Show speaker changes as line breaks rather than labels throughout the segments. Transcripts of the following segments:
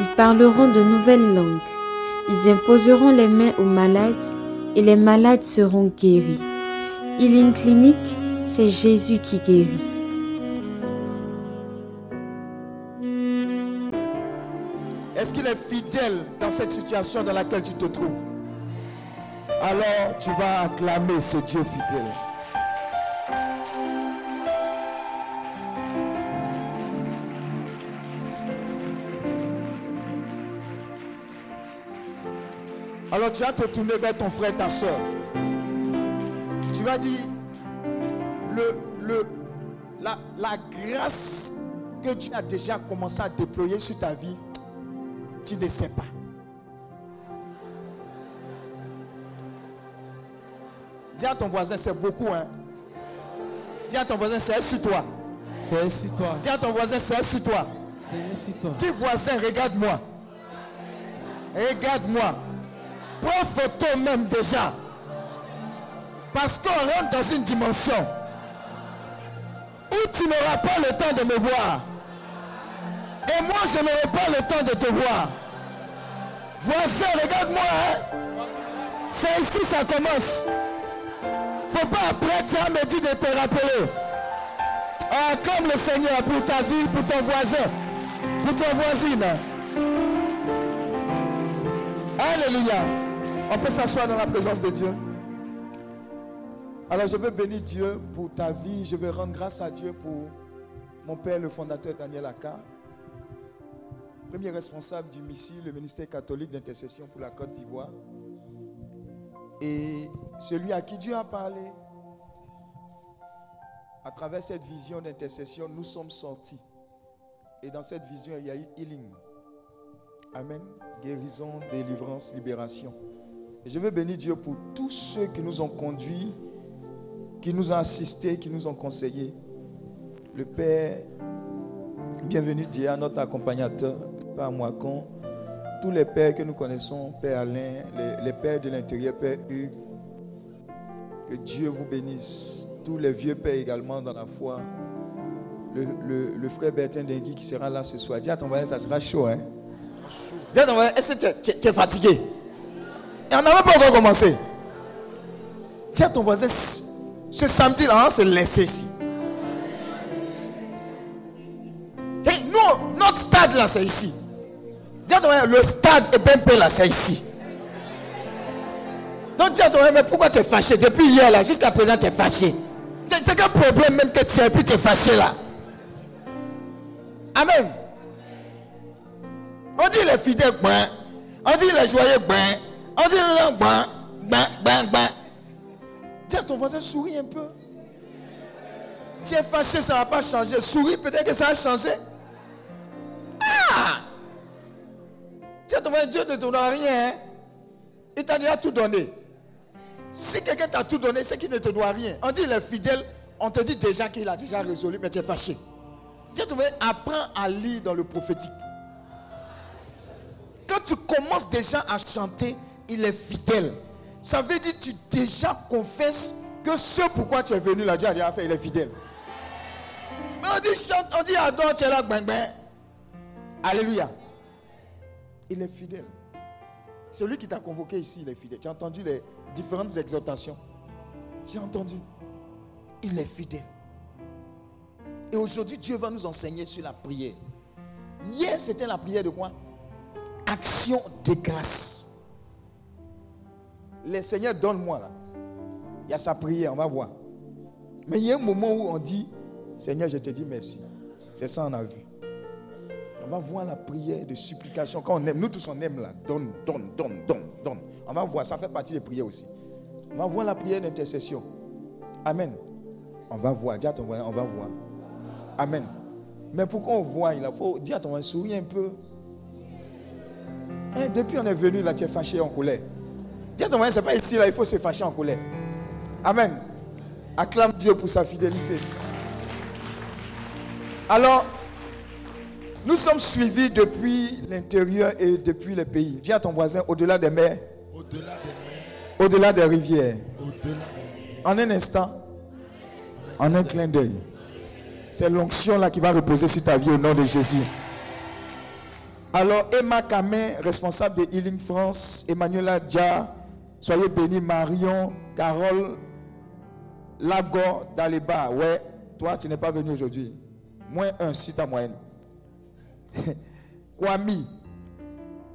ils parleront de nouvelles langues, ils imposeront les mains aux malades et les malades seront guéris. Healing Clinic, c'est Jésus qui guérit.
Est-ce qu'il est fidèle dans cette situation dans laquelle tu te trouves? Alors tu vas acclamer ce Dieu fidèle. Alors tu vas te tourner vers ton frère, ta soeur. Tu vas dire, le, le, la, la grâce que Dieu a déjà commencé à déployer sur ta vie, tu ne sais pas. Dis à ton voisin, c'est beaucoup. Hein? Dis à ton voisin, c'est sur toi.
C'est sur toi.
Dis à ton voisin, c'est sur toi.
C'est sur toi.
Dis voisin, regarde-moi. Regarde-moi. Prends photo même déjà. Parce qu'on rentre dans une dimension où tu n'auras pas le temps de me voir. Et moi, je n'aurai pas le temps de te voir. Voisin, regarde-moi. Hein? C'est ici ça commence. Faut pas après, tu vas me dire de te rappeler. Ah, comme le Seigneur pour ta vie, pour ton voisin, pour ton voisine. Alléluia. On peut s'asseoir dans la présence de Dieu. Alors je veux bénir Dieu pour ta vie. Je veux rendre grâce à Dieu pour mon père, le fondateur Daniel Aka, premier responsable du MISI, le ministère catholique d'intercession pour la Côte d'Ivoire. Et celui à qui Dieu a parlé, à travers cette vision d'intercession, nous sommes sortis. Et dans cette vision, il y a eu healing. Amen. Guérison, délivrance, libération. Je veux bénir Dieu pour tous ceux qui nous ont conduits, qui nous ont assistés, qui nous ont conseillés. Le Père, bienvenue Dieu, notre accompagnateur, Père Moicon, tous les pères que nous connaissons, Père Alain, les, pères de l'intérieur, Père Hugues, que Dieu vous bénisse. Tous les vieux pères également dans la foi. Le, frère Bertin Dengui qui sera là ce soir. Dis à ton voisin, ça sera chaud. Hein? Dis à ton voisin, tu es fatigué? On n'a même pas encore commencé. À ton voisin, ce samedi-là, on se laisser ici. Hey, nous, notre stade là, c'est ici. Dis le stade EBMP là, c'est ici. Donc dis à ton voisin, mais pourquoi tu es fâché? Depuis hier là, jusqu'à présent, tu es fâché. C'est quel problème même que tu es, puis tu es fâché là? Amen. On dit les fidèles, ben. on dit les joyeux, ben. On dit langues, ben, ben, ben, ben. Dis à ton voisin, souris un peu. Tu es fâché, ça ne va pas changer. Souris, peut-être que ça va changer. Ah! Dis à ton voisin, Dieu ne te donnera rien. hein. Il t'a déjà tout donné. Si quelqu'un t'a tout donné, c'est qu'il ne te doit rien. On dit les fidèles, on te dit déjà qu'il a déjà résolu, mais tu es fâché. À ton voisin, apprends à lire dans le prophétique. Quand tu commences déjà à chanter, il est fidèle. Ça veut dire que tu déjà confesses que ce pourquoi tu es venu là, Dieu a déjà fait, il est fidèle. Mais on dit chante, on dit adore, tu es là, ben, ben. Alléluia. Il est fidèle. Celui qui t'a convoqué ici, il est fidèle. Tu as entendu les différentes exhortations. Tu as entendu. Il est fidèle. Et aujourd'hui, Dieu va nous enseigner sur la prière. Hier, c'était la prière de quoi? Action de grâce. Le Seigneur, donne-moi là. Il y a sa prière, on va voir. Mais il y a un moment où on dit, Seigneur, je te dis merci. C'est ça on a vu. On va voir la prière de supplication. Quand on aime, nous tous on aime là. Donne, donne, donne, donne, donne. On va voir, ça fait partie des prières aussi. On va voir la prière d'intercession. Amen. On va voir. Dis à ton on va voir. Amen. Mais pour qu'on voit, il faut dire à ton voisin, un peu. Hein, depuis on est venu là, tu es fâché en colère. Dis à ton c'est pas ici là, il faut se fâcher en colère. Amen. Acclame Dieu pour sa fidélité. Alors, nous sommes suivis depuis l'intérieur et depuis les pays. Dis à ton voisin, au-delà des mers,
Au-delà des mers,
au-delà des rivières.
au-delà des rivières.
En un instant, en un clin d'œil. C'est l'onction là qui va reposer sur ta vie au nom de Jésus. Alors, Emma Kamen, responsable de Healing France, Emmanuela Dja, soyez bénis, Marion, Carole, Lago, Daleba. Ouais, toi, tu n'es pas venu aujourd'hui. Moins un sur ta moyenne. Kwame,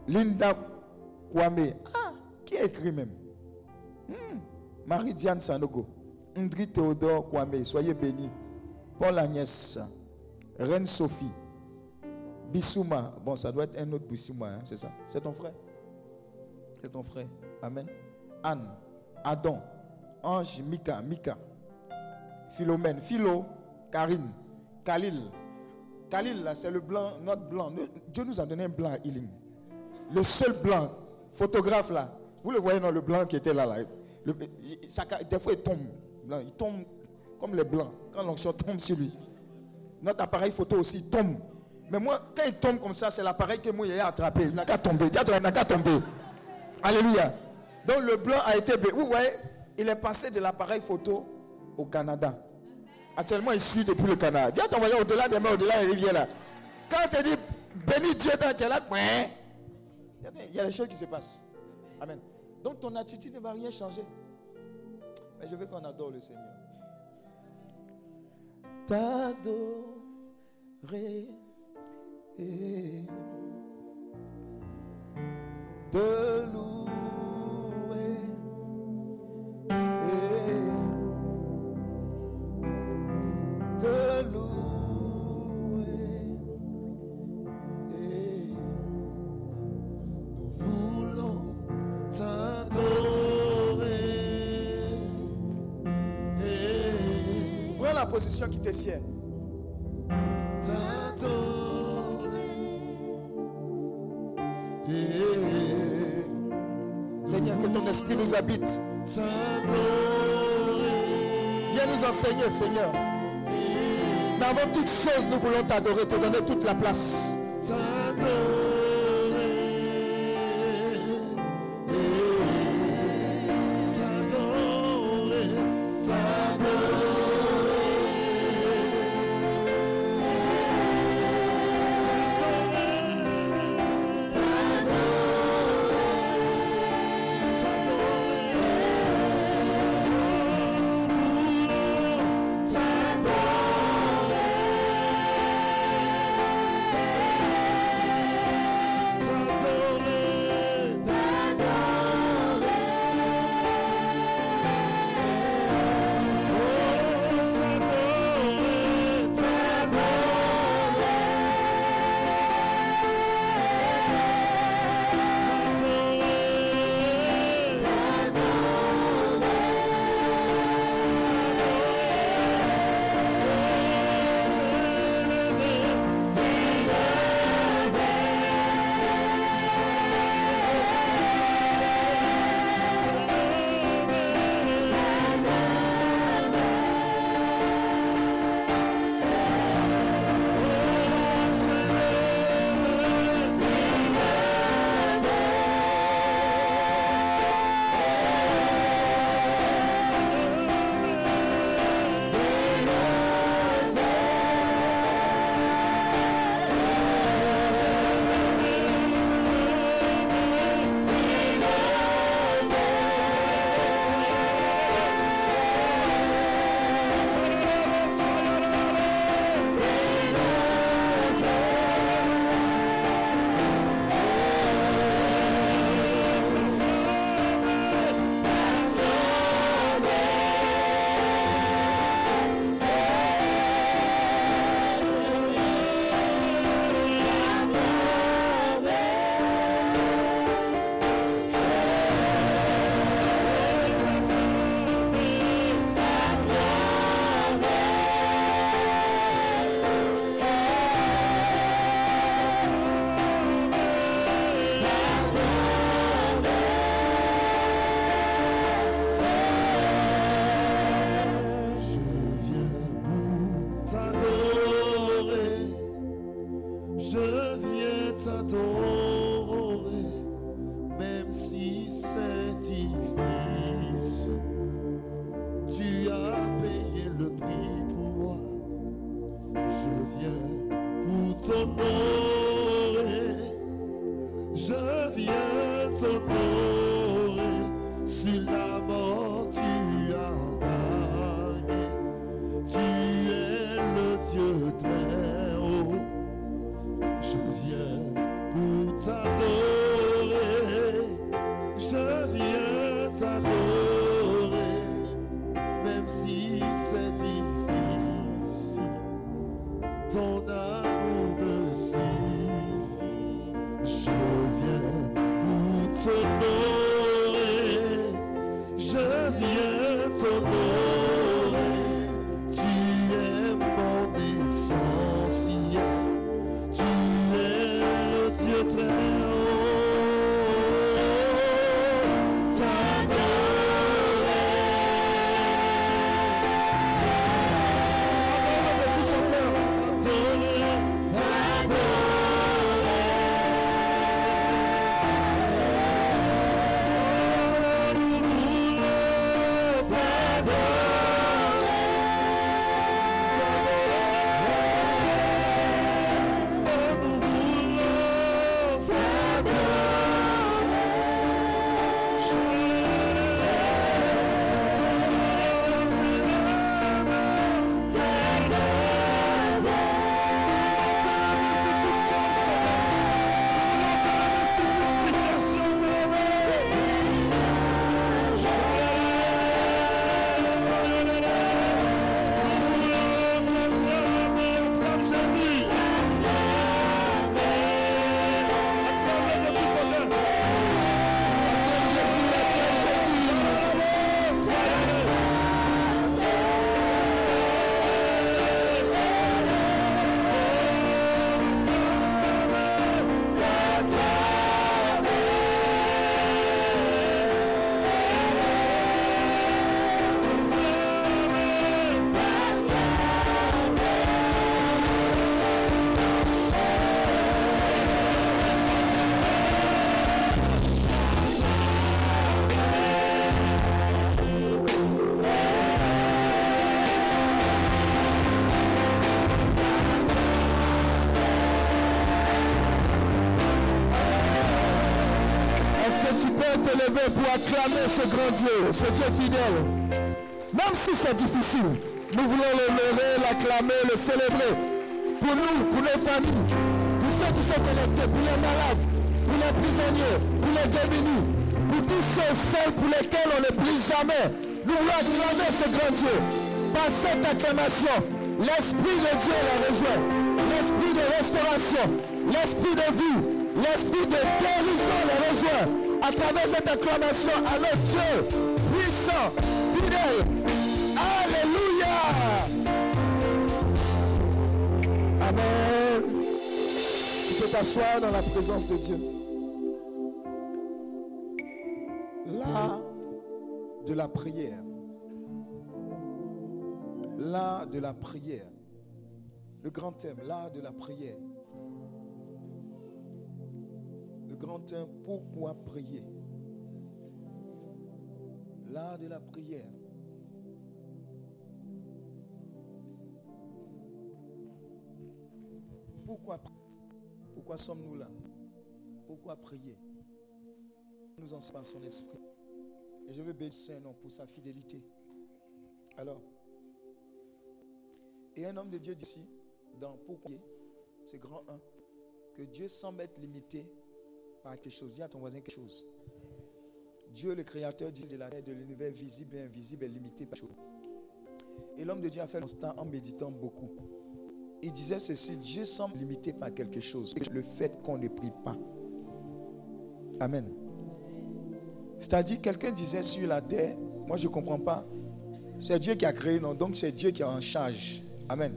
Linda Kwame. Ah, qui a écrit même? Hmm, Marie-Diane Sanogo, Ndri Théodore Kwame, soyez bénis. Paul Agnès, Reine Sophie, Bissouma. Bon, ça doit être un autre Bissouma, hein, c'est ça? C'est ton frère? C'est ton frère. Amen. Anne, Adam, Ange, Mika, Mika, Philomène, Philo, Karine, Khalil. Khalil, là, c'est le blanc, notre blanc. Dieu nous a donné un blanc à healing. Le seul blanc, photographe là. Vous le voyez dans le blanc qui était là. là. Le- des fois, il tombe. Il tombe comme les blancs. Quand l'onction tombe sur lui. Notre appareil photo aussi il tombe. Mais moi, quand il tombe comme ça, c'est l'appareil que moi, il a attrapé. Il n'a qu'à tomber. Il n'a qu'à tomber. Alléluia. Donc le blanc a été... Vous voyez, il est passé de l'appareil photo au Canada. Actuellement, il suit depuis le Canada. Dis ton voisin, au-delà des mains, au-delà des rivières là. Quand on te dit, bénis Dieu, tu es là, il y a des choses qui se passent. Amen. Donc ton attitude ne va rien changer. Mais je veux qu'on adore le Seigneur. T'adorer te louer te la position qui te sied? Seigneur, que ton esprit nous habite. Viens nous enseigner, Seigneur. Mais avant toute chose, nous voulons t'adorer, te donner toute la place. Te lever pour acclamer ce grand Dieu, ce Dieu fidèle. Même si c'est difficile, nous voulons l'honorer, l'acclamer, le célébrer. Pour nous, pour nos familles, pour ceux qui sont électés, pour les malades, pour les prisonniers, pour les démunis, pour tous ceux celles pour lesquels on ne prie jamais. Nous voulons acclamer ce grand Dieu. Par cette acclamation, l'Esprit de Dieu la rejoint. L'Esprit de restauration, l'Esprit de vie, l'Esprit de guérison les rejoint. À travers cette acclamation notre Dieu, puissant, fidèle. Alléluia. Amen. Tu peux t'asseoir dans la présence de Dieu. L'art de la prière. L'art de la prière. Le grand thème, l'art de la prière. Grand thème, pourquoi prier? L'art de la prière. Pourquoi Pourquoi sommes-nous là? Pourquoi prier? Nous en sommes son esprit. Et je veux bénir Saint-Nom pour sa fidélité. Alors, et un homme de Dieu d'ici, dans Pourquoi c'est grand 1, que Dieu semble être limité par quelque chose. Dis à ton voisin quelque chose. Dieu, le créateur de la terre, de l'univers visible et invisible, est limité par chose. Et l'homme de Dieu a fait constat en méditant beaucoup. Il disait ceci, Dieu semble limité par quelque chose. Le fait qu'on ne prie pas. Amen. C'est-à-dire, quelqu'un disait sur la terre, moi je ne comprends pas. C'est Dieu qui a créé, non Donc c'est Dieu qui est en charge. Amen.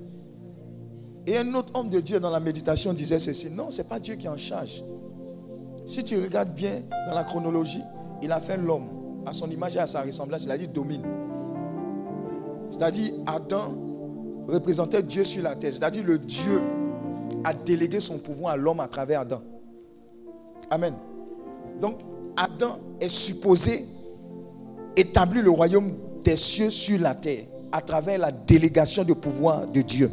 Et un autre homme de Dieu dans la méditation disait ceci. Non, ce n'est pas Dieu qui est en charge. Si tu regardes bien dans la chronologie, il a fait l'homme à son image et à sa ressemblance. Il a dit domine. C'est-à-dire Adam représentait Dieu sur la terre. C'est-à-dire le Dieu a délégué son pouvoir à l'homme à travers Adam. Amen. Donc Adam est supposé établir le royaume des cieux sur la terre à travers la délégation de pouvoir de Dieu.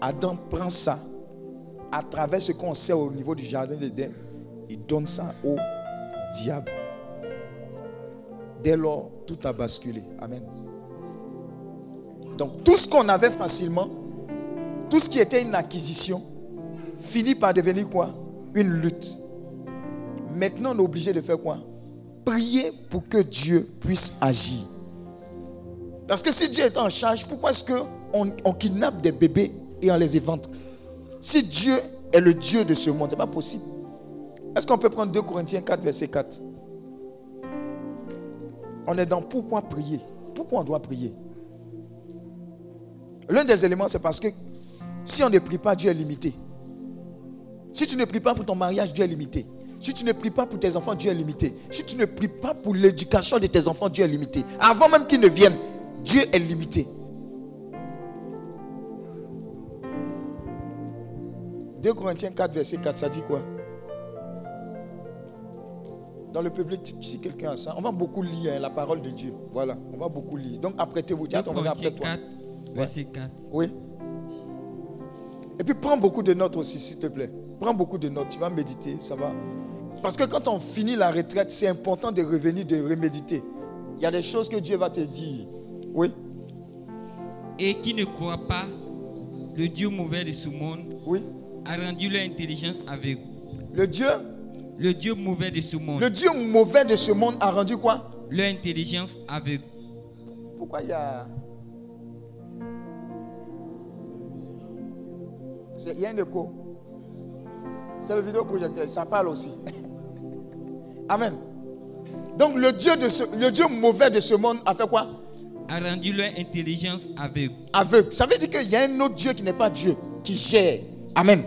Adam prend ça à travers ce qu'on sait au niveau du jardin d'Éden. Il donne ça au diable. Dès lors, tout a basculé. Amen. Donc tout ce qu'on avait facilement, tout ce qui était une acquisition, finit par devenir quoi? Une lutte. Maintenant, on est obligé de faire quoi? Prier pour que Dieu puisse agir. Parce que si Dieu est en charge, pourquoi est-ce qu'on on kidnappe des bébés et on les évente? Si Dieu est le Dieu de ce monde, ce n'est pas possible. Est-ce qu'on peut prendre 2 Corinthiens 4, verset 4 On est dans pourquoi prier? Pourquoi on doit prier? L'un des éléments, c'est parce que si on ne prie pas, Dieu est limité. Si tu ne pries pas pour ton mariage, Dieu est limité. Si tu ne pries pas pour tes enfants, Dieu est limité. Si tu ne pries pas pour l'éducation de tes enfants, Dieu est limité. Avant même qu'ils ne viennent, Dieu est limité. 2 Corinthiens 4, verset 4, ça dit quoi? Dans le public, si quelqu'un a ça, on va beaucoup lire hein, la parole de Dieu. Voilà, on va beaucoup lire. Donc apprêtez-vous.
2 Corinthiens 4, verset 4.
Oui. Et puis prends beaucoup de notes aussi, s'il te plaît. Prends beaucoup de notes. Tu vas méditer, ça va. Parce que quand on finit la retraite, c'est important de revenir, de reméditer. Il y a des choses que Dieu va te dire. Oui.
Et qui ne croit pas le Dieu mauvais de ce monde
Oui.
A rendu leur intelligence aveugle.
Le Dieu,
Le Dieu mauvais de ce monde,
le Dieu mauvais de ce monde a rendu quoi?
Leur intelligence aveugle.
Pourquoi il y a. Il y a un écho. C'est le vidéoprojecteur, ça parle aussi. Amen. Donc le Dieu, de ce, le Dieu mauvais de ce monde a fait quoi?
A rendu leur intelligence aveugle.
Aveugle. Ça veut dire qu'il y a un autre Dieu qui n'est pas Dieu, qui gère. Amen.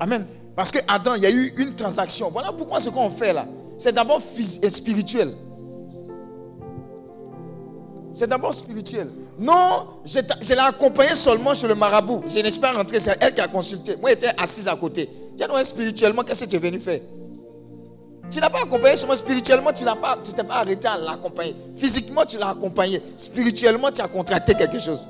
Amen. Parce que Adam, il y a eu une transaction. Voilà pourquoi ce qu'on fait là. C'est d'abord spirituel. C'est d'abord spirituel. Non, je, l'ai accompagné seulement chez le marabout. Je n'ai pas c'est elle qui a consulté. Moi, j'étais assise à côté. J'ai dit, spirituellement, qu'est-ce que tu es venu faire? Tu n'as pas accompagné seulement spirituellement, tu n'as pas, tu t'es pas arrêté à l'accompagner. Physiquement, tu l'as accompagné. Spirituellement, tu as contracté quelque chose.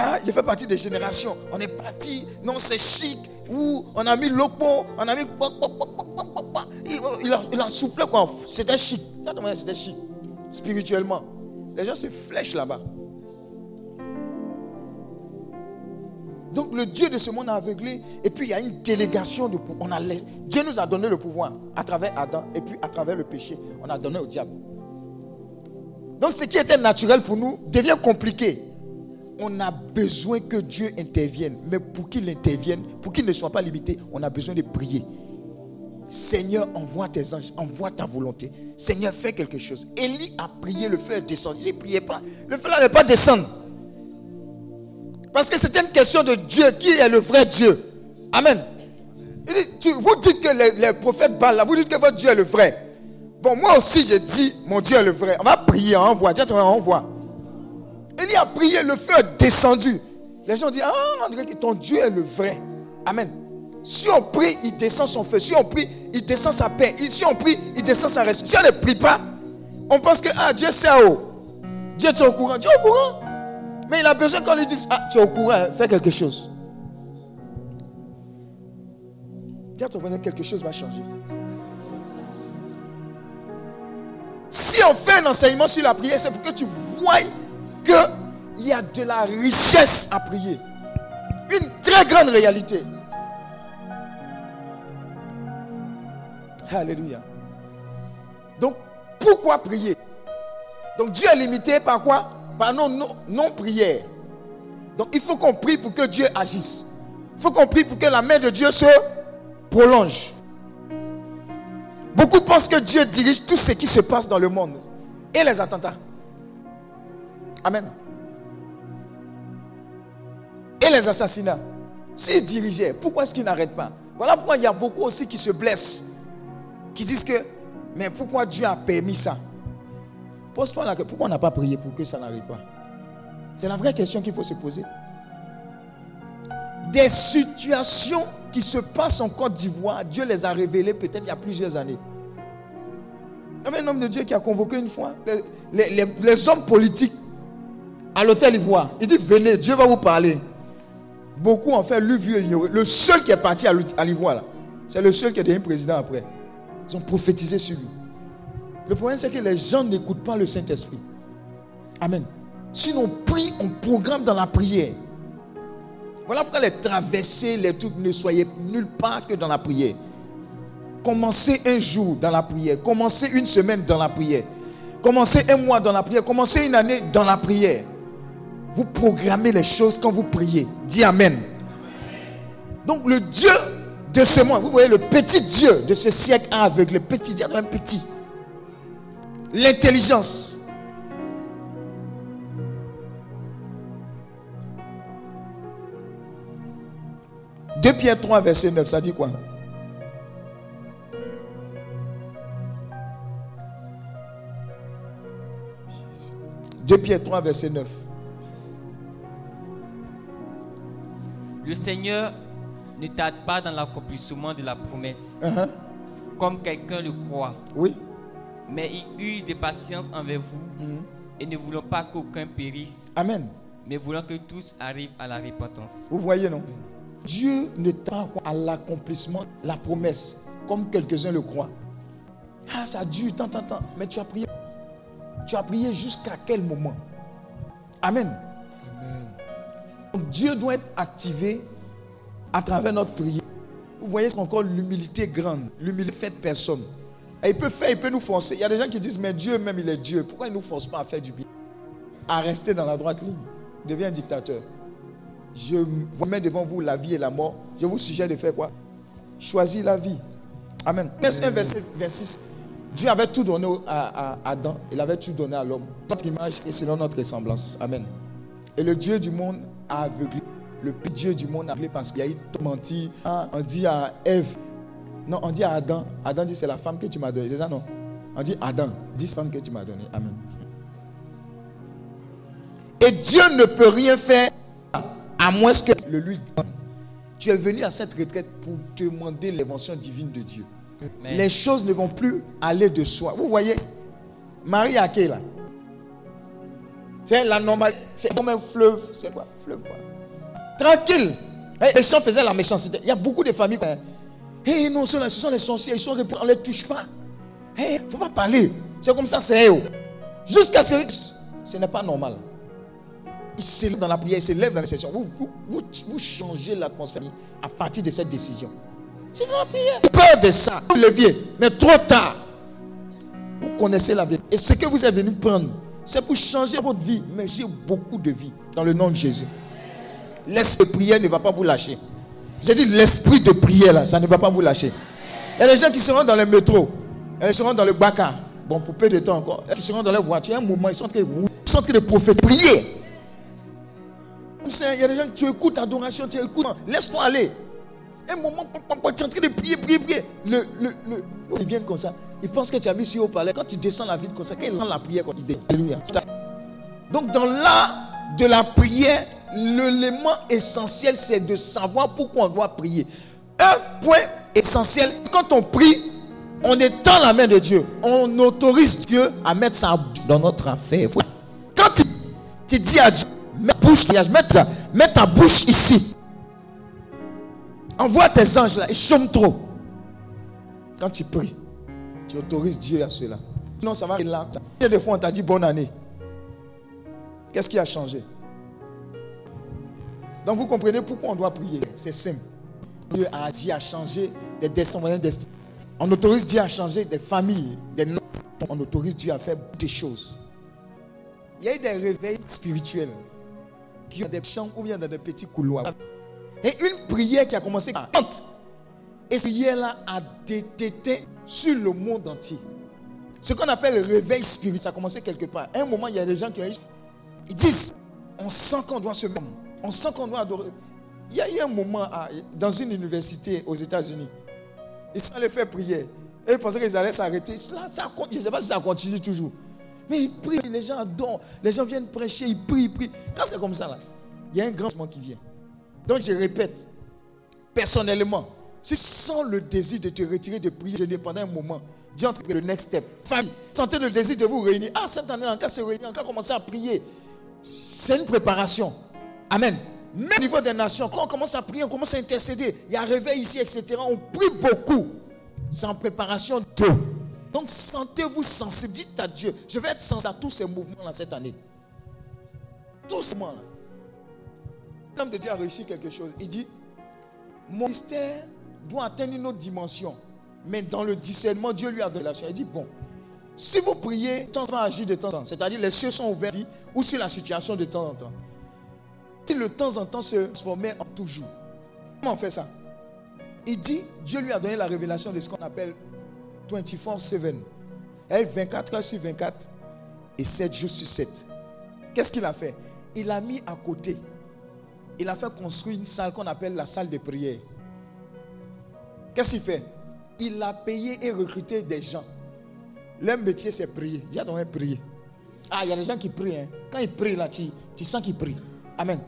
Ah, il fait partie des générations. On est parti, non, c'est chic. on a mis l'opo, on a mis. Il, a, soufflé quoi. C'était chic. C'était chic. Spirituellement. Les gens se flèchent là-bas. Donc le Dieu de ce monde a aveuglé. Et puis il y a une délégation de pouvoir. Dieu nous a donné le pouvoir à travers Adam. Et puis à travers le péché, on a donné au diable. Donc ce qui était naturel pour nous devient compliqué. On a besoin que Dieu intervienne. Mais pour qu'il intervienne, pour qu'il ne soit pas limité, on a besoin de prier. Seigneur, envoie tes anges, envoie ta volonté. Seigneur, fais quelque chose. Élie a prié, le feu est descendu. Il ne priait pas. Le feu n'allait pas descendre. Parce que c'était une question de Dieu. Qui est le vrai Dieu? Amen. Vous dites que les, prophètes parlent là, vous dites que votre Dieu est le vrai. Bon, moi aussi, j'ai dit, mon Dieu est le vrai. On va prier, on envoie. Dieu, on envoie. Il a prié, le feu est descendu. Les gens disent, ah, André, ton Dieu est le vrai. Amen. Si on prie, il descend son feu. Si on prie, il descend sa paix. Si on prie, il descend sa reste. Si on ne prie pas, on pense que ah, Dieu c'est haut. Dieu tu es au courant. Dieu est au courant. Mais il a besoin qu'on lui dise, ah, tu es au courant, fais quelque chose. Ton voisin, quelque chose va changer. Si on fait un enseignement sur la prière, c'est pour que tu vois qu'il y a de la richesse à prier. Une très grande réalité. Alléluia. Donc, pourquoi prier? Donc, Dieu est limité par quoi? Par nos non- non-prières. Donc, il faut qu'on prie pour que Dieu agisse. Il faut qu'on prie pour que la main de Dieu se prolonge. Beaucoup pensent que Dieu dirige tout ce qui se passe dans le monde et les attentats. Amen. Et les assassinats. S'il dirigeait, pourquoi est-ce qu'il n'arrête pas? Voilà pourquoi il y a beaucoup aussi qui se blessent, qui disent que, mais pourquoi Dieu a permis ça? Pose-toi la pourquoi on n'a pas prié pour que ça n'arrive pas? C'est la vraie question qu'il faut se poser. Des situations qui se passent en Côte d'Ivoire, Dieu les a révélées peut-être il y a plusieurs années. Il y avait un homme de Dieu qui a convoqué une fois les hommes politiques à l'hôtel Ivoire. Il dit Venez, Dieu va vous parler. Beaucoup ont fait vu et ignoré. Le seul qui est parti à l'I- à l'Ivoire, c'est le seul qui est devenu président après. Ils ont prophétisé sur lui. Le problème, c'est que les gens n'écoutent pas le Saint-Esprit. Amen. Si on prie, on programme dans la prière. Voilà pourquoi les traversées, les trucs, ne soyez nulle part que dans la prière. Commencez un jour dans la prière. Commencez une semaine dans la prière. Commencez un mois dans la prière. Commencez une année dans la prière. Vous programmez les choses quand vous priez. Dis Amen. Donc le Dieu de ce monde, vous voyez le petit Dieu de ce siècle avec le petit Dieu, un petit. L'intelligence. Deux Pierre 3, verset 9, ça dit quoi? Deux Pierre 3, verset 9.
Le Seigneur ne tarde pas dans l'accomplissement de la promesse,
Uh-huh.
comme quelqu'un le croit,
Oui.
mais il use de patience envers vous
Mhm.
et ne voulant pas qu'aucun périsse,
Amen.
mais voulant que tous arrivent à la repentance.
Vous voyez, non? Dieu ne tarde pas à l'accomplissement de la promesse, comme quelques-uns le croient. Ah, ça dure tant, tant, tant. Mais tu as prié. Tu as prié jusqu'à quel moment? Amen. Dieu doit être activé à travers notre prière. Vous voyez, encore l'humilité grande. L'humilité faite personne. Et il peut faire, il peut nous forcer. Il y a des gens qui disent, mais Dieu même, il est Dieu. Pourquoi il ne nous force pas à faire du bien? À rester dans la droite ligne. Il devient un dictateur. Je vous mets devant vous la vie et la mort. Je vous suggère de faire quoi? Choisir la vie. Amen. Laisse un verset, verset 6. Dieu avait tout donné à, Adam. Il avait tout donné à l'homme. Notre image et selon notre ressemblance. Amen. Et le Dieu du monde aveuglé. Le petit Dieu du monde a aveuglé parce qu'il y a eu menti. Ah, on dit à Ève. Non, on dit à Adam. Adam dit c'est la femme que tu m'as donnée. C'est ça non? On dit Adam. Dis femme que tu m'as donnée. Amen. Et Dieu ne peut rien faire à moins que le lui donne. Tu es venu à cette retraite pour demander l'invention divine de Dieu. Les choses ne vont plus aller de soi. Vous voyez, Marie a là C'est la normale. C'est comme un fleuve. C'est quoi? Fleuve quoi Tranquille. Les gens faisaient la méchanceté. Il y a beaucoup de familles. Non, ce sont les sorciers, ils sont on ne les touche pas. Il hey, ne faut pas parler. C'est comme ça, c'est eux. Jusqu'à ce que ce n'est pas normal. Ils se dans la prière, ils se lèvent dans les sessions. Vous, vous, vous, vous changez l'atmosphère à partir de cette décision. C'est dans la prière. De ça, vous leviez, mais trop tard. Vous connaissez la vie. Et ce que vous êtes venu prendre, c'est pour changer votre vie. Mais j'ai beaucoup de vie dans le nom de Jésus. L'esprit de prière ne va pas vous lâcher. J'ai dit l'esprit de prière là, ça ne va pas vous lâcher. Il y a des gens qui seront dans le métro, ils seront dans le baka. Bon, pour peu de temps encore, ils seront dans leur voiture. Un moment, ils sont en train de, prier. Il y a des gens, tu écoutes l'adoration, tu écoutes. Laisse-toi aller. Un moment, tu es en train de prier, prier, prier. Le, le, le, ils viennent comme ça. Ils pensent que tu as mis sur au palais. Quand tu descends la vie comme ça, quand ils rendent la prière, quand ils Alléluia. Donc, dans l'art de la prière, l'élément essentiel, c'est de savoir pourquoi on doit prier. Un point essentiel, quand on prie, on étend la main de Dieu. On autorise Dieu à mettre ça dans notre affaire. Quand tu, dis à Dieu, mets ta bouche ici. Envoie tes anges là, ils chôment trop. Quand tu pries, tu autorises Dieu à cela. Sinon, ça va aller là. Combien de fois on t'a dit bonne année? Qu'est-ce qui a changé? Donc vous comprenez pourquoi on doit prier. C'est simple. Dieu a agi à changer des destins. On autorise Dieu à changer des familles, des noms. On autorise Dieu à faire des choses. Il y a eu des réveils spirituels qui ont des champs ou bien dans des petits couloirs. Et une prière qui a commencé à Et cette prière-là a détecté sur le monde entier. Ce qu'on appelle le réveil spirituel, ça a commencé quelque part. À un moment, il y a des gens qui ils disent, on sent qu'on doit se mettre, on sent qu'on doit adorer. Il y a eu un moment dans une université aux États-Unis. Ils sont allés faire prière. Et ils pensaient qu'ils allaient s'arrêter. je ne sais pas si ça continue toujours. Mais ils prient, les gens adorent. Les gens viennent prêcher, ils prient, ils prient. Quand c'est comme ça, là, il y a un grand moment qui vient. Donc je répète, personnellement, si tu sens le désir de te retirer de prier pendant un moment, dis entre le next step. Famille, sentez le désir de vous réunir. Ah, cette année, encore se réunir, encore commencer à prier. C'est une préparation. Amen. Même au niveau des nations, quand on commence à prier, on commence à intercéder. Il y a réveil ici, etc. On prie beaucoup. C'est en préparation de. Donc sentez-vous sensible. Dites à Dieu, je vais être sensible à tous ces mouvements-là cette année. Tous ces mouvements-là. L'homme de Dieu a réussi quelque chose. Il dit, mon ministère doit atteindre une autre dimension. Mais dans le discernement, Dieu lui a donné la chance. Il dit, bon, si vous priez, temps va agir de temps en temps. C'est-à-dire les cieux sont ouverts ou sur la situation de temps en temps. Si le temps en temps se transformait en toujours. Comment on fait ça? Il dit, Dieu lui a donné la révélation de ce qu'on appelle 24-7. Elle 24 heures sur 24 et 7 jours sur 7. Qu'est-ce qu'il a fait? Il a mis à côté il a fait construire une salle qu'on appelle la salle de prière. Qu'est-ce qu'il fait? Il a payé et recruté des gens. Leur métier, c'est prier. Dis à prier. Ah, il y a des gens qui prient. Hein. Quand ils prient là, tu, tu sens qu'ils prient. Amen.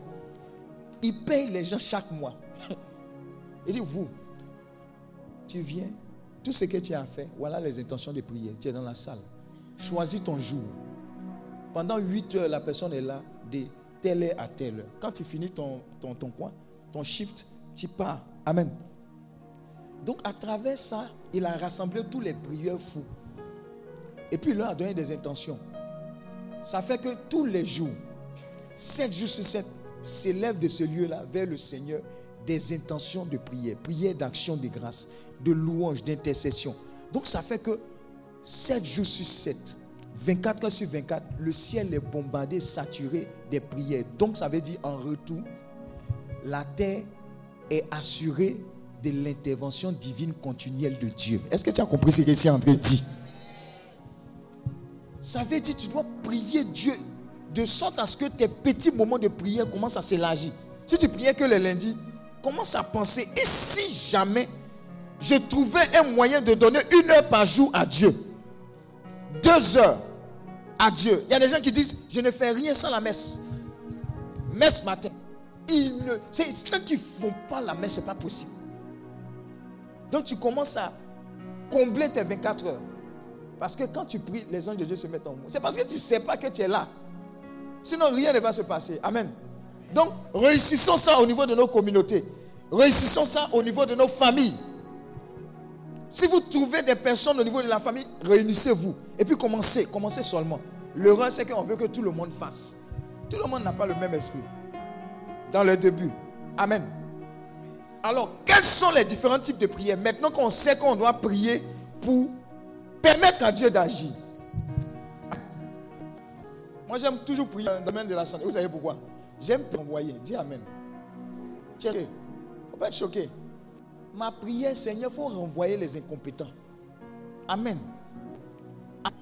Il paye les gens chaque mois. Il dit, vous, tu viens, tout ce que tu as fait, voilà les intentions de prière. Tu es dans la salle. Choisis ton jour. Pendant 8 heures, la personne est là. Telle heure à telle heure. Quand tu finis ton, ton, ton coin, ton shift, tu pars. Amen. Donc à travers ça, il a rassemblé tous les prieurs fous. Et puis il a donné des intentions. Ça fait que tous les jours, 7 jours sur 7, s'élèvent de ce lieu-là vers le Seigneur des intentions de prière, prière d'action de grâce, de louange, d'intercession. Donc ça fait que 7 jours sur 7, 24 heures sur 24, le ciel est bombardé, saturé des prières. Donc ça veut dire en retour, la terre est assurée de l'intervention divine continuelle de Dieu. Est-ce que tu as compris ce que c'est de dire? Ça veut dire que tu dois prier Dieu de sorte à ce que tes petits moments de prière commencent à s'élargir. Si tu priais que le lundi, commence à penser, et si jamais je trouvais un moyen de donner une heure par jour à Dieu? Deux heures Dieu. Il y a des gens qui disent, je ne fais rien sans la messe. Messe matin. Ne, c'est ceux qui ne font pas la messe, ce n'est pas possible. Donc tu commences à combler tes 24 heures. Parce que quand tu pries, les anges de Dieu se mettent en mouvement. C'est parce que tu ne sais pas que tu es là. Sinon, rien ne va se passer. Amen. Donc, réussissons ça au niveau de nos communautés. Réussissons ça au niveau de nos familles. Si vous trouvez des personnes au niveau de la famille, réunissez-vous. Et puis commencez, commencez seulement. L'erreur, c'est qu'on veut que tout le monde fasse. Tout le monde n'a pas le même esprit. Dans le début. Amen. Alors, quels sont les différents types de prières? Maintenant qu'on sait qu'on doit prier pour permettre à Dieu d'agir. Moi, j'aime toujours prier dans le domaine de la santé. Vous savez pourquoi? J'aime envoyer. Dis Amen. Es faut pas être choqué. Ma prière, Seigneur, il faut renvoyer les incompétents. Amen.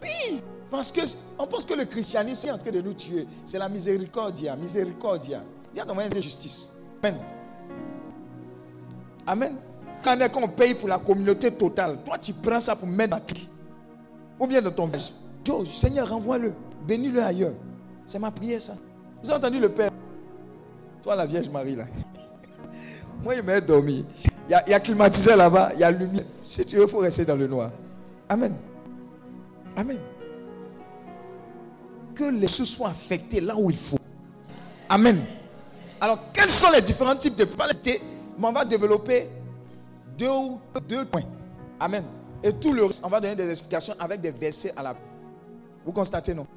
Oui, parce que on pense que le christianisme est en train de nous tuer. C'est la miséricordia, miséricordia. Il y a comment de justice. Amen. Amen. Quand est qu'on paye pour la communauté totale, toi tu prends ça pour mettre dans Ou bien dans ton village. Dieu, Seigneur, renvoie-le. Bénis-le ailleurs. C'est ma prière, ça. Vous avez entendu le Père? Toi, la Vierge Marie, là. Moi, il m'a dormi. Il y, a, climatiseur là-bas, il y a lumière. Si tu veux, il faut rester dans le noir. Amen. Amen. Que les sous soient affectés là où il faut. Amen. Alors, quels sont les différents types de palesté On va développer deux, deux points. Amen. Et tout le reste, on va donner des explications avec des versets à la. Vous constatez, non?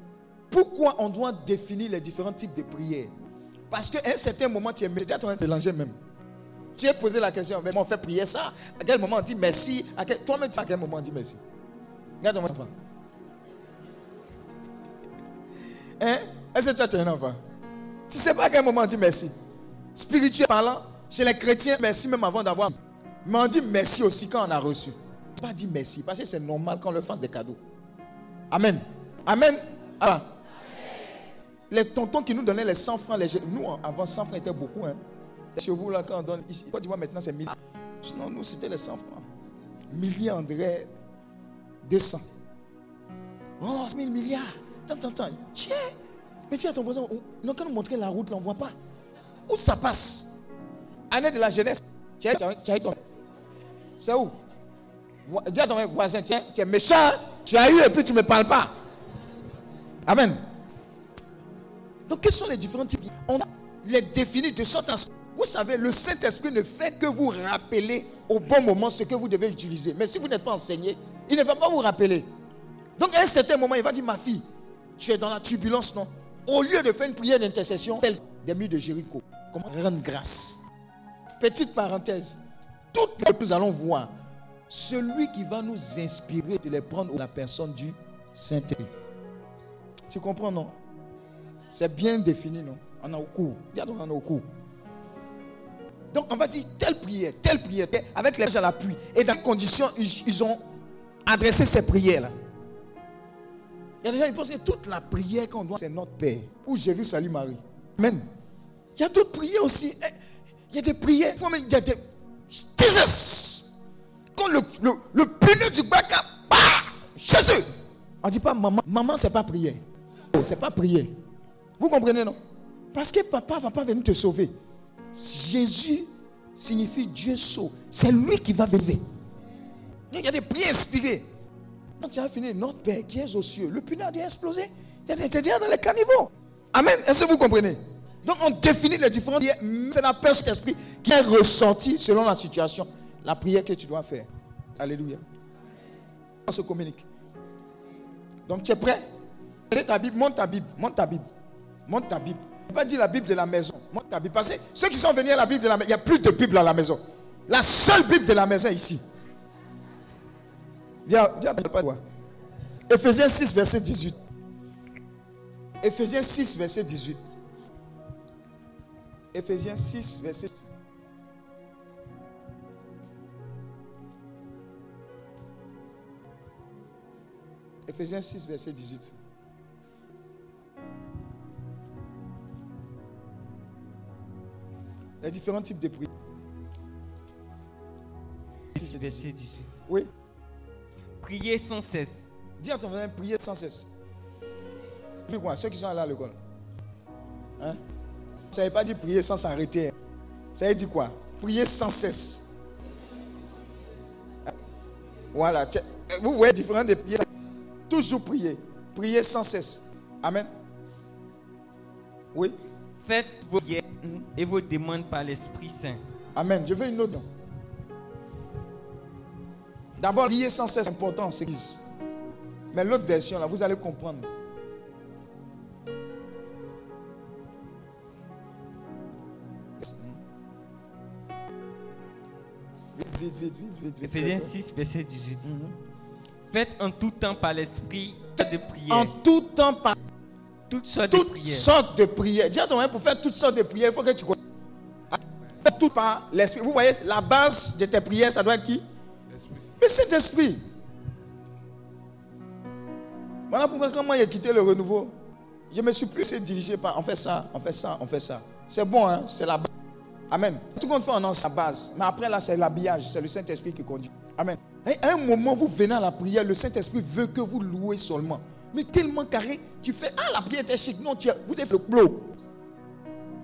Pourquoi on doit définir les différents types de prières? Parce qu'à un certain moment, tu es peut-être en train de même. Tu as posé la question, mais on fait prier ça. À quel moment on dit merci? Toi-même, à quel moment on dit merci? Regarde ton enfant. Hein? Est-ce que tu as un enfant? Tu ne sais pas à quel moment on dit merci. Spirituel parlant, chez les chrétiens, merci même avant d'avoir. Mais on dit merci aussi quand on a reçu. Pas dit merci, parce que c'est normal qu'on leur fasse des cadeaux. Amen. Amen. Alors, les tontons qui nous donnaient les 100 francs, les... nous avant 100 francs était beaucoup. Hein. Chez vous, là, quand on donne. Ici, tu vois, maintenant, c'est 1000. Sinon, nous, c'était les 100 francs. Milliers, André, 200. Oh, 1000 milliards. Attends, attends, Tiens. Mais tiens, ton voisin, non, quand nous montrer la route, on ne voit pas. Où ça passe? Année de la jeunesse. Tiens, tiens, ton. C'est où? Dis à ton voisin, tiens, tu es méchant. Tu as eu et puis tu ne me parles pas. Amen. Donc, quels sont les différents types? On les définit de sorte à ce vous savez, le Saint-Esprit ne fait que vous rappeler au bon moment ce que vous devez utiliser. Mais si vous n'êtes pas enseigné, il ne va pas vous rappeler. Donc à un certain moment, il va dire, ma fille, tu es dans la turbulence, non? Au lieu de faire une prière d'intercession, des murs de Jéricho. Comment? Rendre grâce Petite parenthèse. Toutes les que nous allons voir, celui qui va nous inspirer de les prendre la personne du Saint-Esprit. Tu comprends, non? C'est bien défini, non? On a au cours. On a au cours. Donc on va dire telle prière, telle prière, avec les gens à l'appui. Et dans les conditions, ils, ont adressé ces prières-là. Il y a des gens qui pensent que toute la prière qu'on doit, c'est notre Père. Où j'ai vu Salut Marie. Amen. Il y a d'autres prières aussi. Eh, il y a des prières. Il y a des. Jesus! Quand le, le, du backup, bah, Jésus! On ne dit pas maman. Maman, c'est pas prière. Oh, c'est pas prière. Vous comprenez, non? Parce que papa ne va pas venir te sauver. Jésus signifie Dieu sauve. C'est lui qui va venir. Il y a des prières inspirées. Quand tu as fini, notre Père qui est aux cieux, le punaise a explosé. Il y a des dans les caniveaux. Amen. Est-ce que vous comprenez? Donc on définit les différentes prières. C'est la personne esprit qui est ressorti selon la situation. La prière que tu dois faire. Alléluia. On se communique. Donc tu es prêt? Ta Bible, monte ta Bible, monte ta Bible, monte ta Bible pas dire la Bible de la maison. Moi, ta Bible. Que ceux qui sont venus à la Bible de la maison, il y a plus de Bible à la maison. La seule Bible de la maison est ici. Dis. Ephésiens 6, verset 18. Ephésiens 6, verset 18. Ephésiens 6, verset 18. Ephésiens 6, verset 18. Il y a différents types de prières.
Verset 18.
Oui.
Priez sans cesse.
Dis à ton voisin, priez sans cesse. Puis quoi Ceux qui sont allés à l'école. Hein? Ça veut pas dire prier sans s'arrêter. Ça veut dire quoi? Prier sans cesse. Voilà. Vous voyez différents de prières. Toujours prier. Prier sans cesse. Amen. Oui.
Faites vos prières et vos demandes par l'Esprit Saint.
Amen. Je veux une autre. D'abord, prier sans cesse, c'est important, c'est l'église. Mais l'autre version, là, vous allez comprendre. Vite, vite, vite, vite.
Éphésiens 6, verset 18. Faites en tout temps par l'esprit de prière.
En tout temps, par
toutes sortes de
toutes
prières.
sortes de prières. Dis à ton pour faire toutes sortes de prières, il faut que tu connaisses. Fais tout par l'esprit. Vous voyez, la base de tes prières, ça doit être qui? Le Saint-Esprit. Voilà pourquoi quand moi j'ai quitté le renouveau, je me suis plus diriger par on fait ça, on fait ça, on fait ça. C'est bon, hein? c'est la base. Amen. Tout compte fait, on a sa base. Mais après là, c'est l'habillage, c'est le Saint-Esprit qui conduit. Amen. Et à un moment, vous venez à la prière, le Saint-Esprit veut que vous louez seulement. Mais tellement carré, tu fais Ah, la prière était chic. Non, tu vous avez fait le blow.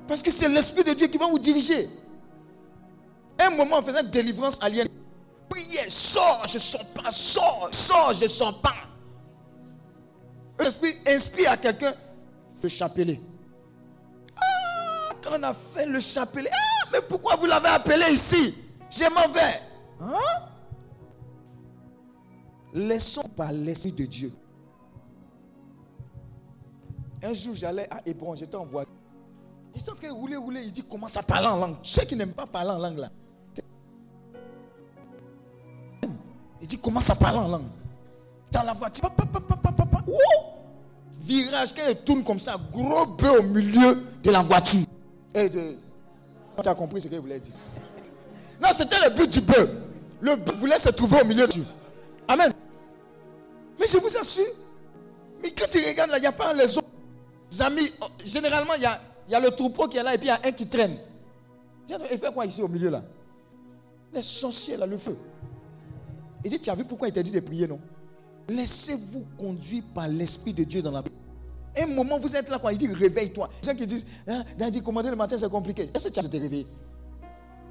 Parce que c'est l'Esprit de Dieu qui va vous diriger. Un moment, on faisait une délivrance alien. Prière, sors, je ne sens pas, sors, sors, je sens pas. L'Esprit inspire à quelqu'un le chapelet. Ah, quand on a fait le chapelet, ah, mais pourquoi vous l'avez appelé ici? Je m'en vais. Hein? Laissons par l'Esprit de Dieu. Un jour, j'allais à Hébron, j'étais en voiture. Il est en train de rouler, rouler. Il dit commence à parler en langue? Ceux qui n'aiment pas parler en langue là. Il dit commence à parler en langue? Dans la voiture. pa! Virage, quand il tourne comme ça, gros bœuf au milieu de la voiture. Et de... Tu as compris ce qu'il voulait dire. Non, c'était le but du bœuf. Le bœuf voulait se trouver au milieu du. Amen. Mais je vous assure, mais quand tu regardes là, il n'y a pas les autres amis. oh, Généralement, il y a, il le troupeau qui est là et puis il y a un qui traîne. Il fait quoi ici au milieu là? Les sorciers là, le feu. Il dit, tu as vu pourquoi il t'a dit de prier, non? Laissez-vous conduire par l'Esprit de Dieu dans la Un moment, vous êtes là, quand il dit réveille-toi. Les gens qui disent, ah, Daddy, commander le matin, c'est compliqué. Est-ce que tu as te réveiller?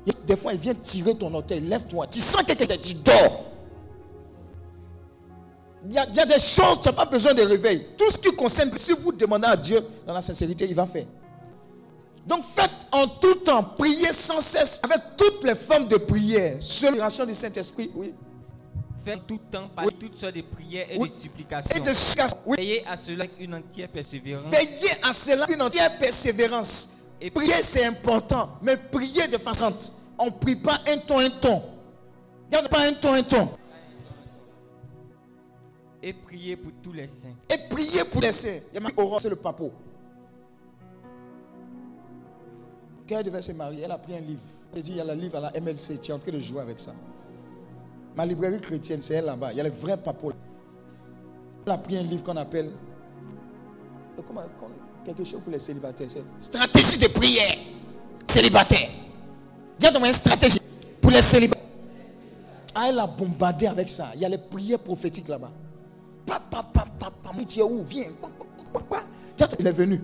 Il Des fois, il vient tirer ton orteil, lève-toi. Tu sens que tu dors. Il y, a, il y a des choses, tu n'as pas besoin de réveil. Tout ce qui concerne, si vous demandez à Dieu dans la sincérité, il va faire. Donc faites en tout temps, priez sans cesse, avec toutes les formes de prière. Sur l'inspiration du Saint-Esprit, oui.
Faites tout temps par toutes sortes de prières et
Oui.
de supplications.
Et de oui.
Veillez à cela avec une entière persévérance.
Veillez à cela une entière persévérance.
Et-
prier, c'est important, mais prier de façon. On ne prie pas un ton, un ton. Regarde pas un ton, un ton.
Et priez pour tous les saints.
Et prier pour les saints. Il y a marqué Aurore, c'est le papo. Quand elle devait se marier, elle a pris un livre. Elle dit il y a le livre à la MLC, tu es en train de jouer avec ça. Ma librairie chrétienne, c'est elle là-bas. Il y a le vrai papo. Elle a pris un livre qu'on appelle. euh, quelque chose pour les célibataires. Stratégie de prière. Célibataire. Dis ton mari, stratégie pour les célibataires. Ah, elle a bombardé avec ça. Il y a les prières prophétiques là-bas. Tu es où Viens. Il est venu.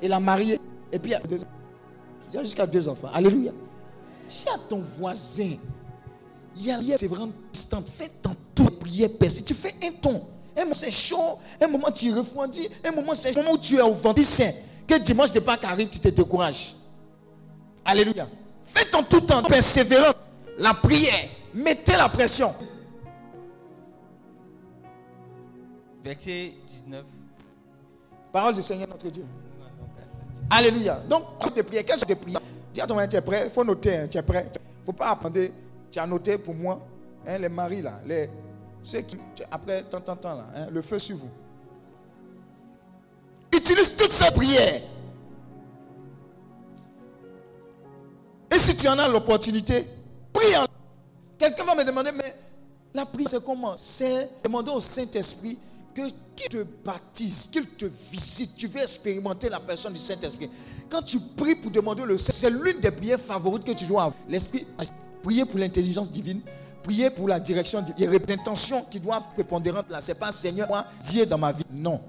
Il a marié. Et puis il y a, jusqu'à deux enfants. Alléluia. Si à ton voisin, il y a c'est vraiment distant. Fais ton tour de prière percée. Tu fais un ton. Un moment c'est chaud. Un moment tu refroidis. Un moment c'est un moment où tu es au ventre saint. Que dimanche de Pâques arrive, tu te décourages. Alléluia. Faites en tout temps persévérance. La prière. Mettez la pression.
Verset 19.
Parole du Seigneur notre Dieu. Alléluia. Donc, toutes tes prières, quelles sont tes prières Dis à ton mari, tu es prêt? Il faut noter, hein, tu es prêt Il ne faut pas apprendre. Tu as noté pour moi, hein, les maris là, les, ceux qui, tu- après tant, tant, tant là, hein, le feu sur vous. Utilise toutes ces prières. Et si tu en as l'opportunité, prie en Quelqu'un va me demander, mais la prière, c'est comment? C'est demander au Saint-Esprit que qu'il te baptise, qu'il te visite. Tu veux expérimenter la personne du Saint-Esprit. Quand tu pries pour demander le Saint, c'est l'une des prières favorites que tu dois avoir. L'Esprit, prier pour l'intelligence divine, prier pour la direction, divine. il y a des intentions qui doivent prépondérantes là. C'est pas Seigneur, moi, Dieu dans ma vie. Non.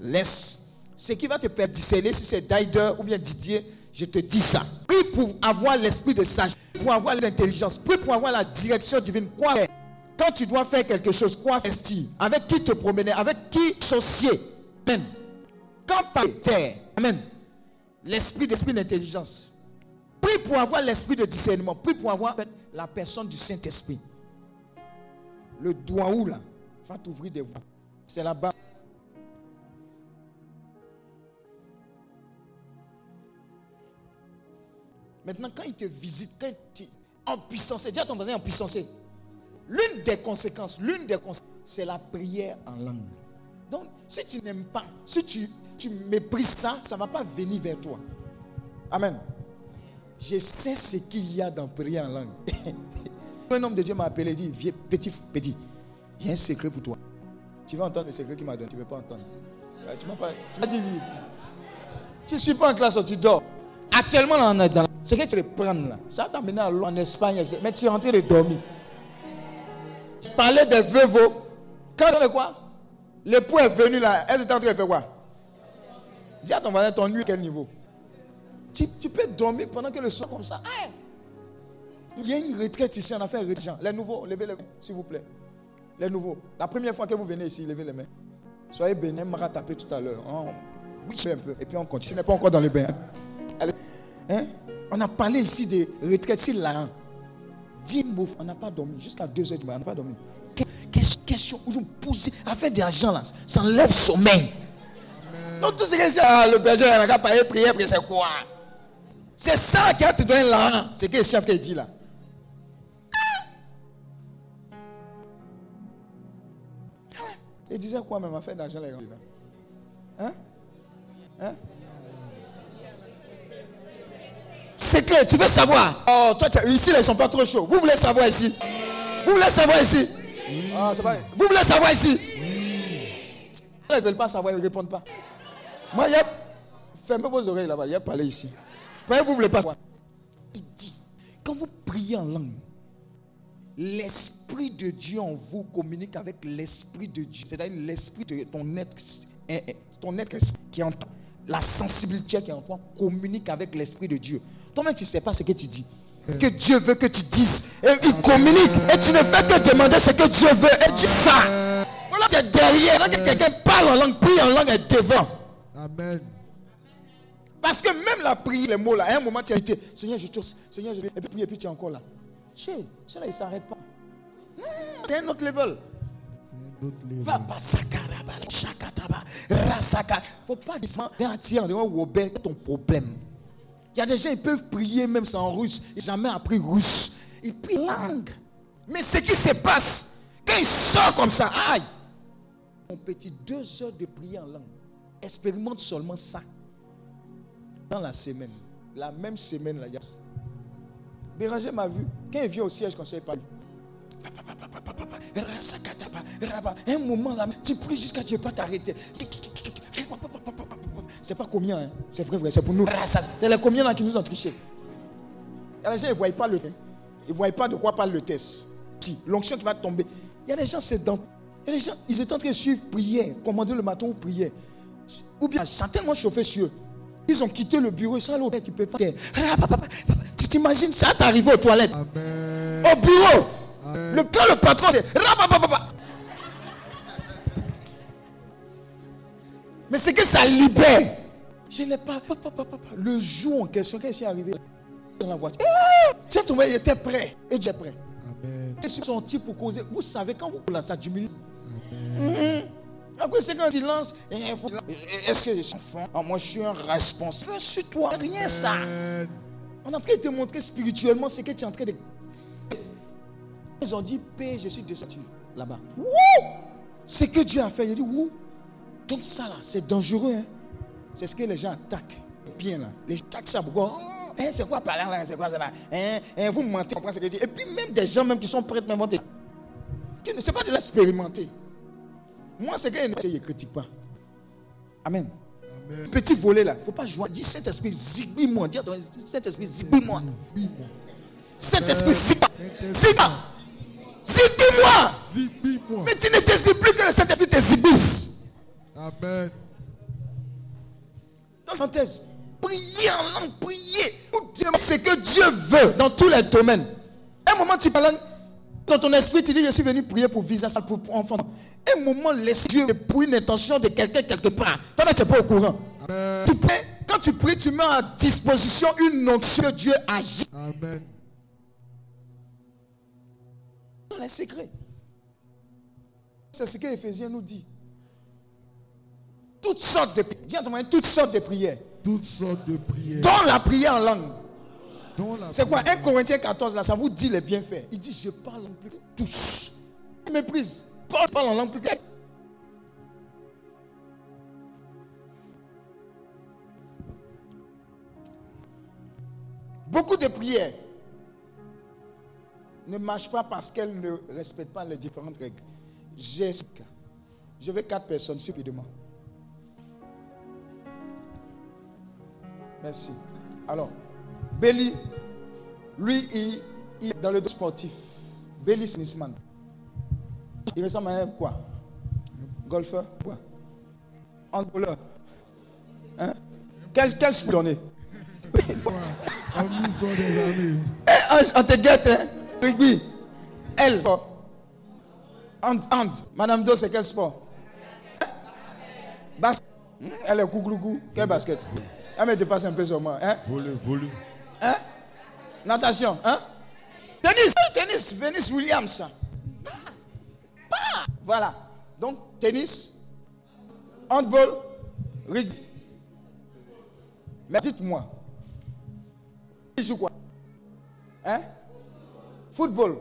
Laisse. Ce qui va te faire discerner si c'est Dider ou bien Didier, je te dis ça. Prie pour avoir l'esprit de sagesse, pour avoir l'intelligence, prie pour avoir la direction divine. Quoi faire? Quand tu dois faire quelque chose, quoi faire Avec qui te promener? Avec qui associer Amen. Quand par terre, Amen. L'esprit d'esprit d'intelligence. Prie pour avoir l'esprit de discernement, prie pour avoir la personne du Saint-Esprit. Le doigt où là? Va t'ouvrir des voies. C'est là-bas. Maintenant, quand il te visite, quand il en puissance, dis à ton voisin en puissance. L'une des conséquences, l'une des conséquences, c'est la prière en langue. Donc, si tu n'aimes pas, si tu, tu méprises ça, ça ne va pas venir vers toi. Amen. Je sais ce qu'il y a dans prier en langue. un homme de Dieu m'a appelé et dit, viens, petit, petit, j'ai un secret pour toi. Tu vas entendre le secret qu'il m'a donné, tu ne veux pas entendre. Tu m'as pas, dit. Tu ne suis pas en classe, tu dors. Actuellement, là, on est dans ce que tu veux prendre là, ça t'a mené en Espagne, mais tu es en train de dormir. Je parlais des veuves. Quand on quoi? L'époux est venu là, elle était en train de faire quoi? Dis à ton voisin, ton nuit, quel niveau? Tu, peux dormir pendant que le soir comme ça. Il y a une retraite ici, on a fait retraite. Les nouveaux, levez les mains, s'il vous plaît. Les nouveaux. La première fois que vous venez ici, levez les mains. Soyez bénis, m'a tapé tout à l'heure. On oui, un peu. Et puis on continue. Ce n'est pas encore dans le bain. Hein? On a parlé ici des retraites. Si là, dis mots, on n'a pas dormi. Jusqu'à 2 heures du matin, on n'a pas dormi. Que- que- Question où nous poser, avec de l'argent là, ça enlève sommeil. Donc tout ce que c'est, ah, le berger, on n'a parler, prier, c'est quoi? C'est ça qui a te donné l'argent. C'est que le chef dit là. Ah. Il disait quoi même, affaire d'argent les gars? Hein? Hein? C'est que tu veux savoir. Oh, toi, ici, là, ils ne sont pas trop chauds. Vous voulez savoir ici? Vous voulez savoir ici? Ah, pas- Vous voulez savoir ici? Ils ne veulent pas savoir, ils ne répondent pas. Moi. Fermez vos oreilles là-bas, il y a parlé ici. Pourquoi vous ne voulez pas savoir? Il dit, quand vous priez en langue, l'Esprit de Dieu en vous communique avec l'Esprit de Dieu. C'est-à-dire l'Esprit de ton être, eh, eh, ton être qui est en toi, la sensibilité qui est en toi communique avec l'Esprit de Dieu. Toi-même, tu ne sais pas ce que tu dis. Ce que Dieu veut que tu dises. Et il communique. Et tu ne fais que demander ce que Dieu veut. Et dis ça. Voilà, tu es derrière. Là, que quelqu'un parle en langue, prie en langue, est devant.
Amen.
Parce que même la prière, les mots là, à un moment tu as été, Seigneur, je te Seigneur, je vais. Et puis, puis, et puis tu es encore là. Che, cela, il ne s'arrête pas. Hmm, C'est un autre level.
C'est un autre level.
Papa sakaraba, shakataba, rasaka. Faut pas dire garantir en disant Robert, ton problème. Il y a des gens, ils peuvent prier même sans russe. Ils n'ont jamais appris russe. Ils prient langue. Mais ce qui se passe, quand ils sortent comme ça, aïe. Mon petit, deux heures de prière en langue. Expérimente seulement ça. Dans la semaine. La même semaine, là, il y a. Béranger m'a vu. Quand il vient au siège, je ne pas lui. Un moment là, tu pries jusqu'à Dieu pas t'arrêter. C'est pas combien, hein? c'est vrai, vrai, c'est pour nous. Y a les combien là qui nous ont triché. Il y a les gens, ils ne voient pas le test. Ils ne voient pas de quoi parle le test. Si, l'onction qui va tomber. Il y a des gens, c'est dans. Il y a des gens, ils étaient en train de suivre prière, commander le matin ou prière. Ou bien, ça a tellement chauffé sur eux. Ils ont quitté le bureau, ça, l'autre, tu peux pas. Tu t'imagines, ça t'est arrivé aux toilettes
Amen.
au bureau. Le, quand le patron, c'est. Mais c'est que ça libère. Je n'ai pas. Le jour en question, quand il est arrivé dans la voiture, tu ton il était prêt. Et Dieu est prêt.
Amen.
Sorti pour causer. Vous savez, quand vous là, ça diminue. Mhm. Après, c'est quand eh, Est-ce que je suis enfant Ah, Moi, je suis un responsable. Sur toi. Rien ça. On est en train de te montrer spirituellement ce que tu es en train de. Ils ont dit, paix, je suis descendu là-bas. Wouh! Ce que Dieu a fait, il a dit, wouh! Donc ça là, c'est dangereux. Hein? C'est ce que les gens attaquent. Bien là. Les gens attaquent ça pourquoi? Oh, hein, c'est quoi parler là? C'est quoi ça là? Hein, hein, vous mentez, on comprend ce que je dis. Et puis même des gens même qui sont prêts vont te- qui ne sais pas de l'expérimenter. Moi, c'est que je ne critique pas. Amen.
Amen.
Petit volet là, il ne faut pas jouer. Dis Saint-Esprit, zigouille-moi. Dis à Saint-Esprit, zigouille-moi. Saint-Esprit, zigouille.
Saint-Esprit.
Zigouille. Zigouille-moi.
Zibi-moi.
Mais tu ne te plus que le Saint-Esprit te zigouille.
Amen.
Donc, synthèse, priez en langue, priez. Pour Dieu, ce que Dieu veut dans tous les domaines. Un moment, tu parles dans ton esprit, tu dis, je suis venu prier pour visa, pour, pour enfant. Un moment, laisse Dieu pour une intention de quelqu'un quelque part. Toi, tu n'es pas au courant.
Amen.
Tu pries, quand tu pries, tu mets à disposition une onction que Dieu agit.
Amen.
les secrets. C'est ce que Éphésiens nous dit. Toutes sortes de prières. Toutes sortes de prières.
Toutes sortes de prières.
Dans la prière en langue. C'est quoi? 1
prière.
Corinthiens 14, là, ça vous dit les bienfaits. Il dit, je parle en plus que tous. Il méprise. Paul parle en langue plus que. Beaucoup de prières ne marchent pas parce qu'elles ne respectent pas les différentes règles. J'ai je veux quatre personnes rapidement. Merci. Alors, Belly, lui, il, il est dans le sportif. Belly Smithman. Il ressemble à un quoi? Golfeur Quoi? Handballeur Hein? Quel, quel sport
amis.
Eh, on te guette, hein? Rugby. Elle. Hand, hand. Madame Do, c'est quel sport? Basket. Hmm, Elle est coucou Quel basket? Elle me dépasse un peu sur moi. Hein?
Volley, volley.
Hein? Natation. Hein? Tennis. Tennis. Venus Williams. Bah, bah. Voilà. Donc, tennis, handball, rugby. Mais dites-moi. Il joue quoi? Hein? Football.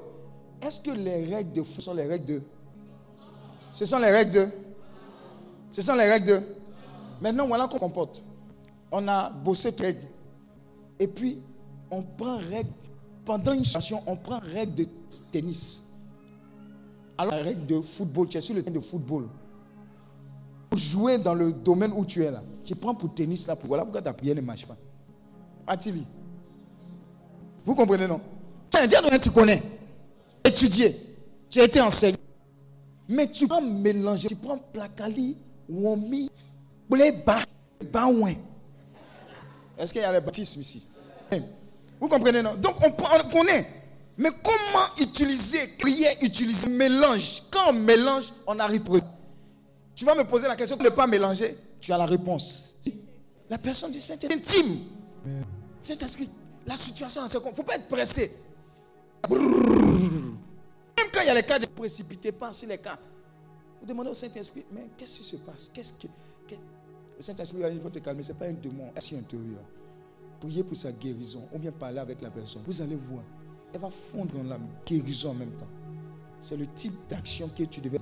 Est-ce que les règles de foot sont les règles de... Ce sont les règles de... Ce sont les règles de... Maintenant, voilà qu'on comporte. On a bossé les règles. Et puis, on prend règle, pendant une situation, on prend règle de tennis. Alors, règle de football, tu es sur le terrain de football. Pour jouer dans le domaine où tu es là, tu prends pour tennis là, voilà pourquoi ta prière ne marche pas. Attili. Vous comprenez, non? Tiens, tu connais. Étudier. Tu as été enseigné. Mais tu prends mélanger, tu prends placali, womi, bléba, baouin. Est-ce qu'il y a le baptisme ici? Vous comprenez, non? Donc on, connaît. Mais comment utiliser, prier, utiliser, mélange? Quand on mélange, on arrive Tu vas me poser la question, ne pas mélanger, tu as la réponse. La personne du Saint-Esprit, intime. Saint-Esprit, la situation, il ne faut pas être pressé. Même quand il y a les cas de précipiter pas sur les cas. Vous demandez au Saint-Esprit, mais qu'est-ce qui se passe? Qu'est-ce que, que- Le Saint-Esprit va dire, il faut te calmer, ce n'est pas un démon, c'est intérieur. Priez pour sa guérison, ou bien parler avec la personne. Vous allez voir, elle va fondre dans la guérison en même temps. C'est le type d'action que tu devais.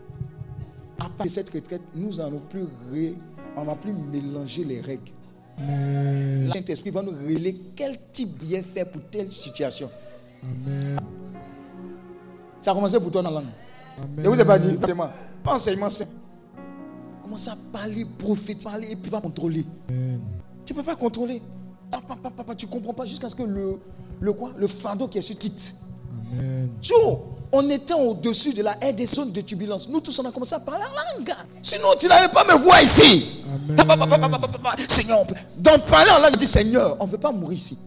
À part de cette retraite, nous n'allons plus, ré- on va plus mélanger les règles.
Amen.
Le Saint-Esprit va nous révéler quel type bien faire pour telle situation.
Amen.
Ça a commencé pour toi dans la langue.
Amen.
Et vous n'avez pas dit, c'est moi. Pas enseignement saint. Commence à parler, prophétiser, parler et puis va contrôler.
Amen.
Tu ne peux pas contrôler. Pa, pa, pa, pa, pa, tu ne comprends pas jusqu'à ce que le, le quoi? Le fardeau qui est sur quitte.
Amen.
On était au-dessus de la aire des zones de turbulence. Nous tous, on a commencé à parler en langue. Sinon, tu n'allais pas me voir ici.
Amen.
Seigneur, donc parler en langue, dit Seigneur, on ne veut pas mourir ici.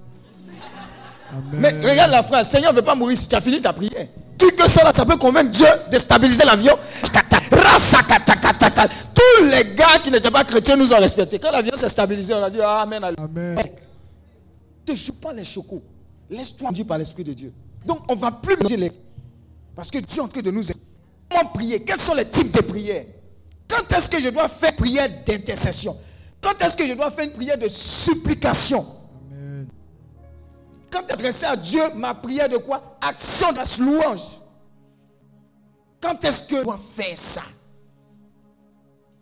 Amen.
Mais regarde la phrase, Seigneur ne veut pas mourir ici. Tu as fini ta prière. Tu que ça, là, ça peut convaincre Dieu de stabiliser l'avion. Tous les gars qui n'étaient pas chrétiens nous ont respectés. Quand l'avion s'est stabilisé, on a dit ah, Amen.
Amen.
Ne joue pas les chocos. Laisse-toi conduire par l'Esprit de Dieu. Donc, on ne va plus mélanger les. Parce que Dieu est en train de nous aider. Comment prier? Quels sont les types de prières? Quand est-ce que je dois faire prière d'intercession? Quand est-ce que je dois faire une prière de supplication?
Amen.
Quand adressé à Dieu, ma prière de quoi? Action de louange. Quand est-ce que je dois faire ça?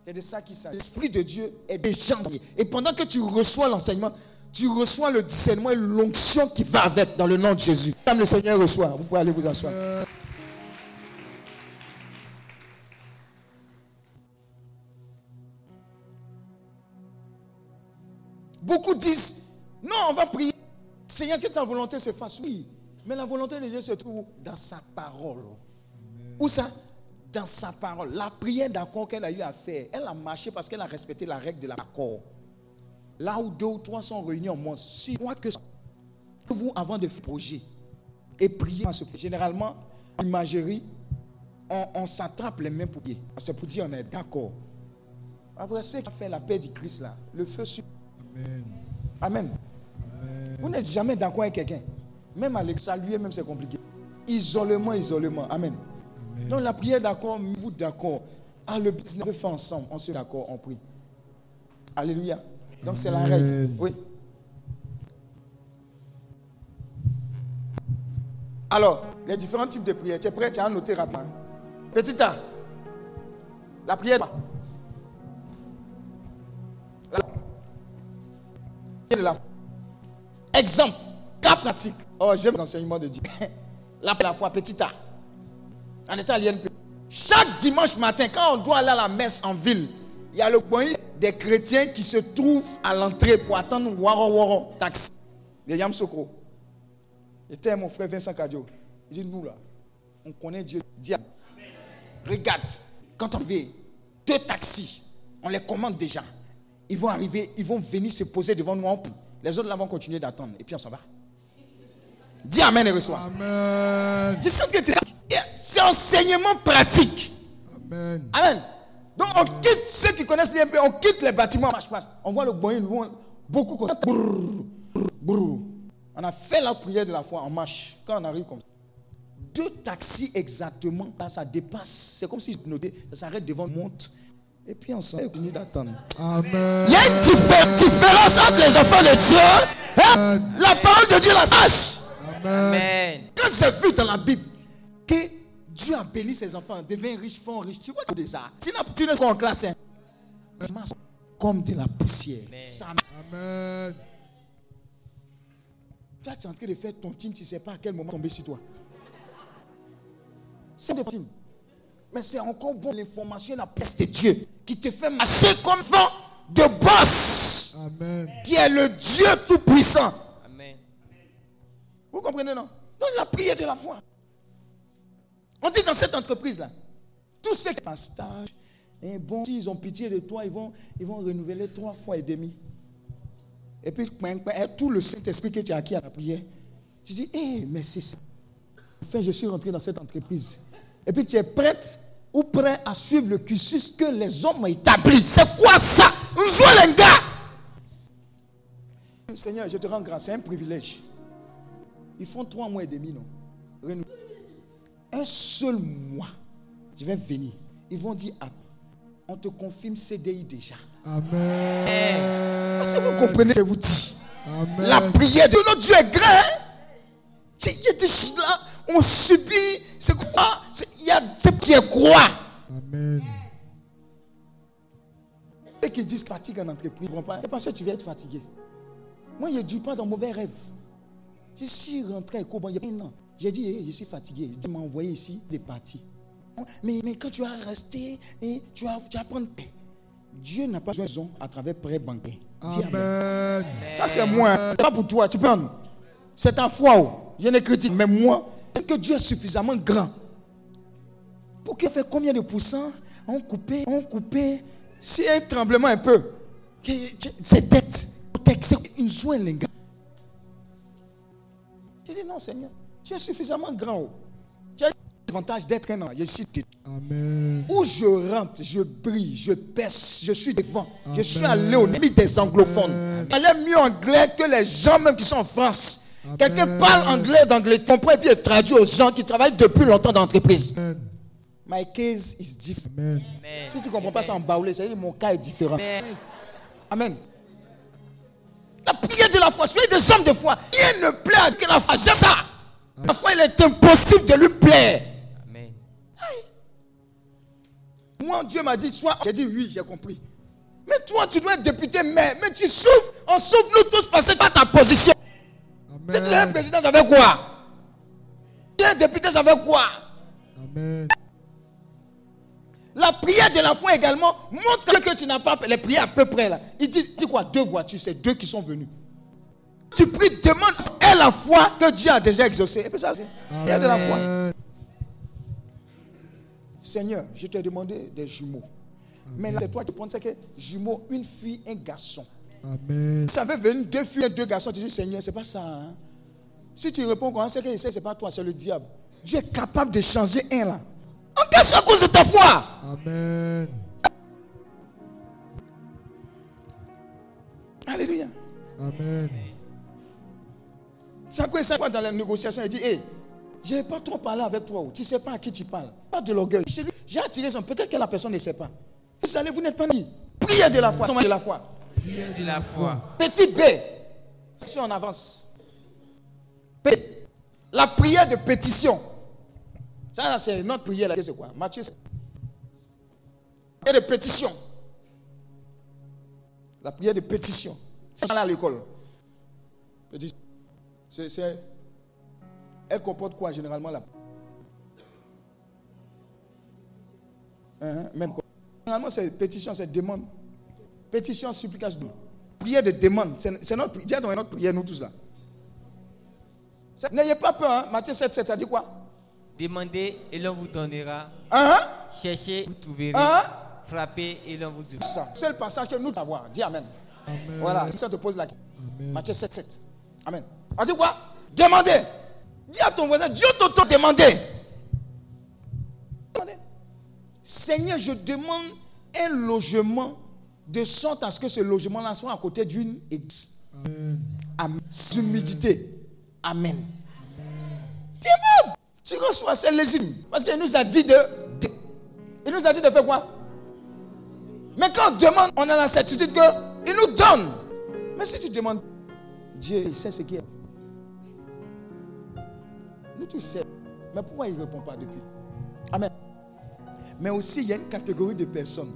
C'est de ça qu'il s'agit. L'Esprit de Dieu est déjà. Et pendant que tu reçois l'enseignement, tu reçois le discernement et l'onction qui va avec dans le nom de Jésus. Comme le Seigneur reçoit, vous pouvez aller vous asseoir. Beaucoup disent, non, on va prier. Seigneur, que ta volonté se fasse. Oui, mais la volonté de Dieu se trouve dans sa parole. Où ça? Dans sa parole. La prière d'accord qu'elle a eu à faire, elle a marché parce qu'elle a respecté la règle de l'accord. Là où deux ou trois sont réunis en moi, si moi que vous, avant de faire projet et prier, généralement, en imagerie, on, on s'attrape les mains pour prier. C'est pour dire on est d'accord. Après, ce qui a fait la paix du Christ là, le feu sur
Amen.
Amen. Vous n'êtes jamais d'accord avec quelqu'un. Même avec saluer, même c'est compliqué. Isolement, isolement. Amen. Donc la prière d'accord, vous d'accord. Ah, le business, on fait ensemble. On se d'accord, on prie. Alléluia. Donc c'est la règle. Oui. Alors, les différents types de prières. Tu es prêt? Tu as noté rapidement. Petit A. La prière. La... Exemple. Cas pratique. Oh, j'aime l'enseignement de Dieu. La, la foi, petit A. En état l'INP. Chaque dimanche matin, quand on doit aller à la messe en ville, il y a le point des chrétiens qui se trouvent à l'entrée pour attendre Waro Waro taxi. Les Yam Sokro. J'étais mon frère Vincent Kadio. Il dit Nous là, on connaît Dieu. Diable. Regarde, quand on vient, deux taxis, on les commande déjà. Ils vont arriver, ils vont venir se poser devant nous. Les autres là vont continuer d'attendre. Et puis on s'en va. Dis Amen et reçois.
Amen.
C'est enseignement pratique.
Amen.
Amen. Donc on quitte ceux qui connaissent l'IMP, on quitte les bâtiments. On voit le boyin loin, beaucoup comme ça. On a fait la prière de la foi en marche. Quand on arrive comme ça. Deux taxis exactement, là, ça dépasse. C'est comme si je notais, ça s'arrête devant, monte. Et puis on s'en fini d'attendre.
Amen.
Il y a une différence entre les enfants de Dieu. Hein? La parole de Dieu la sache.
Amen.
Quand j'ai vu dans la Bible que Dieu a béni ses enfants, devient riche, font riche, tu vois déjà. Si tu n'es pas en classe, hein, comme de la poussière. Ça-
Amen.
Toi, tu es en train de faire ton team, tu ne sais pas à quel moment tomber sur toi. C'est des team. Mais c'est encore bon l'information, la peste de Dieu, qui te fait marcher comme vent de boss,
Amen.
qui est le Dieu tout-puissant.
Amen.
Vous comprenez, non? Donc la prière de la foi. On dit dans cette entreprise-là, tous ceux qui sont en stage, eh, bon, s'ils ont pitié de toi, ils vont, ils vont renouveler trois fois et demi. Et puis, tout le Saint-Esprit que tu as acquis à la prière, tu dis, eh, mais c'est ça. Enfin, je suis rentré dans cette entreprise. Et puis, tu es prête ou prêt à suivre le cursus que les hommes ont établi. C'est quoi ça? Seigneur, je te rends grâce, c'est un privilège. Ils font trois mois et demi, non? Renou- Un seul mois, je vais venir. Ils vont dire, ah, on te confirme CDI déjà.
Amen.
Si vous comprenez ce que je vous dis,
Amen.
la prière de notre Dieu est grande. là, on subit, c'est quoi? C'est- Il y a c'est qui est quoi
Amen.
Ceux qui disent fatigue en entreprise. C'est parce que tu vas être fatigué. Moi, je ne dis pas dans mauvais rêve. Je suis rentré à Koban il y a un an. J'ai dit, eh, je suis fatigué. Dieu m'a envoyé ici des parties. Mais, mais quand tu vas rester, eh, tu, vas, tu vas prendre. Dieu n'a pas besoin de à travers prêt bancaire. Dis Amen. Ça, c'est moi. hein. C'est pas pour toi. Tu prends. C'est ta foi. oh. Je ne critique. Mais moi, c'est que Dieu est suffisamment grand. Pour qu'il fait combien de pourcents? On coupé, on coupé. C'est un tremblement un peu. C'est tête. C'est une soin, les gars. J'ai dit non, Seigneur. Tu es suffisamment grand. oh. Tu as l'avantage d'être un ange. Je suis
Amen.
où je rentre, je brille, je perce, je suis devant. Je suis allé au limite des anglophones. Je parle mieux anglais que les gens même qui sont en France. Quelqu'un parle anglais d'Angleterre, comprend et puis il traduit aux gens qui travaillent depuis longtemps dans l'entreprise. My case is different.
Amen.
Si tu ne comprends pas ça en baoulé, c'est-à-dire que mon cas est différent.
Amen.
Amen. La prière de la foi, soyez des hommes de foi. Rien ne plaît à que la foi. J'aime ça. La foi, il est impossible de lui plaire.
Amen.
Moi, Dieu m'a dit, soit. J'ai dit oui, j'ai compris. Mais toi, tu dois être député, mais, mais tu souffres. On souffre nous tous parce que tu as ta position. Si tu es un président, ça fait quoi? Tu es un député, ça fait quoi?
Amen.
La prière de la foi également montre que tu n'as pas les prières à peu près là. Il dit, dis quoi? Deux voitures, c'est deux qui sont venus. Tu pries, demande la foi que Dieu a déjà exaucé. Et puis ça, c'est de la foi. Seigneur, je t'ai demandé des jumeaux. Mais là, c'est toi qui prends ça que jumeaux, une fille, un garçon.
Amen.
Ça avait venu deux filles et deux garçons, tu dis Seigneur, c'est pas ça. hein. Si tu réponds ça, c'est que c'est pas toi, c'est le diable. Dieu est capable de changer un là. En question à cause de ta foi.
Amen.
Alléluia.
Amen.
Quoi ça dans la négociation Il dit, hé, je n'ai pas trop parlé avec toi. Tu ne sais pas à qui tu parles. Pas de l'orgueil. J'ai attiré son. Peut-être que la personne ne sait pas. Vous allez, vous n'êtes pas ni. Priez de la foi. De la foi?
Prière de la foi.
Petit B. Si on avance. P. La prière de pétition. Ça, c'est notre prière. Là, c'est quoi? Matthieu. Prière de pétition. La prière de pétition. C'est à l'école. C'est, c'est- elle comporte quoi généralement là? Hein, Même quoi? Généralement, c'est pétition, c'est demande. Pétition, supplication. Prière de demande. C'est, c'est notre, pri- dis à ton- notre prière, nous tous là. C'est- N'ayez pas peur. Hein? Matthieu 7, 7, ça dit quoi?
Demandez et l'on vous donnera.
Hein
Cherchez, vous trouverez.
Hein
Frappez et l'on vous ouvrira.
Ça. C'est le passage que nous devons avoir. Dis Amen. Voilà, ça te pose la question? Matthieu 7, 7. Amen. On dit quoi? Demandez. Dis à ton voisin, Dieu t'auto. Demandez. Seigneur, je demande un logement de sorte à ce que ce logement-là soit à côté d'une église. Amen. Humidité. Amen. Tu reçois, c'est légitime. Parce qu'il nous a dit de, de- Il nous a dit de faire quoi? Mais quand on demande, on a la certitude qu'il nous donne. Mais si tu demandes, Dieu, il sait ce qu'il est. Tous savons. Mais pourquoi il ne répond pas depuis? Amen. Mais aussi, il y a une catégorie de personnes.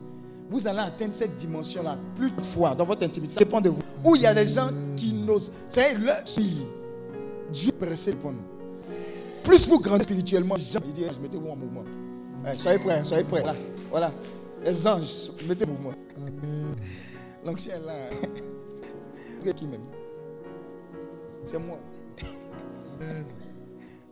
Vous allez atteindre cette dimension-là plus de fois dans votre intimité. Ça dépend de vous. Où il y a des gens qui n'osent. C'est leur fille. Dieu est pressé. Plus vous grandissez spirituellement, il dit, mettez-vous en mouvement. Eh, soyez prêts, soyez prêts. Voilà. voilà. Les anges, mettez en mouvement. L'ancien là. C'est qui même? C'est moi.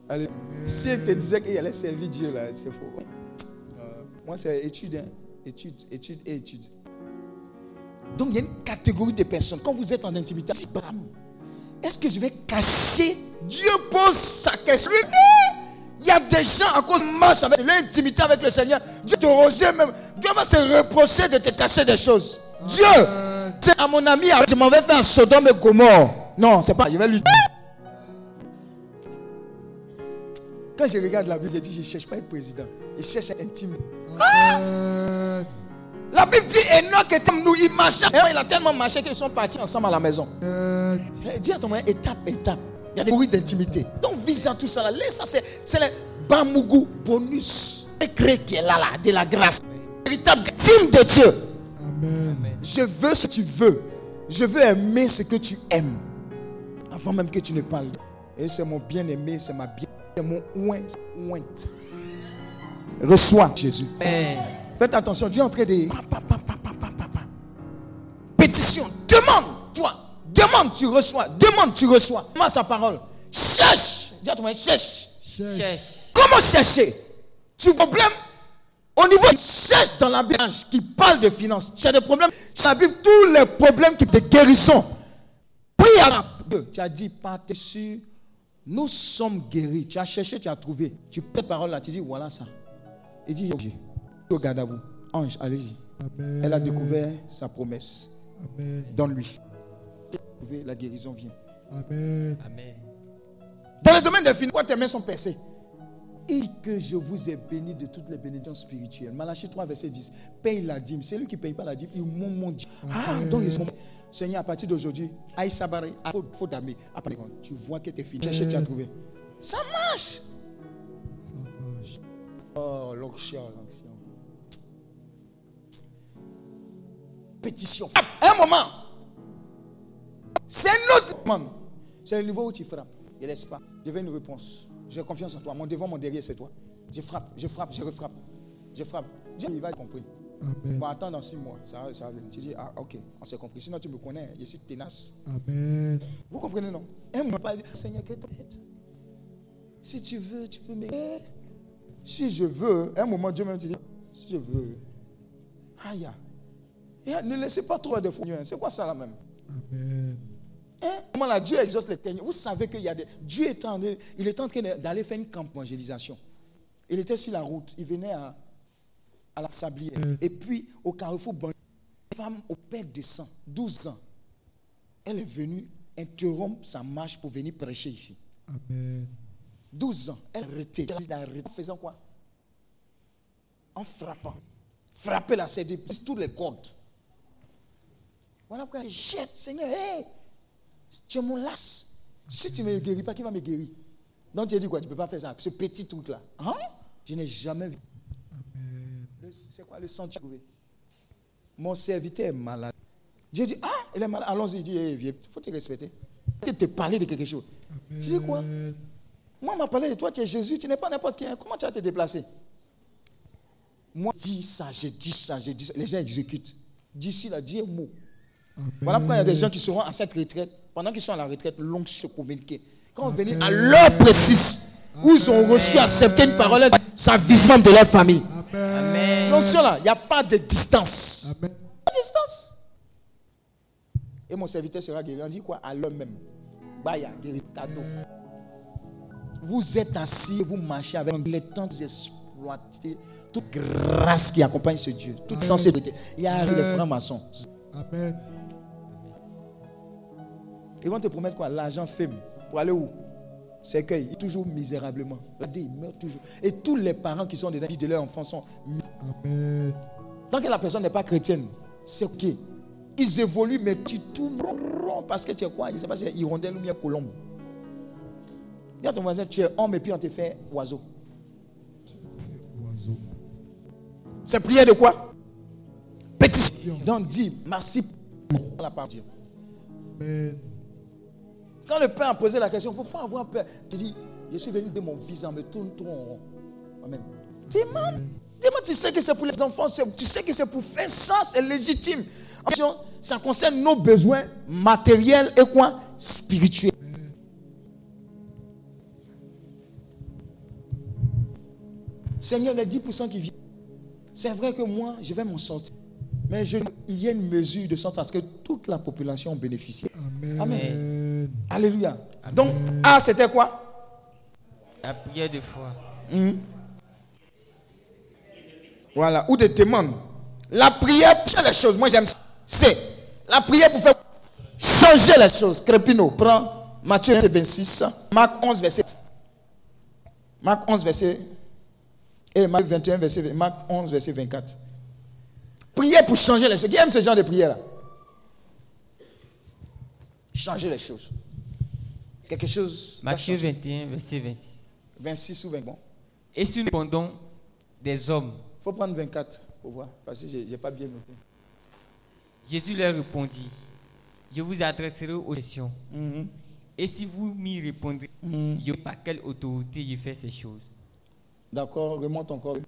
Allez. Si elle te disait qu'il allait servir Dieu là, c'est faux. Euh, moi, c'est étude, hein. étude, étude et étude. Donc, il y a une catégorie de personnes. Quand vous êtes en intimité. Est-ce que je vais cacher Dieu pose sa question? Il y a des gens à cause de marche avec l'intimité avec le Seigneur. Dieu te rejet même. Dieu va se reprocher de te cacher des choses. Dieu, c'est à mon ami, je m'en vais faire Sodome et Gomorre. Non, c'est pas, je vais lui Quand je regarde la Bible, je dis, je ne cherche pas à être président. Je cherche à être intime. La Bible dit, Enoch était nous, il marchait. Il a tellement marché qu'ils sont partis ensemble à la maison. Eh, Dis à ton moyen, étape, étape. Il y a des bruits d'intimité. Donc, vise à tout ça là. Laisse ça, c'est, le bamougou bonus. Secret qui est là, là, de la grâce. Véritable team de Dieu.
Amen.
Je veux ce que tu veux. Je veux aimer ce que tu aimes. Avant même que tu ne parles. Et c'est mon bien-aimé, c'est ma bien. C'est mon oint. ointe. Reçois Jésus.
Amen.
Faites attention, Dieu est en train de. Pétition, demande, toi. Demande, tu reçois. Demande, tu reçois. Comment sa parole Cherche. Dis à ton cherche. Comment chercher? Tu problème au niveau cherche dans la Bible qui parle de finances. Tu as des problèmes? Ça Bible tous les problèmes qui te guérison. Prie à la Dieu. Tu as dit par-dessus, nous sommes guéris. Tu as cherché, tu as trouvé. Tu prends cette parole là, tu dis voilà ça. Il dit Dieu, regarde à vous. Ange, allez-y.
Amen.
Elle a découvert sa promesse.
Amen.
Donne-lui. La guérison vient.
Amen.
Amen.
Dans le domaine des finances, pourquoi tes mains sont percées Et que je vous ai béni de toutes les bénédictions spirituelles. Malachie 3, verset 10. Paye la dîme. Celui qui ne paye pas la dîme, il mon, mon Dieu. Ah, donc il se- Seigneur, à partir d'aujourd'hui, aïe sabari, faut. Après, tu vois que tu es fini. Cherchez, tu as trouvé. Ça marche.
Ça marche.
Oh, l'onction, l'onction. Pétition. Un moment. C'est un autre moment. C'est le niveau où tu frappes. Je laisse pas. Je veux une réponse. J'ai confiance en toi. Mon devant, mon derrière, c'est toi. Je frappe, je frappe, je refrappe. Je frappe. Dieu, il va compris.
Amen.
Bon, attends dans six mois. Ça, ça. Tu dis, ah, ok, on s'est compris. Sinon, tu me connais. Je suis tenace.
Amen.
Vous comprenez, non? Un moment, pas Seigneur, que ton aide. Si tu veux, tu peux m'aider. Si je veux, un moment, Dieu même te dit, si je veux. Aïe. Ne laissez pas trop de fou. C'est quoi ça là même?
Amen.
Hein? Comment là, Dieu exauce les ténèbres? Vous savez qu'il y a des. Dieu est en, il est en train d'aller faire une camp évangélisation. Il était sur la route. Il venait à, à la sablière. Et puis, au carrefour, bon, une femme au père de sang, 12 ans. elle est venue interrompre sa marche pour venir prêcher ici.
Amen.
12 ans, elle arrêtait. Elle arrêté. En faisant quoi? En frappant. Frapper la CD, tous les comptes. Voilà pourquoi elle jette, Seigneur, hé, tu es mon las. Si tu ne me guéris pas, qui va me guérir? Donc tu as dit quoi? Tu ne peux pas faire ça. Ce petit truc-là. Hein? Je n'ai jamais vu. C'est quoi le sang tu trouvé? Mon serviteur est malade. Dieu dit, ah, il est malade. Allons-y, il dit, eh, viens, il faut te respecter. Il te parler de quelque chose. Tu dis quoi? Moi, on m'a parlé de toi, tu es Jésus, tu n'es pas n'importe qui. hein. Comment tu vas te déplacer Moi, dis ça, j'ai dit ça, j'ai dit ça. Les gens exécutent. D'ici là, dis un mot. Voilà pourquoi il y a des gens qui seront à cette retraite, pendant qu'ils sont à la retraite, longue se communiquer. Quand on venir à l'heure précise, où ils ont reçu, accepté une parole, sa vision de leur famille.
Amen.
L'onction là, il n'y a pas de distance.
Amen.
Pas de distance. Et mon serviteur sera guéri. On dit quoi? À l'heure même. Baya, guéri, cadeau. Vous êtes assis, vous marchez avec les temps exploiter toute grâce qui accompagne ce Dieu, toute sensibilité. Il y a les francs-maçons.
Amen.
Ils vont te promettre quoi? L'argent faible. Pour aller où? Cercueil. Il toujours misérablement. Regardez, il meurt toujours. Et tous les parents qui sont dedans, de leurs enfants sont.
Amen.
Tant que la personne n'est pas chrétienne, c'est ok. Ils évoluent, mais tu tournes rond parce que tu es quoi? Je ne sais pas si c'est hirondelle ou bien colombe. Dis à ton voisin, tu es homme et puis on te fait oiseau.
Oiseau.
C'est prière de quoi? Pétition. Donc dis, merci pour la de Dieu.
Amen.
Quand le Père a posé la question, il ne faut pas avoir peur. Tu dis, je suis venu de mon visage, me tourne trop en rond. Amen. Demande. Demande, tu sais que c'est pour les enfants, tu sais que c'est pour faire ça, c'est légitime. Ça concerne nos besoins matériels et quoi? Spirituels. Seigneur, les 10% qui viennent, c'est vrai que moi, je vais m'en sortir. Mais je- il y a une mesure de sorte à ce que toute la population bénéficie.
Amen.
Amen. Alléluia. Donc, A, c'était quoi?
La prière de foi.
Voilà, ou des demandes. La prière pour changer les choses, moi j'aime ça. C'est la prière pour faire changer les choses. Crépino, prends Matthieu 26, Marc 11, verset. Marc 11, verset. Et Marc 21, verset. Marc 11, verset 24. Prière pour changer les choses. Qui aime ce genre de prière-là? Changer les choses. Quelque chose.
Matthieu
changer.
21, verset 26.
26 ou 20. Bon.
Et si nous répondons des hommes,
Il faut prendre 24 pour voir. Parce que je n'ai pas bien noté.
Jésus leur répondit, je vous adresserai aux questions.
Mhm.
Et si vous m'y répondrez,
Mhm.
je ne sais pas quelle autorité je fais ces choses?
D'accord, remonte encore.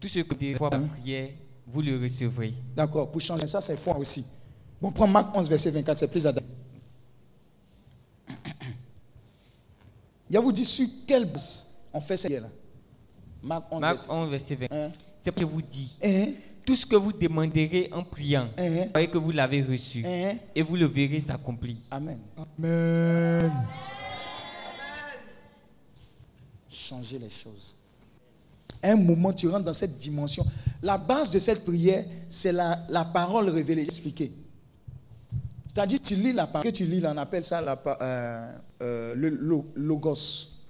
Tout ce que vous par prière, vous le recevrez.
D'accord, pour changer ça, c'est foi aussi. Bon, prends Marc 11, verset 24, c'est plus adapté. Je vous dis sur quelle base on fait cette là Marc 11,
Marc
verset
11, verset 20.
Hein?
C'est pour que je vous dis,
Hein?
tout ce que vous demanderez en priant,
Hein?
voyez que vous l'avez reçu.
Hein?
Et vous le verrez s'accomplir.
Amen.
Amen.
Changer les choses. Un moment, tu rentres dans cette dimension. La base de cette prière, c'est la, la parole révélée. Expliquer. C'est-à-dire, tu lis la parole. Que tu lis, là, on appelle ça la, euh, euh, le lo- logos.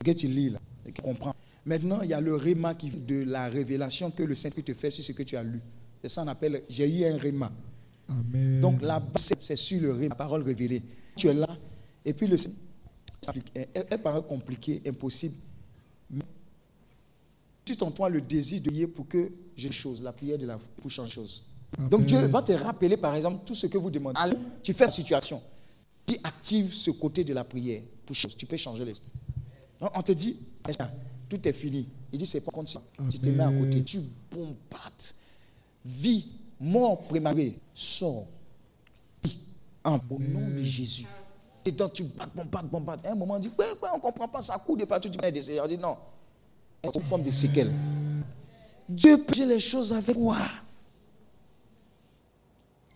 Que tu lis, là, et que tu comprends. Maintenant, il y a le réma qui vient de la révélation que le Saint-Esprit te fait sur ce que tu as lu. C'est ça qu'on appelle, j'ai eu un réma.
Amen.
Donc la base, c'est- sur le réma, la parole révélée. Tu es là, et puis le elle, elle paraît compliquée, impossible. Mais si en toi le désir de prier pour que j'ai chose, la prière de la pour changer chose. Donc Dieu va te rappeler, par exemple, tout ce que vous demandez. Allez, tu fais la situation. Tu actives ce côté de la prière pour chose. Tu peux changer les. Donc, on te dit, tout est fini. Il dit, c'est pas contre ça. Tu te mets à côté, tu bombardes. Vie, mort prématurée, sors. Vie, en au nom de Jésus. Et donc tu bombardes, bombardes, bombardes. À un moment, on dit, ouais, ouais, on ne comprend pas, ça court de partout. Tu dit, non. C'est une forme de séquelles? Dieu peut changer les choses avec toi.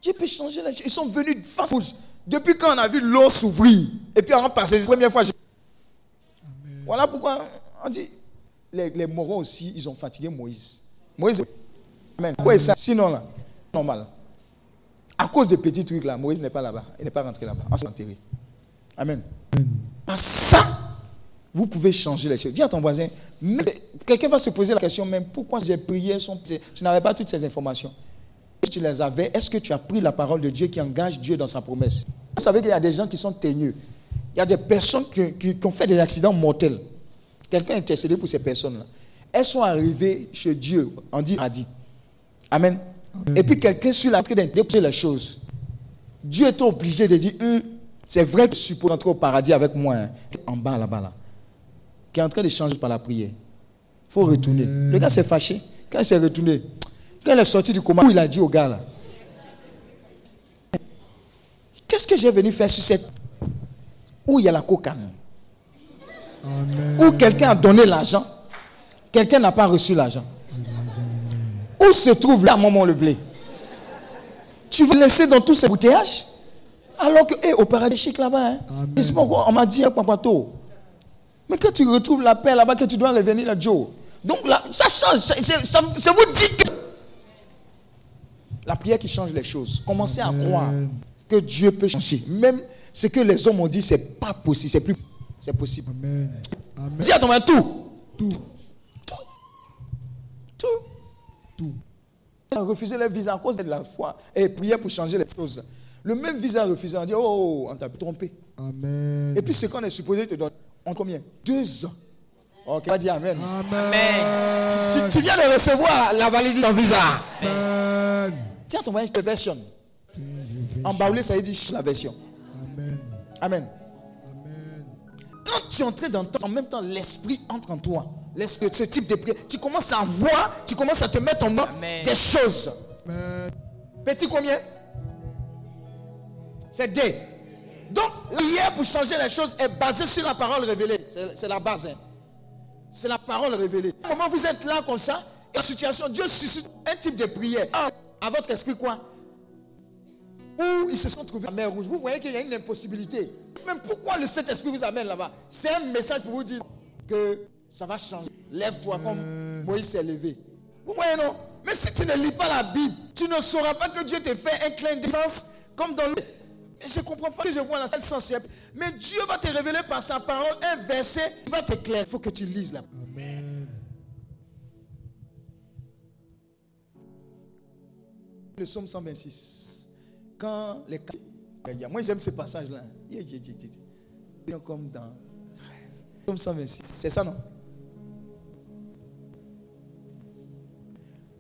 Dieu peut changer les choses. Ils sont venus de face rouge. Depuis quand on a vu l'eau s'ouvrir, et puis on va passer, c'est la première fois. je- Voilà pourquoi on dit, les, les morons aussi, ils ont fatigué Moïse. Moïse, Amen. Quoi est ça Sinon là, normal. À cause des petits trucs là, Moïse n'est pas là-bas. Il n'est pas rentré là-bas. On s'est enterré. Amen. À ça, vous pouvez changer les choses. Dis à ton voisin, quelqu'un va se poser la question même, pourquoi j'ai prié son... Je n'avais pas toutes ces informations? Tu les avais, est-ce que tu as pris la parole de Dieu qui engage Dieu dans sa promesse? Vous savez qu'il y a des gens qui sont teigneux. Il y a des personnes qui, qui- qui ont fait des accidents mortels. Quelqu'un a intercédé pour ces personnes-là. Elles sont arrivées chez Dieu, on dit paradis. Amen. Et puis quelqu'un sur la train d'interpréter les choses. Dieu est obligé de dire, Hum, c'est vrai que je suis pour entrer au paradis avec moi, hein. en bas là-bas là, qui est en train de changer par la prière. Il faut retourner. Le gars s'est fâché. Quand il s'est retourné, quand il est sorti du coma, il a dit au gars là, qu'est-ce que j'ai venu faire sur cette... Où il y a la cocaïne? Où quelqu'un a donné l'argent, quelqu'un n'a pas reçu l'argent. Où se trouve là, maman, le blé? Tu veux laisser dans tous ces bouteillages? Alors que, hé, au paradis chic là-bas, hein, on m'a dit à Papato. Mais quand tu retrouves la paix là-bas, que tu dois revenir là, Joe. Donc là, ça change. ça vous dit que. La prière qui change les choses. Commencez à croire que Dieu peut changer. Même ce que les hommes ont dit, c'est pas possible. C'est plus. C'est possible.
Amen. Amen.
Dis à ton voisin tout.
Tout.
Tout.
Tout.
On a refusé les visas à cause de la foi et prier pour changer les choses. Le même visa refusé, on dit Oh, on t'a trompé.
Amen.
Et puis ce qu'on est supposé te donner, en combien? Deux ans. Ok, on va dire Amen.
Amen.
Tu, tu viens de recevoir la validité de ton visa.
Amen.
Tiens ton voisin, je te version. En baoulé, ça veut dire la version.
Amen.
Amen.
Amen.
Quand tu es en train d'entendre, en même temps, l'esprit entre en toi. L'esprit, ce type de prière, tu commences à voir, tu commences à te mettre en main des choses.
Amen.
Petit combien? C'est D. Donc, prière pour changer les choses est basée sur la parole révélée. C'est la base. hein. C'est la parole révélée. Au moment où vous êtes là comme ça, la situation, Dieu suscite un type de prière. Ah, à votre esprit quoi? Où ils se sont trouvés? À la mer rouge. Vous voyez qu'il y a une impossibilité. Même pourquoi le Saint-Esprit vous amène là-bas? C'est un message pour vous dire que ça va changer. Lève-toi comme Moïse s'est levé. Vous voyez non? Mais si tu ne lis pas la Bible, tu ne sauras pas que Dieu te fait un clin de sens comme dans le... Je ne comprends pas que je vois dans quel sens. Mais Dieu va te révéler par sa parole un verset qui va t'éclairer. Il faut que tu lises là.
Amen.
Le psaume 126. Quand les... Moi j'aime ce passage-là. Comme dans... Psaume 126. C'est ça non?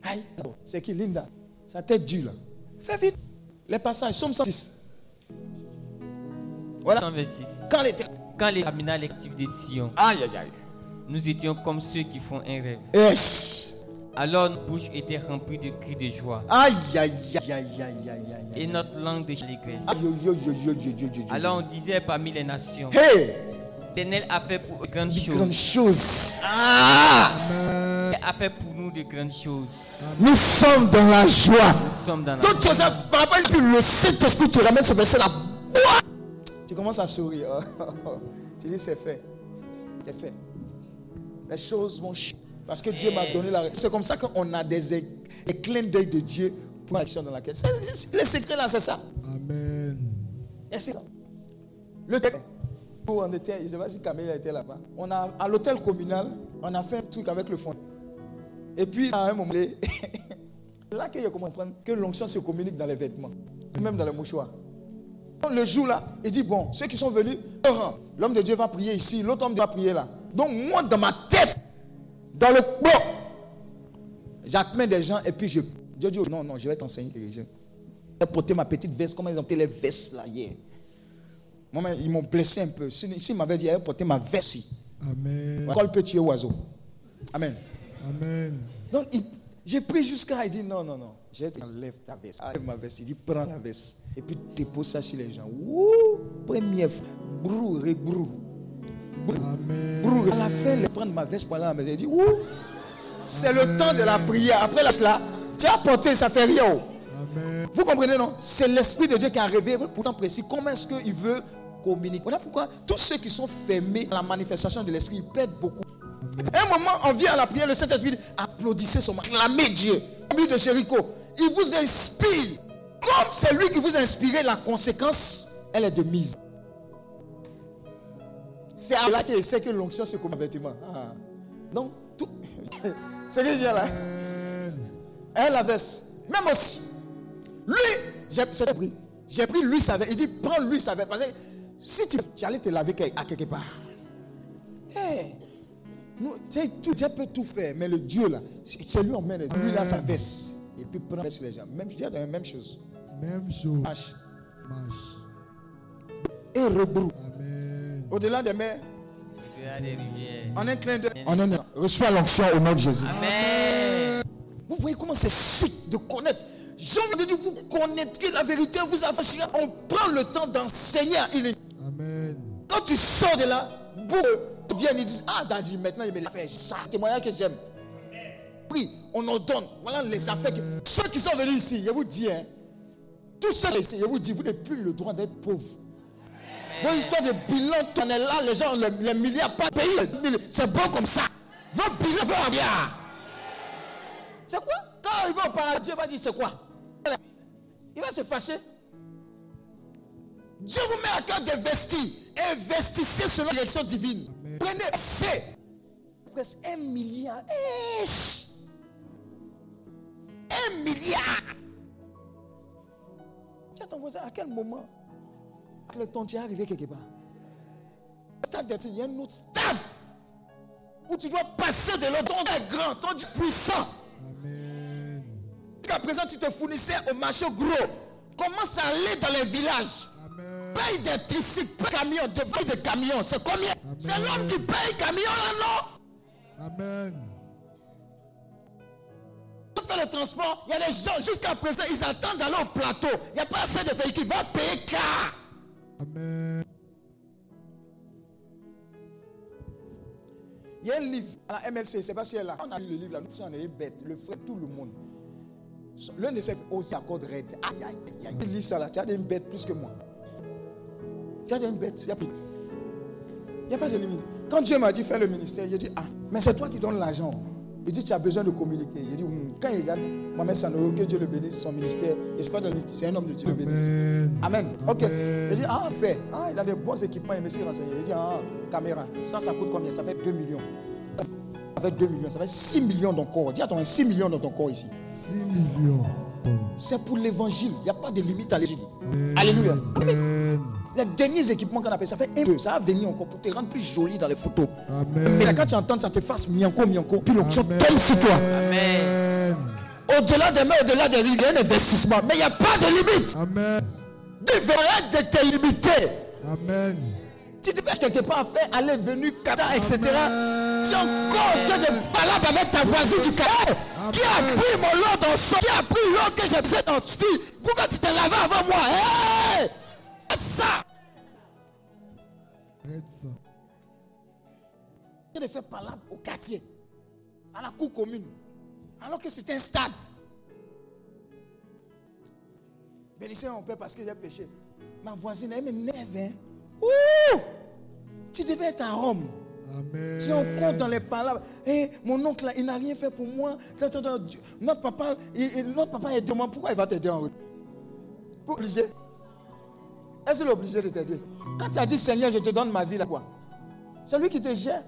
Aïe. C'est qui Linda? Sa tête dure là. Fais vite. Les passages. Psaume 126. Voilà.
126.
Quand les...
Quand les caminats lectifs de Sion,
Aïe, aïe, aïe.
nous étions comme ceux qui font un rêve.
Yes.
Alors nos bouches étaient remplies de cris de joie.
Aïe, aïe, aïe, aïe, aie, aie, aie,
Et notre langue de allégresse. Alors on disait parmi les nations.
Hey!
L'Éternel a fait pour de grandes choses.
Grandes
choses. A fait pour nous de grandes choses.
Nous sommes dans la joie.
Nous sommes dans la
joie. Joseph, par rapport le Saint-Esprit te ramène ce verset-là. Tu commences à sourire. tu dis, c'est fait. C'est fait. Les choses vont changer. Parce que Dieu m'a donné la C'est comme ça qu'on a des, clins d'œil de Dieu pour l'action dans laquelle. Le secret là, c'est ça.
Amen.
Et c'est. Le texte où on était, je ne sais pas si Camille était là-bas. On a, à l'hôtel communal, on a fait un truc avec le fond. Et puis, à un moment, donné, c'est là que je comprendre que l'onction se communique dans les vêtements, même dans les mouchoirs. Le jour là, il dit bon, ceux qui sont venus, l'homme de Dieu va prier ici, l'autre homme va prier là. Donc moi, dans ma tête, dans le bon, j'appelle des gens et puis je. Dieu dit non, non, je vais t'enseigner. Je vais porter ma petite veste, comment ils ont porté les vestes là hier. Moi, ils m'ont blessé un peu. S'ils si, m'avaient dit, elle porter ma veste ici.
Amen.
Col peut tuer oiseau. Amen.
Amen.
Donc, j'ai pris jusqu'à. Il dit non, non, non. Je enlève ta veste. Enlève ma veste. Il dit prends la veste. Et puis dépose ça sur les gens. Wouh! Première fois. Brou, rebrou.
Amen.
À la fin, il prendre ma veste pour aller à la maison. Il dit Wouh! C'est le temps de la prière. Après là, tu as porté, ça fait rien. oh.
Amen.
Vous comprenez, non? C'est l'Esprit de Dieu qui a révélé, pourtant précis, comment est-ce qu'il veut communiquer? Voilà pourquoi tous ceux qui sont fermés à la manifestation de l'Esprit, ils perdent beaucoup. À un moment, on vient à la prière, le Saint-Esprit dit, applaudissez son mari, Dieu. Ami de Jéricho, il vous inspire. Comme c'est lui qui vous a inspiré, la conséquence, elle est de mise. C'est à là qu'il sait que l'onction se comme vêtement. Ah. Donc, tout. c'est qui vient là? Elle la veste. Même aussi. Lui, j'ai pris. J'ai pris lui sa veste. Il dit, prends lui sa veste. Parce que si tu, tu allais te laver à quelque part. Hey. Nous, tout, Dieu peut tout faire, mais le Dieu là, c'est lui en main. Lui là sa veste. Et puis prendre les gens. Même, la même chose.
Même chose.
Smash. Et rebrou. Au-delà des mers.
Au-delà des rivières.
En un clin d'œil. En un Reçois l'onction au nom de Jésus.
Amen.
Vous voyez comment c'est chic de connaître. Jean de dire, vous connaîtrez la vérité, vous affranchirez. On prend le temps d'enseigner à
Amen.
Quand tu sors de là, beaucoup viennent et disent, ah, Daddy, maintenant il me l'a fait. Ça, témoignage que j'aime. Oui, on en donne. Voilà les affaires. Ceux qui sont venus ici, je vous dis, hein, tous ceux ici, je vous dis, vous n'avez plus le droit d'être pauvre. Vos histoires de bilan, on est là, les gens ont les, milliards pas payés. C'est bon comme ça. Vos bilans vont rien. C'est quoi? Quand ils vont au paradis, Dieu va dire c'est quoi? Il va se fâcher. Dieu vous met à cœur d'investir. Investissez selon l'élection divine. Prenez c'est presque un milliard. Un milliard. Tiens ton voisin, à quel moment? Le temps tu es arrivé quelque part Stade il y a un autre stade où tu dois passer de l'autre. Ton est grand, ton est puissant.
Amen.
Jusqu'à présent, tu te fournissais au marché gros. Commence à aller dans les villages?
Amen.
Paye des tricycles, paye camions, des camions. C'est combien? C'est l'homme qui paye camion là, non?
Amen.
Pour faire le transport, il y a des gens, jusqu'à présent, ils attendent d'aller au plateau. Il n'y a pas assez de véhicules. Va payer car.
Amen.
Il y a un livre à la MLC, c'est pas si elle a. On a lu le livre là, nous sommes bête, le frère, tout le monde. L'un de ces aussi accorde raide. Aïe, aïe, aïe. Tu lis ça là, tu as des bêtes plus que moi. Tu as des bêtes, il n'y a, a pas de limite. Quand Dieu m'a dit faire le ministère, j'ai dit, ah, mais c'est toi qui donnes l'argent. Il dit, tu as besoin de communiquer. Il dit, hum, quand il regarde, Mohamed Sanogo, que Dieu le bénisse, son ministère, c'est un homme de Dieu le bénisse. Amen. Ok. Il dit, ah, fait. Ah, il a des bons équipements, il me s'est renseigné. Il dit, ah, caméra. Ça, ça coûte combien? Ça fait 2 millions. Ça fait 2 millions. Ça fait 6 millions dans ton corps. Dis, attends, 6 millions dans ton corps ici.
6 millions.
C'est pour l'évangile. Il n'y a pas de limite à l'évangile. Alléluia. Amen. Les derniers équipements qu'on appelle, ça fait un peu. Ça va venir encore pour te rendre plus joli dans les photos.
Amen.
Mais là, quand tu entends, ça te fasse mianco, mianco. Puis l'onction tombe sur toi.
Amen.
Au-delà des mains, au-delà des rives, il y a un investissement. Mais il n'y a pas de limite.
Amen.
Différent de te limiter.
Amen.
Si tu peux quelque part à faire aller, venir, kata, etc. Tu as encore que de palabres avec ta voisine du carré. Qui a pris mon lot dans son Qui a pris l'eau que j'ai besoin dans ce fil Pourquoi tu t'es lavé avant moi hey ça. Il ne fait pas là au quartier, à la cour commune, alors que c'est un stade. Bénissez mon père parce que j'ai péché. Ma voisine, elle m'énerve. Hein? Ouh! Tu devais être à Rome.
Amen.
Si on compte dans les palabres, hey, mon oncle, là, il n'a rien fait pour moi. Notre papa, il, notre papa est demandé pourquoi il va t'aider en route. Pour obliger. Est-ce qu'il est obligé de t'aider? Quand tu as dit Seigneur, je te donne ma vie là quoi? C'est lui qui te gère.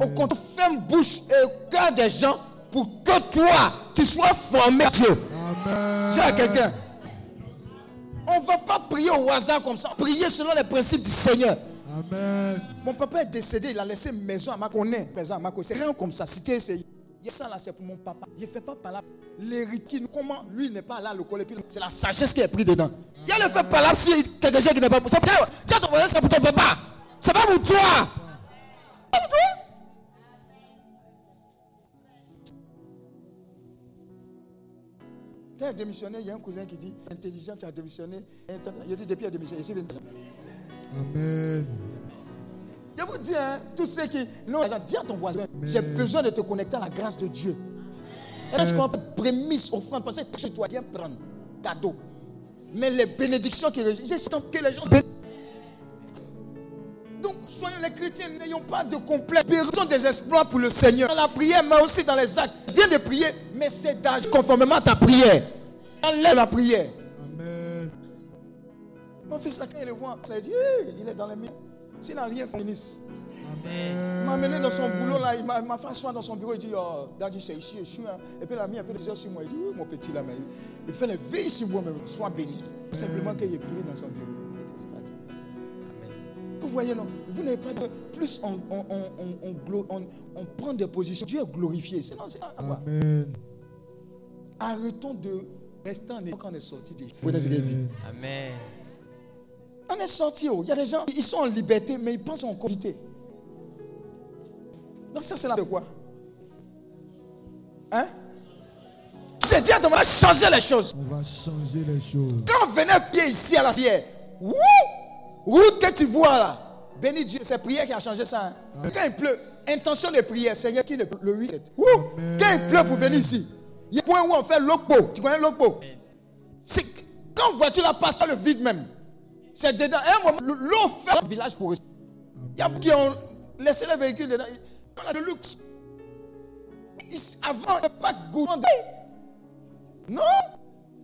Au contraire, ferme bouche et cœur des gens pour que toi, tu sois formé Dieu.
Amen.
J'ai à quelqu'un. On ne va pas prier au hasard comme ça. Prier selon les principes du Seigneur.
Amen.
Mon papa est décédé, il a laissé une maison à Maconé. Maison à. C'est rien comme ça. Si tu essayé. Ça là, c'est pour mon papa. Je ne fais pas par là. L'héritier, comment lui n'est pas là à l'école. C'est la sagesse qui est prise dedans. Il le fait par là si quelque chose qui n'est pas pour ça. Tiens, ton voisin, c'est pour ton papa. C'est pas pour toi. C'est pas pour toi. Tu as démissionné, il y a un cousin qui dit Intelligent, tu as démissionné. Il dit Depuis, il a démissionné. Je.
Amen.
Je vous dis, hein, tous ceux qui n'ont dis à ton voisin, j'ai besoin de te connecter à la grâce de Dieu. Est-ce qu'on peut prémisse, offrande, parce que chez toi, viens prendre cadeau. Mais les bénédictions qui régissent, que les gens Donc, soyons les chrétiens, n'ayons pas de complexe. Périssons des espoirs pour le Seigneur. Dans la prière, mais aussi dans les actes. Viens de prier, mais c'est d'âge conformément à ta prière. Enlève la prière. Mon fils, là, quand il le voit, il dit, il est dans les mines. S'il n'a rien fait, ministre. Il m'a amené dans son boulot, là, il m'a fait asseoir dans son bureau, il dit, oh, Daddy, c'est ici, je suis. hein. Et puis il a mis un peu de heures sur moi. Il dit, oui, mon petit là, mais il fait les veilles sur moi, même. Sois béni. Simplement qu'il est pris dans son bureau. Vous voyez, non Vous n'avez pas de. Plus on, on, on, on, on glo- on- on prend des positions, Dieu est glorifié. Sinon, c'est à voir.
Amen.
Arrêtons de rester en état quand on est sorti. Vous voyez ce qu'il dit
Amen.
On est sorti. oh. Il y a des gens, ils sont en liberté, mais ils pensent en convité. Donc ça, c'est là de quoi? Hein? C'est dire on va changer les choses.
On va changer les choses.
Quand on venait pied ici à la prière, wouh, route que tu vois là, béni Dieu, c'est prière qui a changé ça. hein. Quand il pleut, intention de prière, Seigneur, qui ne le week Wouh, Quand il pleut pour venir ici, il y a un point où on fait l'okpo. Tu connais l'okpo C'est quand une voiture là passe le vide même? C'est dedans. À un moment, l'eau fait le village pour eux. Il y a qui ont laissé les véhicules dedans. On a de luxe. Avant, il n'y avait pas de goût. Non.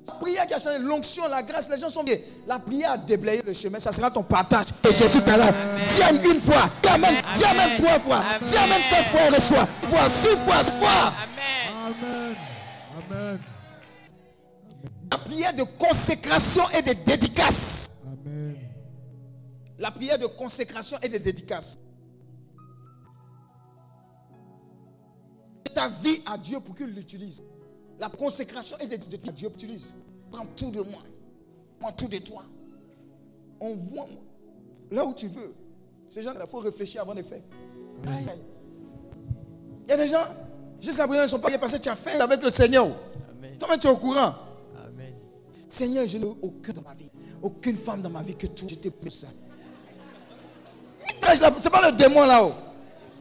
La prière qui a changé l'onction, la grâce, les gens sont bien. La prière a déblayé le chemin, ça sera ton partage. Et Jésus t'as là. Dis Amen une fois, dis Amen, dis Amen trois fois, dis Amen quatre fois, reçois. Fois, six fois, fois.
Amen.
Amen. Amen.
La prière de consécration et de dédicace. La prière de consécration et de dédicace. Ta vie à Dieu pour qu'il l'utilise. La consécration et de dédicace à Dieu utilise. Prends tout de moi. Moi tout de toi. Envoie-moi. Là où tu veux. Ces gens, il faut réfléchir avant de faire. Il y a des gens, jusqu'à présent, ils ne sont pas parce que tu as fait avec le Seigneur. Toi-même, tu es au courant.
Amen.
Seigneur, je n'ai aucun dans ma vie. Aucune femme dans ma vie que toi, je t'ai C'est pas le démon là-haut.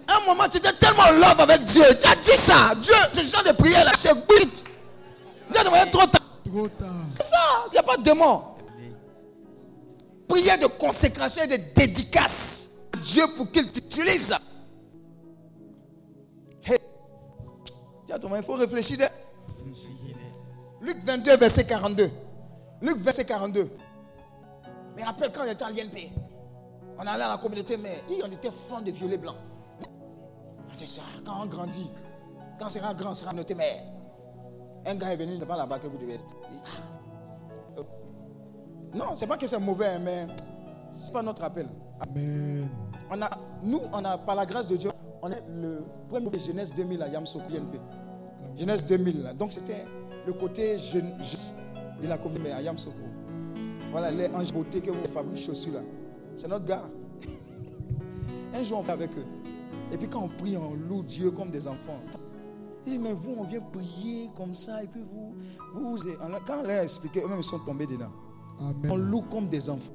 À un moment, tu étais tellement en love avec Dieu. Tu as dit ça. Dieu, ce genre de prière là, c'est good. Dieu demandé trop tard.
Trop tard.
C'est ça. Il n'y a pas de démon. Prière de consécration et de dédicace. à Dieu pour qu'il t'utilise. Hey. Il faut réfléchir. de- Luc 22, verset 42. Luc verset 42. Mais rappelle quand on était à l'INP, on allait à la communauté, mais hi, on était fan de violet blanc. C'est ça, quand on grandit, quand on sera grand, on sera noté mère. Un gars est venu, pas là-bas que vous devez être. Dit, ah. Euh, Non, c'est pas que c'est mauvais, hein, mais c'est pas notre appel.
Amen.
On a, nous, on a, par la grâce de Dieu, on est le premier de Jeunesse 2000 à Yamsoko INP. Jeunesse 2000. là. Donc c'était le côté jeune, jeune de la communauté à Yamsoko. Voilà, les anges beauté que vous fabriquez chaussures là. C'est notre gars. Un jour, on va avec eux. Et puis quand on prie, on loue Dieu comme des enfants. Il dit, mais vous, on vient prier comme ça. Et puis vous, vous, vous- quand on leur a expliqué, eux-mêmes ils sont tombés dedans. On loue comme des enfants.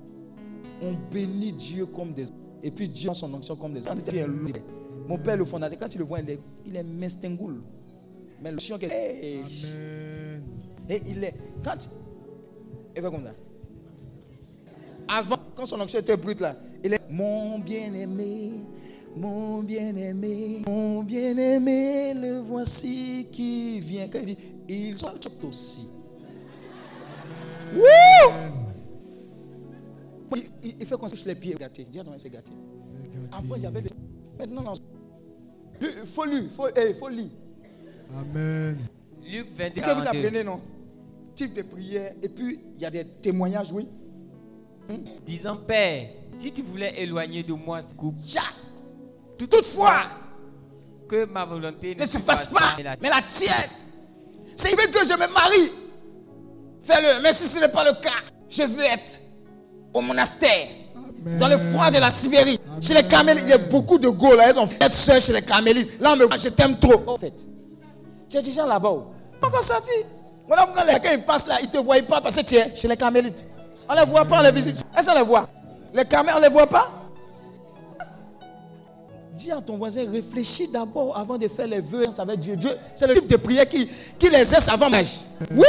On bénit Dieu comme des enfants. Et puis Dieu dans son onction comme des enfants. Mon père, le fondateur, quand il le voit, il est, il est mestingoul. Mais le chien, hey, et il est. Quand. Il fait comme ça. Avant, quand son onction était brute là, il est mon bien-aimé, mon bien-aimé, mon bien-aimé, le voici qui vient. Quand il dit, il sont aussi. Wouh! Il, il- il fait qu'on se touche les pieds gâtés. Dis attends, c'est gâté.
C'est gâté.
Avant, il y avait des. Maintenant, non. Il faut lire, faut, eh, faut lire.
Amen.
Luc 22,
Et que vous
42.
apprenez, non? Type de prière. Et puis, il y a des témoignages, oui.
Disant, Père, si tu voulais éloigner de moi ce couple,
Ja. Toutefois,
que ma volonté
ne se fasse pas,
mais la-
mais la tienne. C'est il veut que je me marie. Fais-le. Mais si ce n'est pas le cas, je veux être au monastère.
Amen.
Dans le froid de la Sibérie. Chez les Carmélites, il y a beaucoup de Gaules. là. Elles ont fait être sœurs chez les Carmélites. Là, on me je t'aime trop. En fait, tu es déjà là-bas. Pas encore sorti. Voilà pourquoi les- quand ils passent là, ils ne te voient pas parce que tu es chez les Carmélites. On ne les voit pas, on les visite. Est-ce qu'on les voit? Les Carmélites, on ne les voit pas? Dis à ton voisin, réfléchis d'abord avant de faire les vœux avec Dieu. Dieu, c'est le type de prière qui, qui les exerce avant l'âge. Oui,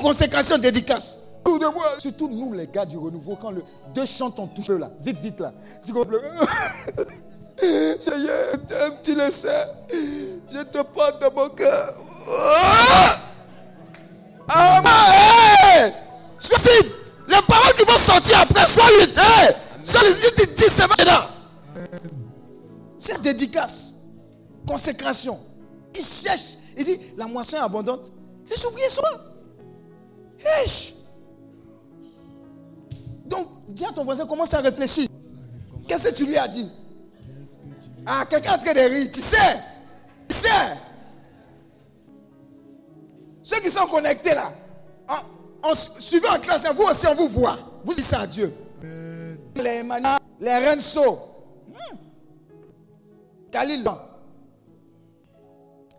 consécration, dédicace. De moi, surtout nous, les gars du renouveau, quand le, deux chantent en touche là, vite, vite là. Tu comprends? Seigneur, t'aime, tu le sais. Je te porte dans mon cœur. Ah! Amen! Suicide! Les paroles qui vont sortir après. Sois lui. Hey, sois lui. Il te c'est maintenant. C'est dédicace. Consécration. Il cherche. Il dit, la moisson est abondante. Les ouvriers sont. Donc, dis à ton voisin, commence à réfléchir. Qu'est-ce que tu lui as dit? Ah, quelqu'un est en train de rire. Tu sais Tu sais Ceux qui sont connectés là, en, en suivant en classe, vous aussi, on vous voit. Vous dites ça à Dieu. Les Emmanuel, les Renso. Hmm. Khalil.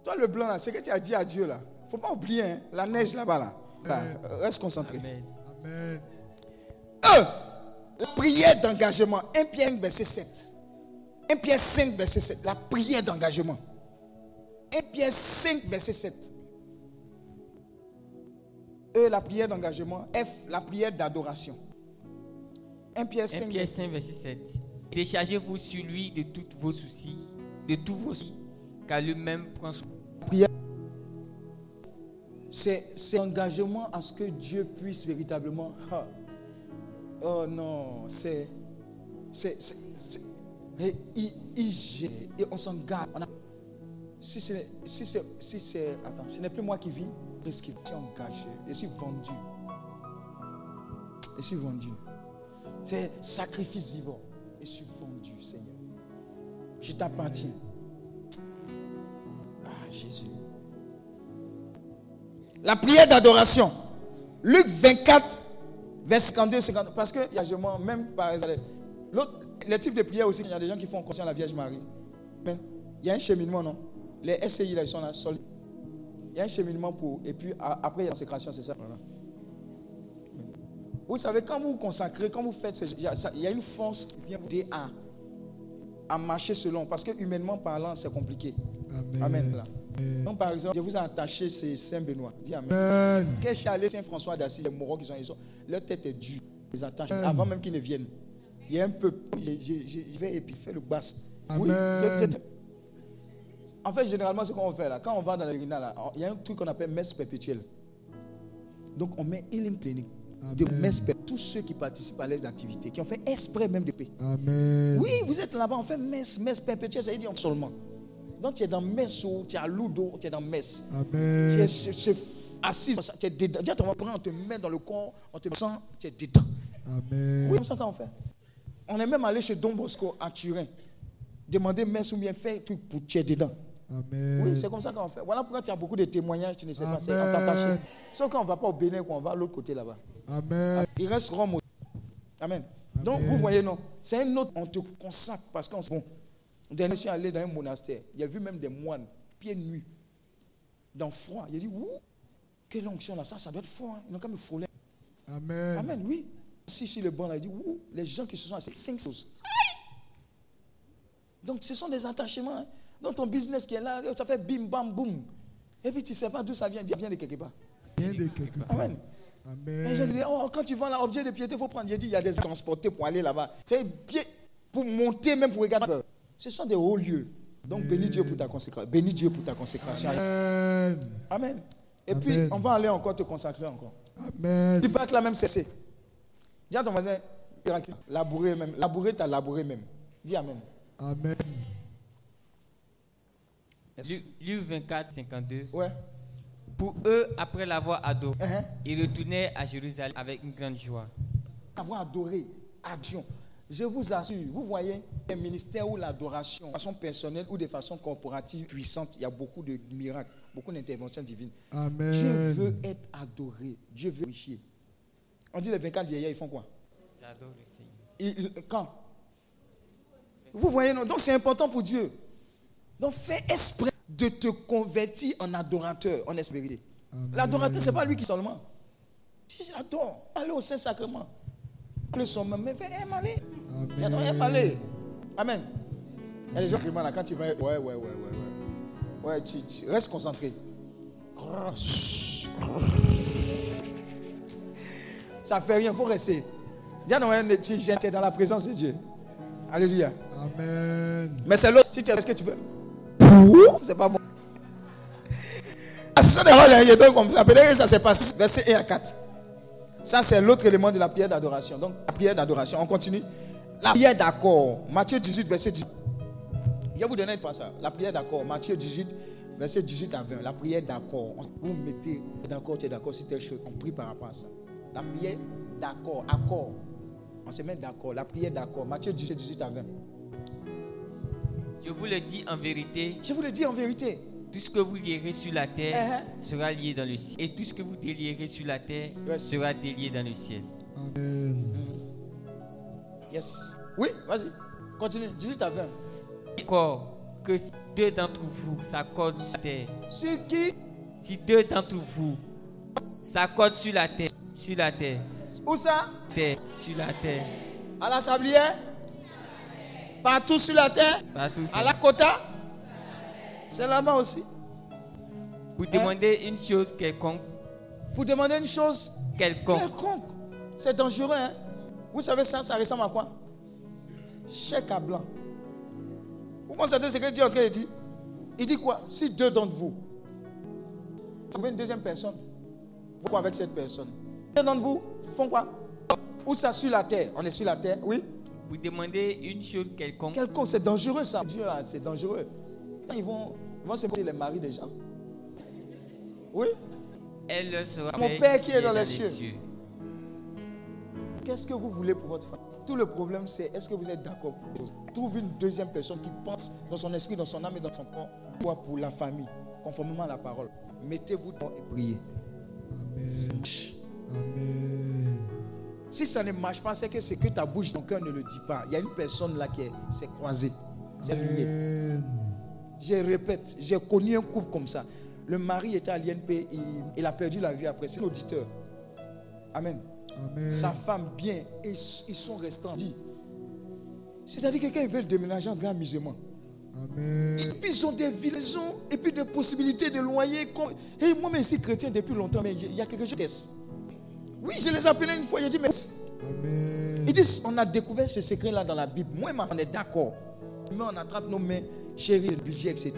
Toi, le blanc, là, c'est que tu as dit à Dieu là. faut pas oublier hein, la neige là-bas. Là. Là, reste concentré.
Amen.
Amen.
Euh, la prière d'engagement. 1 Pierre 5, verset 7. 1 Pierre 5, verset 7. La prière d'engagement. 1 Pierre 5, verset 7. E, la prière d'engagement. F, la prière d'adoration. 1 Pierre
1
5,
Pierre 5, verset 7. Déchargez-vous sur lui de tous vos soucis, de tous vos soucis, car lui-même prend soin.
c'est c'est engagement à ce que Dieu puisse véritablement. Ah. Oh non, c'est. Et il, il et on s'engage. C'est. Si c'est. Si c'est. Attends, ce n'est plus moi qui vis, ce qui est engagé. Je suis vendu. Je suis vendu. C'est sacrifice vivant. Je suis vendu, Seigneur. Je t'appartiens. Ah, Jésus. La prière d'adoration. Luc 24, verset 52, 52. Parce que, il y a justement, même par exemple, l'autre, les types de prières aussi, il y a des gens qui font conscience à la Vierge Marie. Mais il y a un cheminement, non? Les SCI, là, ils sont là, solides. Il y a un cheminement pour. Et puis, après, il y a la consécration, c'est ça. Voilà. Vous savez, quand vous vous consacrez, quand vous faites, il y a, une force qui vient vous aider à, à marcher selon. Parce que, humainement parlant, c'est compliqué.
Amen.
Amen. là. Donc, par exemple, je vous ai attaché, c'est Saint-Benoît. Dis Amen.
Amen.
Quel chalet Saint-François d'Assise, les moraux qui sont, ils sont, leur tête est dure. Ils les attachent avant même qu'ils ne viennent. Il y a un peu, je, je- je- je vais et puis faire le basse. Oui. En fait, généralement, ce qu'on fait là, quand on va dans là, il y a un truc qu'on appelle messe perpétuelle. Donc, on met healing clinic de messe perpétuelle. Tous ceux qui participent à les activités, qui ont fait exprès même de paix.
Amen.
Oui, vous êtes là-bas, on fait messe, messe perpétuelle, ça veut dire seulement. Donc, tu es dans messe, ou tu es à Ludo, tu es dans messe. Tu es
Amen.
se- se- assis, tu es dedans. À ton voisin, on te met dans le corps, on te sent, tu es dedans.
Amen.
Oui, comme ça qu'on fait. On est même allé chez Don Bosco à Turin. Demander messe ou bien faire truc pour tu es dedans.
Amen.
Oui, c'est comme ça qu'on fait. Voilà pourquoi tu as beaucoup de témoignages, tu ne sais pas, c'est on t'a
Amen.
attaché. Sauf quand on ne va pas au Bénin, qu'on va à l'autre côté là-bas.
Amen.
Il reste Rome. aussi. Amen. Donc,
Amen.
vous voyez, non, c'est un autre, on te consacre parce qu'on Bon, dernier, je suis allé dans un monastère. Il y a vu même des moines, pieds nus, dans le froid. Il a dit, ouh, quelle onction là, ça, ça doit être fort. Hein. Ils n'ont qu'à me frôler.
Amen.
Amen, oui. Si sur le banc, là, il dit, ouh, les gens qui se sont assis, cinq choses. Donc, ce sont des attachements. hein. Dans ton business qui est là, ça fait bim, bam, boum. Et puis, tu ne sais pas d'où ça vient. Ça vient de quelque part.
Viens de quelque part.
Amen. Et je
Amen.
dis, oh, quand tu vends l'objet de piété, il faut prendre. J'ai dit, il y a des transportés pour aller là-bas. C'est pied pour monter, même pour regarder. Ce sont des hauts lieux. Donc, bénis Dieu pour ta consécration. Bénis Dieu pour ta consécration.
Amen.
Amen. Et puis,
Amen.
on va aller encore te consacrer encore.
Amen.
Tu peux que là même cesser. Dis à ton voisin, labourer même. Labourer, t'as labouré même. Dis Amen.
Amen.
Yes.
Luc, Luc 24, 52.
Ouais.
Pour eux, après l'avoir adoré,
Uh-huh.
ils retournaient à Jérusalem avec une grande joie.
Avoir adoré, action. Je vous assure, vous voyez, un ministère où l'adoration, de façon personnelle ou de façon corporative puissante, il y a beaucoup de miracles, beaucoup d'interventions divines.
Amen.
Dieu veut être adoré. Dieu veut glorifier. On dit les 24 vieillards, ils font quoi?
J'adore le Seigneur.
Ils- ils- Quand? Vous voyez, non? Donc c'est important pour Dieu. Donc fais esprit de te convertir en adorateur, en esprit.
Amen.
L'adorateur, ce n'est pas lui qui seulement. J'adore. Allez au Saint-Sacrement. Que son même, mais fais, aime aller. J'adore, aime aller. Amen. Il y a des gens qui demandent là, quand tu vas. Ouais, ouais, ouais, ouais, ouais. Ouais, tu, tu restes concentré. Ça fait rien, il faut rester. Tu es dans la présence de Dieu. Alléluia.
Amen.
Mais c'est l'autre, si tu es ce que tu veux? C'est pas bon. Ça. Verset 1 à 4. Ça, c'est l'autre élément de la prière d'adoration. Donc, la prière d'adoration, on continue. La prière d'accord. Matthieu 18, verset 18. Je vais vous donner une fois ça. La prière d'accord. Matthieu 18, verset 18 à 20. La prière d'accord. Vous mettez d'accord, tu es d'accord sur telle chose. On prie par rapport à ça. La prière d'accord. Accord. On se met d'accord. La prière d'accord. Matthieu 18, 18 à 20.
Je vous le dis en vérité,
Je vous le dis en vérité.
tout ce que vous lierez sur la terre
Uh-huh.
sera lié dans le ciel. Et tout ce que vous délierez sur la terre
Yes.
sera délié dans le ciel.
Amen.
Yes. Oui, vas-y. Continue. 18 à 20.
Encore que si deux d'entre vous s'accordent sur la terre,
Sur qui?
Si deux d'entre vous s'accordent sur la terre, sur la terre,
Où ça?
Terre, sur la terre,
À la sablière? Partout sur la terre
partout.
À la quota C'est là-bas aussi.
Vous demandez une chose quelconque,
Pour demander une chose
quelconque,
quelconque. C'est dangereux, hein. Vous savez ça, ça ressemble à quoi? Chèque à blanc. Vous constatez ce que Dieu est en train de dire? Il dit quoi? Si deux d'entre vous trouvez une deuxième personne, vous quoi avec cette personne. Deux d'entre vous font quoi? Où ça sur la terre? On est sur la terre, oui?
Vous demandez une chose quelconque,
Quelconque, c'est dangereux ça. Dieu, c'est dangereux. Ils vont, ils vont se mettre les maris des gens. Oui
elle leur sera
Mon Père qui est dans les cieux. Qu'est-ce que vous voulez pour votre femme? Tout le problème, c'est est-ce que vous êtes d'accord pour chose? Trouve une deuxième personne qui pense dans son esprit, dans son âme et dans son corps quoi pour la famille, conformément à la parole. Mettez-vous et priez.
Amen. Amen.
Si ça ne marche pas, c'est que c'est que ta bouche, ton cœur ne le dit pas. Il y a une personne là qui est- s'est croisée. C'est. Je répète, j'ai connu un couple comme ça. Le mari était à l'INP, il, il a perdu la vie après. C'est un auditeur. Amen.
Amen.
Sa femme bien, et ils sont restants. Dit. C'est-à-dire que quand ils veulent déménager en grand amusement,
Amen.
et puis ils ont des villes, et puis des possibilités de loyer. Et moi-même, ici chrétien depuis longtemps, mais il y a quelque chose. Oui, je les appelais une fois, j'ai dit, mais
Amen.
ils disent, on a découvert ce secret-là dans la Bible. Moi et ma femme, on est d'accord. Mais on attrape nos mains, chérie, le budget, etc.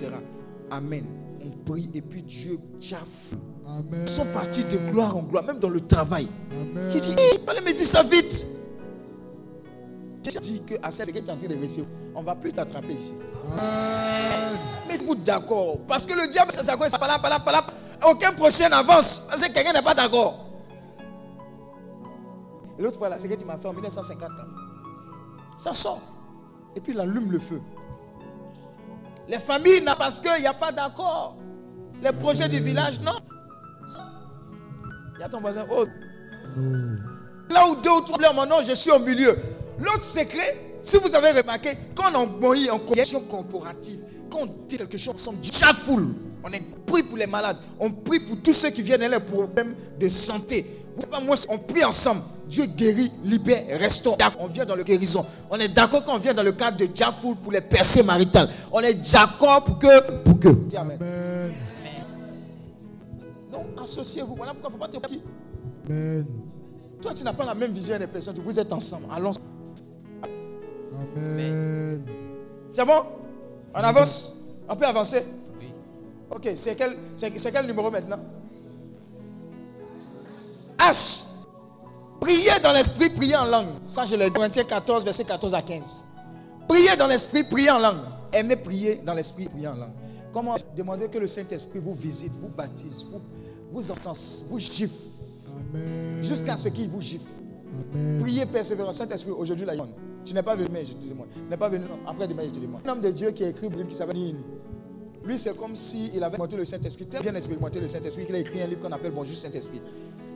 Amen. On prie et puis Dieu tchaf.
Amen.
Ils sont partis de gloire en gloire, même dans le travail.
Amen.
Il dit, Hey, allez me dire ça vite. Je dis que à cette que tu es en train de recevoir, on ne va plus t'attraper ici. Mettez-vous d'accord? Parce que le diable, c'est ça, pas là, pas là, pas là. Aucun prochain avance. Parce que quelqu'un n'est pas d'accord. L'autre fois, là, c'est que tu m'as fait en 1950. là. Ça sort. Et puis il allume le feu. Les familles, non, parce qu'il n'y a pas d'accord. Les projets du village, non. Il y a ton voisin. Oh,
Non.
Là où deux ou trois problèmes, non, je suis au milieu. L'autre secret, si vous avez remarqué, quand on mouille en condition corporative, quand on dit quelque chose ensemble, Dieu foule. On est pris pour les malades. On prie pour tous ceux qui viennent avec les problèmes de santé. Vous savez pas, moi, on prie ensemble. Dieu guérit, libère, restaure. On vient dans le guérison. On est d'accord quand on vient dans le cadre de Jafoul pour les percées maritales. On est d'accord pour que. Pour que. Dis Amen.
Amen.
Donc, associez-vous. Voilà pourquoi il ne faut pas te qui?
Amen.
Toi, tu n'as pas la même vision des personnes. Vous êtes ensemble. Allons.
Amen.
C'est bon? On avance? On peut avancer?
Oui.
Ok, c'est quel, c'est, c'est quel numéro maintenant? H. Priez dans l'esprit, priez en langue. Ça, je l'ai dit. Corinthiens 14, verset 14 à 15. Priez dans l'esprit, priez en langue. Aimez prier dans l'esprit, priez en langue. Comment Demandez que le Saint-Esprit vous visite, vous baptise, vous, vous encense, vous gifle, jusqu'à ce qu'il vous gifle. Priez persévérant. Saint-Esprit, aujourd'hui, là, tu n'es pas venu, mais je te demande. Tu n'es pas venu, non. Après demain, je te demande. Un homme de Dieu qui a écrit Bible qui s'appelle. Lui, c'est comme s'il avait monté le Saint-Esprit, tellement bien expérimenté le Saint-Esprit qu'il a écrit un livre qu'on appelle Bonjour Saint-Esprit.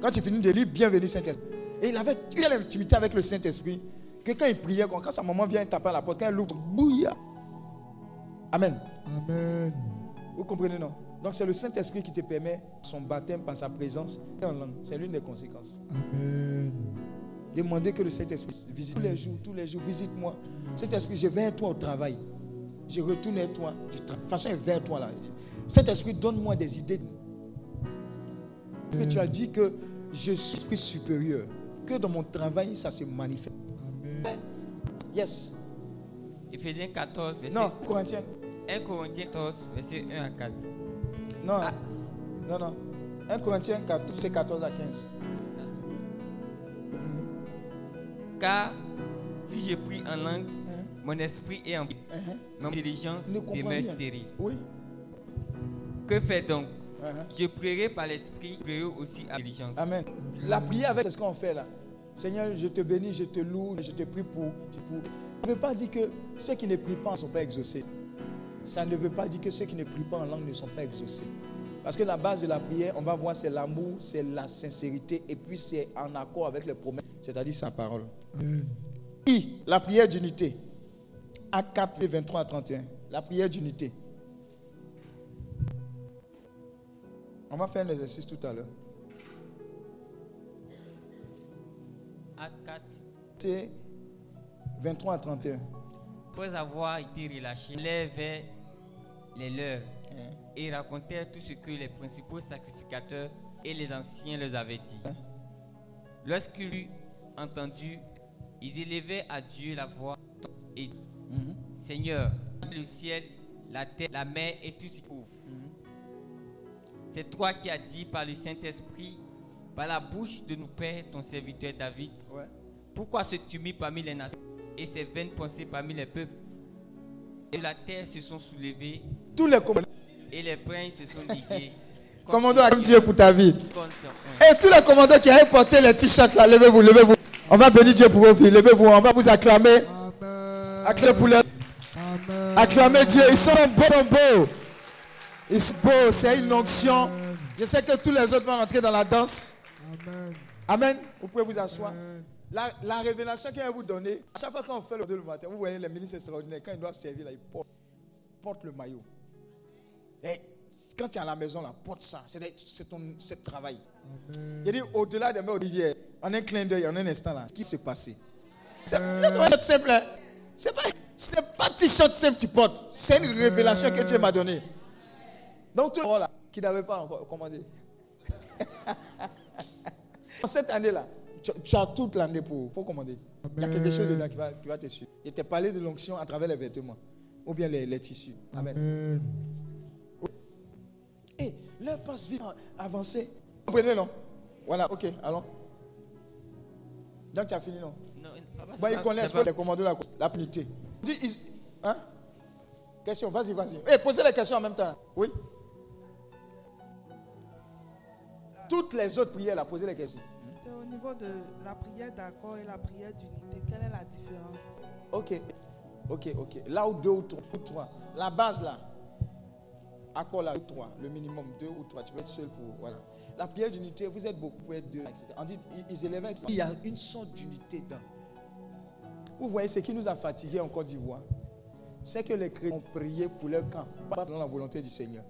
Quand tu finis de lire, bienvenue Saint-Esprit. Et il avait il a l'intimité avec le Saint-Esprit que quand il priait, quand sa maman vient taper à la porte, quand elle ouvre, bouilla. Amen.
Amen.
Vous comprenez, non? Donc c'est le Saint-Esprit qui te permet son baptême par sa présence en langue. C'est l'une des conséquences.
Amen.
Demandez que le Saint-Esprit visite tous les jours, tous les jours, visite-moi. Saint-Esprit, je vais à toi au travail. Je retourne à toi. De toute façon, vers toi là. Saint-Esprit, donne-moi des idées. Que tu as dit que je suis supérieur. Que dans mon travail, ça se manifeste.
Amen.
Yes.
Éphésiens 14, verset
Non, Corinthiens.
1 Corinthiens 14, verset 1 à 4.
Non. Non, non. 1 Corinthiens 14, c'est 14 à 15.
Car si je prie en langue,
Hein?
mon esprit est en
Uh-huh.
mon intelligence demeure stérile.
Oui.
Que faire donc? Je prierai par l'esprit, prierai aussi à l'intelligence.
Amen. La prière avec c'est ce qu'on fait là. Seigneur, je te bénis, je te loue, je te prie pour. Ça ne veut pas dire que ceux qui ne prient pas ne sont pas exaucés. Ça ne veut pas dire que ceux qui ne prient pas en langue ne sont pas exaucés. Parce que la base de la prière, on va voir, c'est l'amour, c'est la sincérité, et puis c'est en accord avec les promesses, c'est-à-dire sa parole. I, la prière d'unité. Acte 4, 23 à 31. La prière d'unité. On va faire un exercice tout à l'heure.
Acte 4.
C'est 23 à 31.
Après avoir été relâchés, ils allèrent vers les leurs
Hein?
et racontèrent tout ce que les principaux sacrificateurs et les anciens leur avaient dit.
Hein?
Lorsqu'ils eurent entendu, ils élevaient à Dieu la voix et
Mhm.
Seigneur, le ciel, la terre, la mer et tout ce qui ouvre. C'est toi qui as dit par le Saint-Esprit, par la bouche de nos pères, ton serviteur David,
Ouais.
pourquoi se tumulte parmi les nations et ces vaines pensées parmi les peuples? Et la terre se sont soulevées
Tous les commandants.
et les princes se sont ligués.
Commandant, acclame Dieu pour ta vie. Et tous les commandants qui avaient porté les t-shirts là, levez-vous, levez-vous. On va bénir Dieu pour vos vies. Levez-vous, on va vous acclamer. Acclamez pour les...
Amen.
Acclamez Dieu. Ils sont beaux, ils sont beaux. Ils sont beaux, c'est une onction. Je sais que tous les autres vont rentrer dans la danse.
Amen.
Amen. Vous pouvez vous asseoir. La, la révélation qu'il va vous donner, à chaque fois qu'on fait le 2 le matin, vous voyez les ministres extraordinaires, quand ils doivent servir, ils portent, le maillot. Et quand tu es à la maison, là, porte ça. C'est ton travail. Il dit, au-delà des mots d'hier, en un clin d'œil, en un instant, là, ce qui s'est passé. C'est c'est simple. hein. C'est pas, pas t-shirt simple tu portes. C'est une révélation que Dieu m'a donnée. Donc, tout là, qui n'avait pas encore commandé. En cette année-là, tu, tu as toute l'année pour, pour commander. Il y a quelque chose dedans qui va, qui va te suivre. Je t'ai parlé de l'onction à travers les vêtements ou bien les, les tissus. Amen.
Amen.
Et l'heure passe vite, avancez. Vous comprenez, non? Voilà, ok, allons. Donc tu as fini, non?
Non, papa,
Bon,
c'est
ils
pas-
connaissent
c'est
pas les commandos, la, la punité. Hein? Question, vas-y, vas-y. Eh, posez les questions en même temps. Oui? Toutes les autres prières, là, posez les questions.
C'est au niveau de la prière d'accord et la prière d'unité. Quelle est la différence?
Ok, ok, ok. Là où deux ou trois, ou trois. La base là, accord là, deux, trois, le minimum, deux ou trois. Tu peux être seul pour. Voilà. La prière d'unité, vous êtes beaucoup, vous êtes deux, etc. On dit, ils- élevaient. Il y a une sorte d'unité dedans. Vous voyez, ce qui nous a fatigués en Côte d'Ivoire, c'est que les chrétiens ont prié pour leur camp, pas dans la volonté du Seigneur.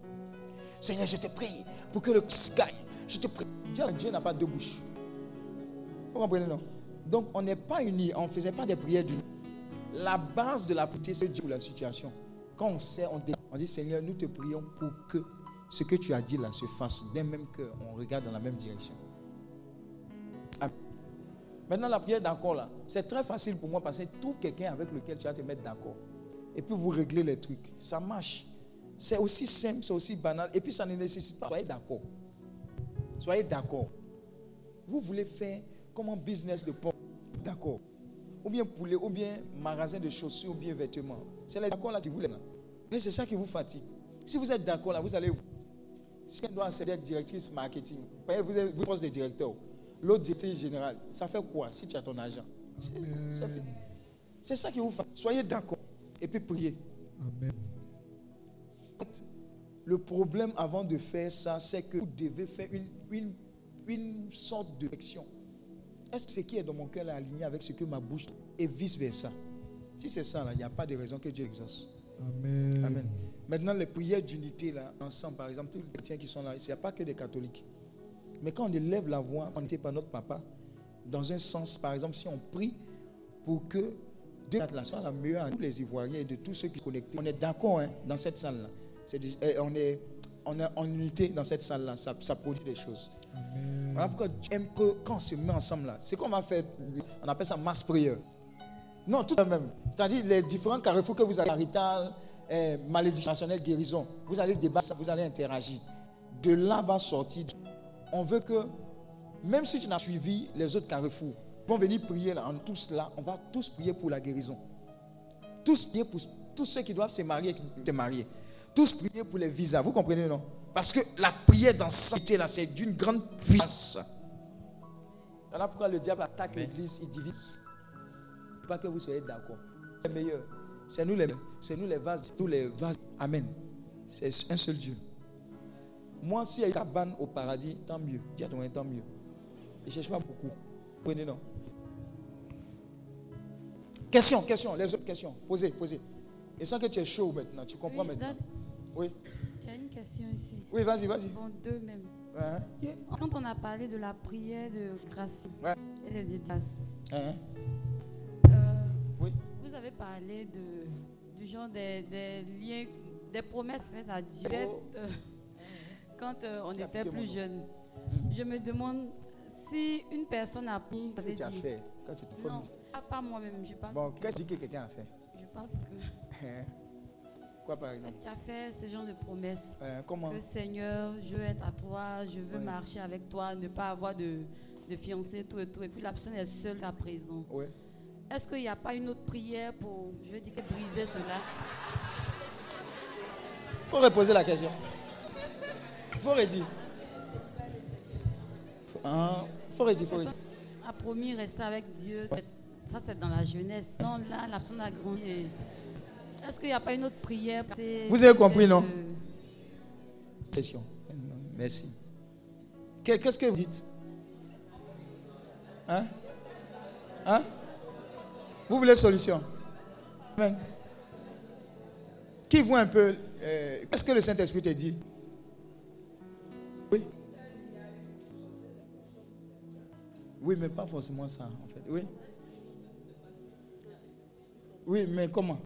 Seigneur, je te prie pour que le Christ gagne. Je te prie. Dieu, n'a pas deux bouches. Vous comprenez, non? Donc, on n'est pas unis, on ne faisait pas des prières d'unité. La base de la prière, c'est Dieu pour la situation. Quand on sait, on dit, on dit, Seigneur, nous te prions pour que ce que tu as dit là se fasse d'un même cœur. On regarde dans la même direction. Amen. Maintenant, la prière d'accord là, c'est très facile pour moi parce que trouve quelqu'un avec lequel tu vas te mettre d'accord. Et puis vous réglez les trucs. Ça marche. C'est aussi simple, c'est aussi banal. Et puis ça ne nécessite pas. Soyez d'accord. Soyez d'accord. Vous voulez faire comme un business de porc. D'accord. Ou bien poulet, ou bien magasin de chaussures, ou bien vêtements. C'est d'accord là qui vous là. Et c'est ça qui vous fatigue. Si vous êtes d'accord là, vous allez. Si elle doit être directrice marketing, vous êtes vous poste de directeur. L'autre directrice générale, ça fait quoi si tu as ton argent? C'est ça fait- c'est ça qui vous fatigue. Soyez d'accord. Et puis priez.
Amen.
Le problème avant de faire ça, c'est que vous devez faire une, une, une sorte de section. Est-ce que ce qui est dans mon cœur est aligné avec ce que ma bouche et vice-versa Si c'est ça, il n'y a pas de raison que Dieu exauce.
Amen.
Amen. Maintenant, les prières d'unité, là, ensemble, par exemple, tous les chrétiens qui sont là, il n'y a pas que des catholiques. Mais quand on élève la voix, on n'était pas notre papa, dans un sens, par exemple, si on prie pour que Dieu soit la meilleure à tous les Ivoiriens et de tous ceux qui sont connectés, on est d'accord hein, dans cette salle-là. Eh, on, est, on est en unité dans cette salle-là, ça, ça produit des choses. Voilà pourquoi Dieu aime que quand on se met ensemble là, c'est qu'on va faire, on appelle ça mass prière. Non, tout de même. C'est-à-dire les différents carrefours que vous avez, marital, eh, malédiction, guérison, vous allez débattre, vous allez interagir. De là va sortir. On veut que, même si tu n'as suivi les autres carrefours, vont venir prier là, en tous là. On va tous prier pour la guérison. Tous prier pour tous ceux qui doivent se marier, se marier. Tous prier pour les visas. Vous comprenez, non? Parce que la prière dans cette là, c'est d'une grande puissance. Voilà pourquoi le diable attaque l'église, il divise. Pas que vous soyez d'accord. C'est meilleur. C'est nous les, c'est nous les vases, nous les vases. Amen. C'est un seul Dieu. Moi, s'il y a une cabane au paradis, tant mieux. Dieu tant mieux. Je ne cherche pas beaucoup. Prenez non? Question, question, les autres questions. Posez, posez. Et sans que tu es chaud maintenant, tu comprends maintenant.
Oui. Il y a une question ici.
Oui, vas-y, vas-y.
Bon, deux même. Quand on a parlé de la prière de grâce et de grâce,
hein?
euh, oui. vous avez parlé de, du genre des, des liens, des promesses faites à Dieu oh. euh, quand euh, on était plus jeune. Hmm. Je me demande si une personne a pris.
Qu'est-ce que tu as fait quand tu te
Non, pas moi-même, je parle.
Bon, qu'est-ce que tu dis que quelqu'un a fait?
Je parle que.
Quoi par exemple?
Tu as fait ce genre de promesses.
Euh, comment?
Que Seigneur, je veux être à toi, je veux marcher avec toi, ne pas avoir de, de fiancé, tout et tout. Et puis la personne est seule à présent.
Oui.
Est-ce qu'il n'y a pas une autre prière pour, je veux dire, briser cela?
Il faut reposer la question. Il faut redire. Il hein? faut redire, faut redire.
A promis rester avec Dieu. Ça, c'est dans la jeunesse. Non, là, la personne a grandi. Est-ce qu'il n'y a pas une autre prière
Vous avez compris, non? Merci. Qu'est-ce que vous dites? Hein? Hein? Vous voulez solution? Amen. Qui voit un peu euh, Qu'est-ce que le Saint-Esprit te dit? Oui. Oui, mais pas forcément ça, en fait. Oui. Oui, mais comment?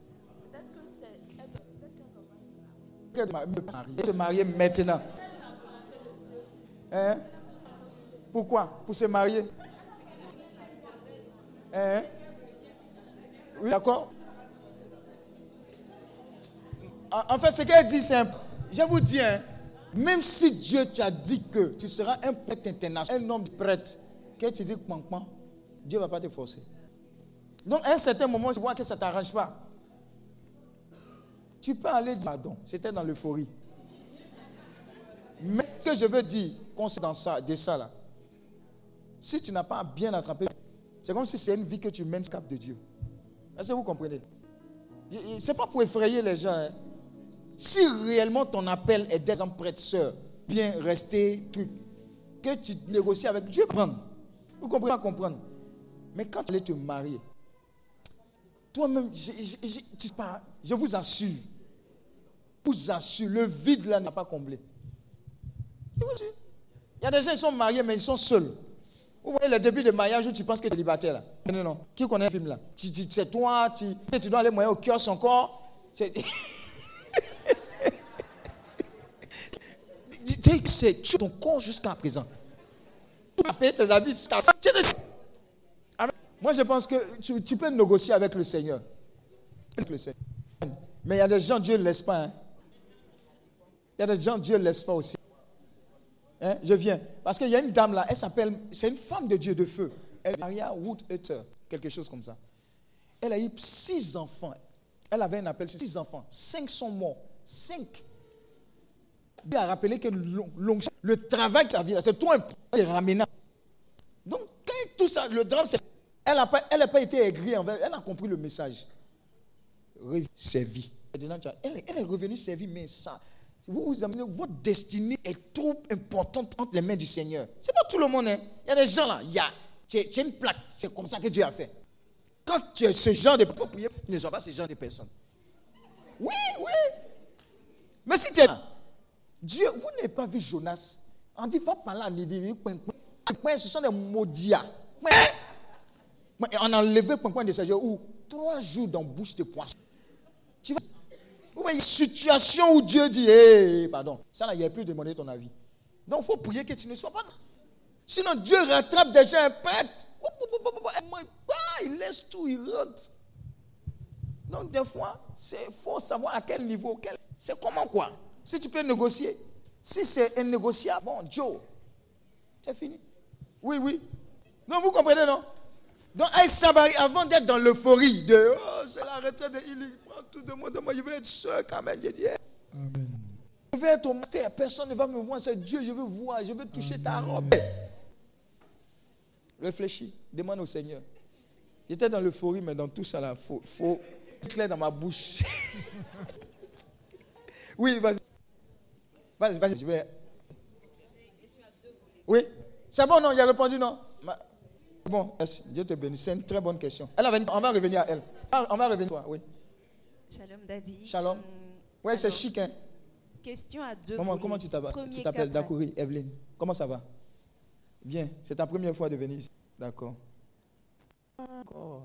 Se marier maintenant. Hein? Pourquoi? Pour se marier hein? Oui, d'accord En fait, ce qu'elle dit, c'est Je vous dis, hein, même si Dieu t'a dit que tu seras un prêtre international, un homme de prêtre, que tu dis, Dieu ne va pas te forcer. Donc, à un certain moment, tu vois que ça ne t'arrange pas. Tu peux aller dire pardon. C'était dans l'euphorie. Mais ce que je veux dire concernant ça, de ça là, si tu n'as pas bien attrapé, c'est comme si c'est une vie que tu mènes cap de Dieu. Est-ce que vous comprenez? Ce n'est pas pour effrayer les gens. Hein. Si réellement ton appel est d'être un prêtre sœur, bien rester, truc, que tu négocies avec Dieu, prendre. Vous comprenez? Pas comprendre. Mais quand tu allais te marier, toi-même, je, je, vous assure, vous assure, le vide là n'a pas comblé. Il y a des gens qui sont mariés, mais ils sont seuls. Vous voyez le début de mariage où tu penses que tu es célibataire là. Non, non. Qui connaît le film là? C'est toi, tu, tu dois aller moyen au kiosque encore. C'est ton corps jusqu'à présent. Tu as payé tes habits. Moi, je pense que tu, tu, peux négocier avec le Seigneur. Mais il y a des gens, Dieu ne laisse pas. Hein. Il y a des gens, Dieu ne laisse pas aussi. Hein? Je viens. Parce qu'il y a une dame là, elle s'appelle, c'est une femme de Dieu de feu. Elle est Maria Woodhutter, quelque chose comme ça. Elle a eu six enfants. Elle avait un appel six enfants. Cinq sont morts. Cinq. Il a rappelé que le travail que tu as vu là, c'est toi un ramenant. Donc, quand tout ça, le drame, c'est. Elle n'a pas, pas été aigrie envers. Elle a compris le message. Servie. Elle, elle est revenue servir, mais ça, vous vous amenez, votre destinée est trop importante entre les mains du Seigneur. C'est pas tout le monde. Hein. Il y a des gens là, il y a, c'est une plaque. C'est comme ça que Dieu a fait. Quand tu es ce genre de prier, ne sois pas ce genre de personne. Oui, oui. Mais si tu es Dieu, vous n'avez pas vu Jonas. On dit, va par là, ce sont des maudits. On a enlevé point de sa où trois jours dans bouche de poisson. Tu vous situation où Dieu dit, hé, pardon, ça là, il a plus demander ton avis. Donc, il faut prier que tu ne sois pas. Sinon, Dieu rattrape déjà un prêtre. Il laisse tout, il rentre. Donc, des fois, il faut savoir à quel niveau. C'est comment quoi? Si tu peux négocier. Si c'est un négociable, bon, Joe, c'est fini. Oui, oui. Non, vous comprenez, non? Donc, avant d'être dans l'euphorie de oh, c'est la retraite de healing, tout de moi, je vais être seul quand même. Je dis, Amen. Je vais être au master, personne ne va me voir, c'est Dieu, je veux voir, je veux toucher ta robe. Réfléchis, demande au Seigneur. J'étais dans l'euphorie, mais dans tout ça, là, faut, faut clair dans ma bouche. oui, vas-y. Vas-y, vas-y, je vais. Oui, c'est bon, non, il a répondu non? Bon, merci. Dieu te bénisse. C'est une très bonne question. Elle on va revenir à elle. On va revenir à toi, oui.
Shalom, Daddy.
Shalom. Hum, oui, c'est chic, hein.
Question à deux.
Maman, comment tu t'appelles? Dakouri, Evelyne. Comment ça va? Bien. C'est ta première fois de venir ici. D'accord. D'accord.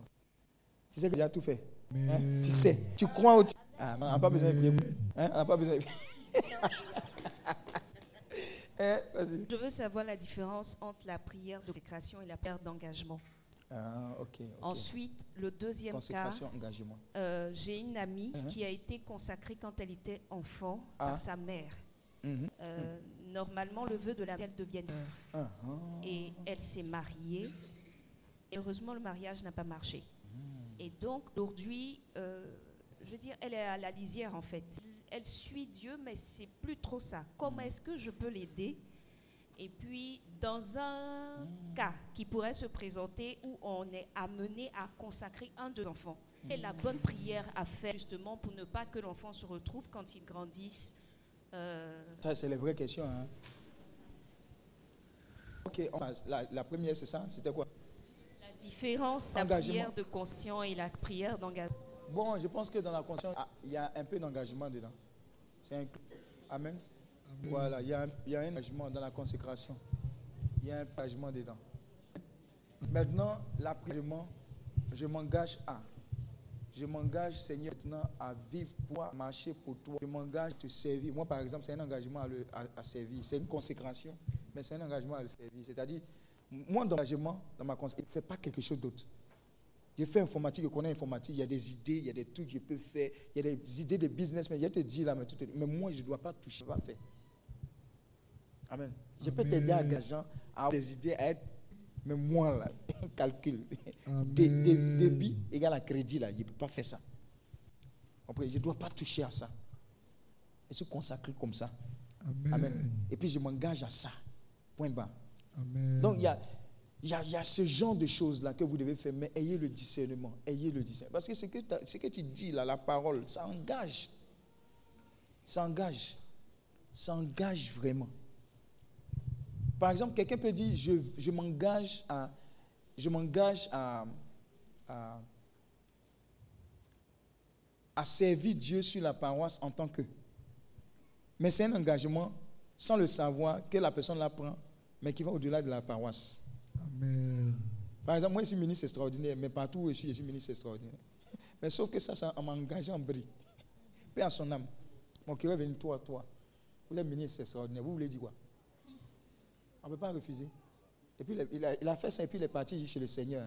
Tu sais que j'ai tout fait. Hein? Tu sais. Tu crois au. Ah, on n'a pas besoin de prier. Hein? On n'a pas besoin de
Eh, Je veux savoir la différence entre la prière de consécration et la prière d'engagement.
Ah,
Ensuite, le deuxième cas, euh, j'ai une amie uh-huh. qui a été consacrée quand elle était enfant par ah. sa mère. Mm-hmm. Euh, normalement, le vœu de la mère, elle devienne uh-huh. Et elle s'est mariée. Et heureusement, le mariage n'a pas marché. Mm. Et donc, aujourd'hui, euh, je veux dire, elle est à la lisière en fait elle suit Dieu, mais c'est plus trop ça. Comment est-ce que je peux l'aider? Et puis, dans un cas qui pourrait se présenter où on est amené à consacrer un de nos enfants, quelle est la bonne prière à faire justement pour ne pas que l'enfant se retrouve quand il grandisse
euh, Ça, c'est la vraie question. Hein. Ok, la, première, c'est ça? C'était quoi?
La différence, la prière de conscience et la prière d'engagement.
Bon, je pense que dans la conscience, ah, il y a un peu d'engagement dedans. C'est Amen. Voilà, il y, a un, un engagement dans la consécration. Il y a un engagement dedans. Maintenant, la je m'engage à. Je m'engage, Seigneur, maintenant à vivre pour marcher pour toi. Je m'engage à te servir. Moi, par exemple, c'est un engagement à, servir. C'est une consécration, mais c'est un engagement à le servir. C'est-à-dire, moi, dans l'engagement, dans ma consécration, ne fais pas quelque chose d'autre. Je fais informatique, je connais informatique, il y a des idées, il y a des trucs que je peux faire, il y a des idées de business, mais je te dis là, mais, tout mais moi, je ne dois pas toucher, pas faire. Amen. Je peux t'aider à l'argent, à avoir des idées, à être, mais moi, là, calcul, débit égale à crédit, là, je ne peux pas faire ça. Je ne dois pas toucher à ça. Je suis consacré comme ça. Amen. Et puis je m'engage à ça. Point bas. Amen. Donc il y a, il y, a, ce genre de choses-là que vous devez faire, mais ayez le discernement. Ayez le discernement. Parce que ce que, que tu dis là, la parole, ça engage. Ça engage. Ça engage vraiment. Par exemple, quelqu'un peut dire, je, je m'engage à, je m'engage à, à servir Dieu sur la paroisse en tant que. Mais c'est un engagement sans le savoir que la personne la prend, mais qui va au-delà de la paroisse. Par exemple, moi, je suis ministre extraordinaire, mais partout où je suis, je suis ministre extraordinaire. Mais sauf que ça, ça m'a engagé en bris. Paix à son âme. Mon cœur est venu toi, toi. Vous êtes ministre extraordinaire. Vous voulez dire quoi? On ne peut pas refuser. Et puis, il a, fait ça et puis il est parti chez le Seigneur.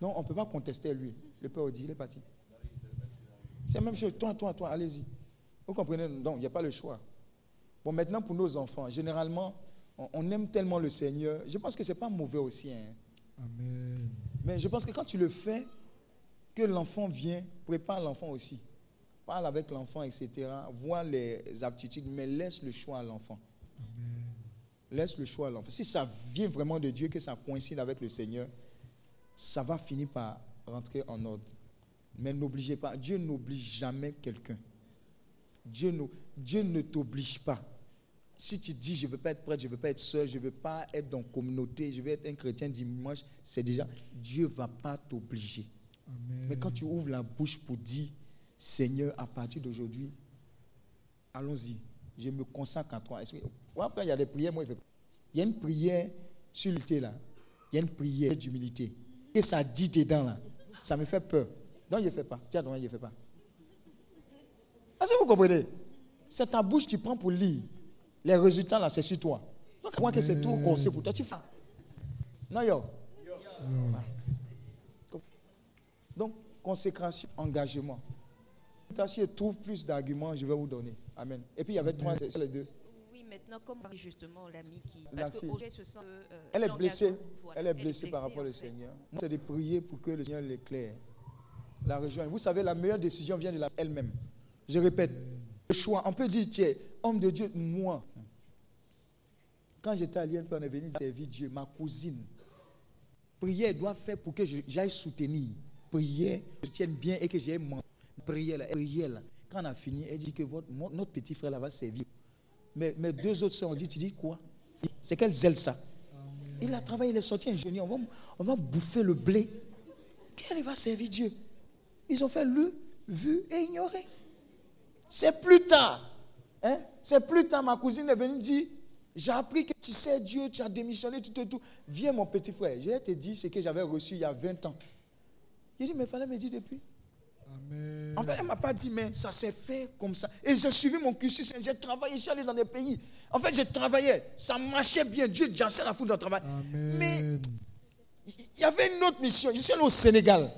Non, on ne peut pas contester lui. Le Père dit, il est parti. C'est la même chose. Toi, toi, toi, allez-y. Vous comprenez? Donc, il n'y a pas le choix. Bon, maintenant, pour nos enfants, généralement, on, aime tellement le Seigneur. Je pense que ce n'est pas mauvais aussi. Hein. Amen. Mais je pense que quand tu le fais, que l'enfant vient, prépare l'enfant aussi. Parle avec l'enfant, etc. Vois les aptitudes, mais laisse le choix à l'enfant. Laisse le choix à l'enfant. Si ça vient vraiment de Dieu, que ça coïncide avec le Seigneur, ça va finir par rentrer en ordre. Mais n'obligez pas. Dieu n'oblige jamais quelqu'un. Dieu, Dieu ne t'oblige pas. Si tu dis, je ne veux pas être prêtre, je ne veux pas être seul, je ne veux pas être dans communauté, je veux être un chrétien dimanche, c'est déjà, Dieu ne va pas t'obliger. Mais quand tu ouvres la bouche pour dire, Seigneur, à partir d'aujourd'hui, allons-y, je me consacre à toi. Après, il y a des prières, moi, il y a une prière sur le là. Il y a une prière d'humilité. Et ça dit dedans, là. Ça me fait peur. Donc, je ne fais pas. Tiens, donc, je ne fais pas. Est-ce que vous comprenez? C'est ta bouche que tu prends pour lire. Les résultats, là, c'est sur toi. Donc, crois que c'est tout conseil pour toi. Tu fais. Non, yo. Donc, consécration, engagement. Si je trouve plus d'arguments, je vais vous donner. Amen. Et puis, il y avait trois, c'est les deux.
Oui, maintenant, Non, comment justement l'ami qui. Parce que se sent, euh,
elle est blessée. elle est blessée par rapport au Seigneur. C'est de prier pour que le Seigneur l'éclaire. La rejoigne. Vous savez, la meilleure décision vient de elle-même. Je répète, le choix. On peut dire, tiens, homme de Dieu, moi. Quand j'étais à l'INP, on est venu servir Dieu, ma cousine. Prière doit faire pour que j'aille soutenir. Prière, je tienne bien et que j'aille Prière, là, prière là. Quand on a fini, elle dit que notre petit frère là va servir. Mais mes deux autres soeurs ont dit, tu dis quoi? C'est qu'elle zèle ça? Il a travaillé, il est sorti ingénieur. On va, on va bouffer le blé. Qu'elle va servir Dieu? Ils ont fait lu, vu et ignoré. C'est plus tard. Hein? C'est plus tard, ma cousine est venue dire, j'ai appris que tu sais Dieu, tu as démissionné, tout, tout, tout. Viens mon petit frère. Je vais te dire ce que j'avais reçu il y a 20 ans. Il dit, mais il fallait me dire depuis. En fait, elle ne m'a pas dit, mais ça s'est fait comme ça. Et j'ai suivi mon cursus, j'ai travaillé, je suis allé dans des pays. En fait, j'ai travaillé, ça marchait bien. Dieu, j'en la foutre dans le travail. Mais il y avait une autre mission. Je suis allé au Sénégal.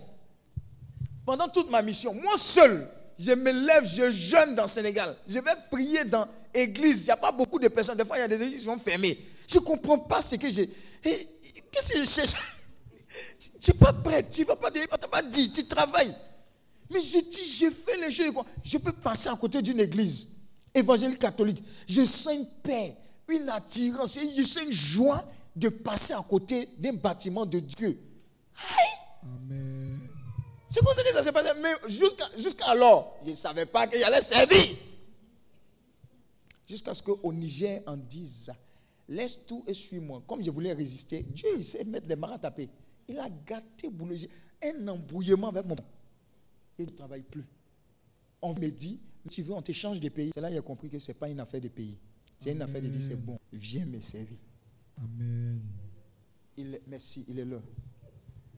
Pendant toute ma mission, moi seul, je me lève, je jeûne dans le Sénégal. Je vais prier dans l'église. Il n'y a pas beaucoup de personnes. Des fois, il y a des églises qui sont fermées. Je ne comprends pas ce que j'ai. Qu'est-ce que je cherche? Tu n'es pas prêt. Tu ne vas pas dire. Tu pas dit. Tu travailles. Mais je dis, je fais les choses. Je peux passer à côté d'une église évangélique catholique. Je sens une paix, une attirance, je sens une joie de passer à côté d'un bâtiment de Dieu. Amen. C'est comme ça que ça s'est passé. Mais jusqu'à alors, je ne savais pas qu'il allait servir. Jusqu'à ce qu'au Niger, on dise Laisse tout et suis-moi. Comme je voulais résister, Dieu, il sait mettre des mains à taper. Il a gâté un embrouillement avec mon il ne travaille plus. On me dit, tu veux, on t'échange des pays. C'est là qu'il a compris que ce n'est pas une affaire de pays. C'est une affaire de dire, c'est bon, viens me servir. Amen. Il, merci, il est là.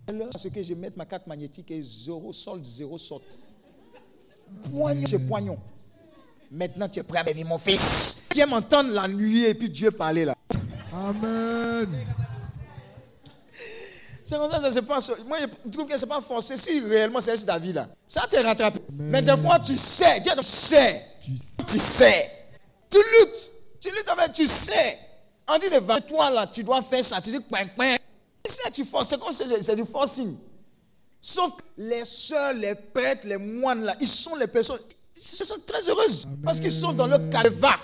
Alors, ce que je mette ma carte magnétique est zéro solde, zéro sorte. Poignon c'est poignon. Maintenant, tu es prêt à me mon fils. Viens m'entendre la nuit et puis Dieu parler là. Amen. C'est comme ça ça se passe. Moi, je trouve que ce n'est pas forcé. Si réellement c'est ta vie là, ça te rattrape. Mais des fois, tu sais. tu sais. Tu sais. Tu luttes. Tu luttes avec, tu sais. On dit devant toi là, tu dois faire ça. Tu dis, coin, coin. Tu forces. C'est comme c'est du forcing. Sauf que les soeurs, les prêtres, les moines là, ils sont les personnes. Ils sont très heureuses. Parce qu'ils sont dans le calvaire.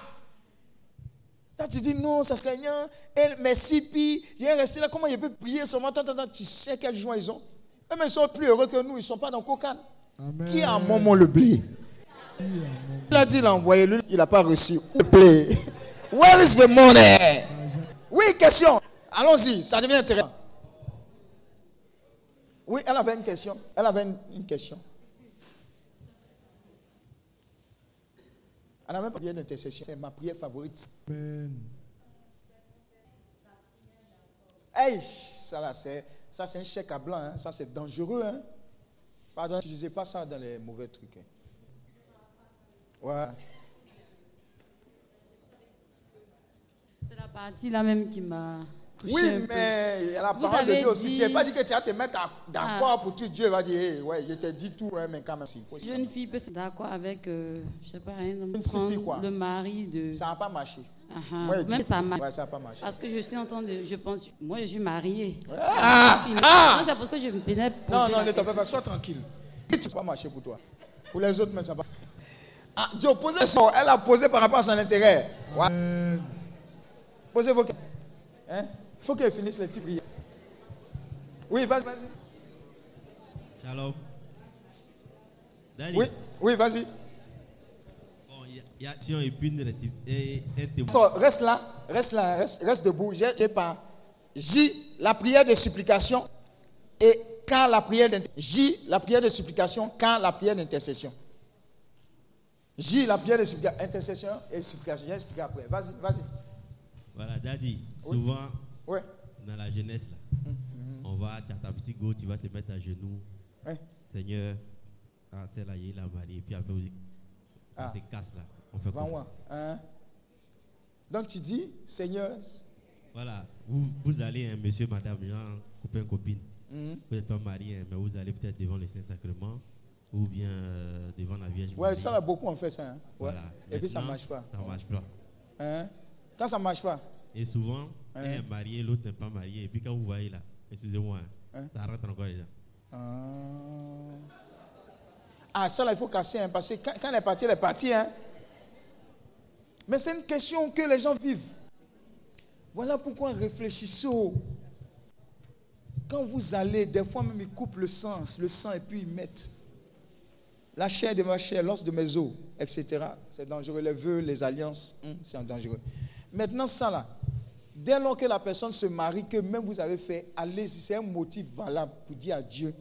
Là, tu dis non, ça serait rien. Elle, merci, puis il est resté là. Comment il peut prier seulement? Tu sais quelle joie ils ont? Eux, mais ils sont plus heureux que nous. Ils ne sont pas dans Cocan. Qui a un moment le blé? Il a dit, il a envoyé lui, il n'a pas reçu le blé. Where is the money? Oui, question. Allons-y, ça devient intéressant. Oui, elle avait une question. Elle avait une question. Elle n'a même pas prière d'intercession. C'est ma prière favorite. Amen. Hey, ça là, c'est, ça c'est un chèque à blanc. Hein. Ça c'est dangereux. Hein. Pardon, n'utilisez pas ça dans les mauvais trucs. Hein. Ouais.
C'est la partie là même qui m'a
oui, mais la parole de Dieu aussi. Tu n'as pas dit que tu vas te mettre d'accord ah. pour tout. Dieu va dire, ouais, je t'ai dit tout, hein, mais quand même,
faut. Jeune fille peut se d'accord avec, euh, je ne sais pas, rien, prendre le mari de.
Ça n'a pas marché.
Uh Même ça n'a ouais, pas marché. Parce que je suis en train de. Je pense. Moi, je suis mariée.
Ah, ah,
non, c'est parce que je me tenais.
Non, non, ne t'en fais pas. Sois tranquille. Ça n'a pas marché pour toi. Pour les autres, même, ça n'a pas. Ah, Dieu, posez son. Elle a posé par rapport à son intérêt. Ouais. Posez vos questions. Hein? Il faut qu'elle finisse les petites Oui, vas-y.
Shalom.
Oui, oui, vas-y.
Bon, il y a tiens, et puis
Reste là, reste là, reste, reste debout. J'ai pas. J, la prière de supplication et quand la prière J, la prière de supplication, quand la prière d'intercession. J, la prière de supplication, intercession et supplication. J'ai expliqué après. Vas-y, vas-y.
Voilà, Daddy, souvent, Ouais. Dans la jeunesse, là, mm-hmm. on va, tu as ta petite go, tu vas te mettre à genoux. Seigneur, ah, c'est là, il a marié. Puis après, ça ah. se casse là. On fait quoi? hein?
Donc tu dis, Seigneur.
Voilà, vous, vous allez, hein, monsieur, madame, genre, copain, copine. Mm-hmm. Vous n'êtes pas marié, hein, mais vous allez peut-être devant le Saint-Sacrement ou bien euh, devant la Vierge
Ouais, ça, là, beaucoup ont fait ça. Hein? Voilà. Et puis ça ne marche pas.
Ça ne marche pas.
Hein? Quand ça ne marche pas?
Et souvent, un est marié, l'autre n'est pas marié. Et puis quand vous voyez là, excusez-moi, hein, ça rentre encore dedans.
Ah. ah, ça là, il faut casser, hein, parce que quand, elle est partie, elle est partie. Hein. Mais c'est une question que les gens vivent. Voilà pourquoi réfléchissez. Quand vous allez, des fois même ils coupent le sens, le sang, et puis ils mettent la chair de ma chair, l'os de mes os, etc. C'est dangereux. Les vœux, les alliances, hum, c'est dangereux. Maintenant, ça là, dès lors que la personne se marie, que même vous avez fait, allez c'est un motif valable pour dire à Dieu,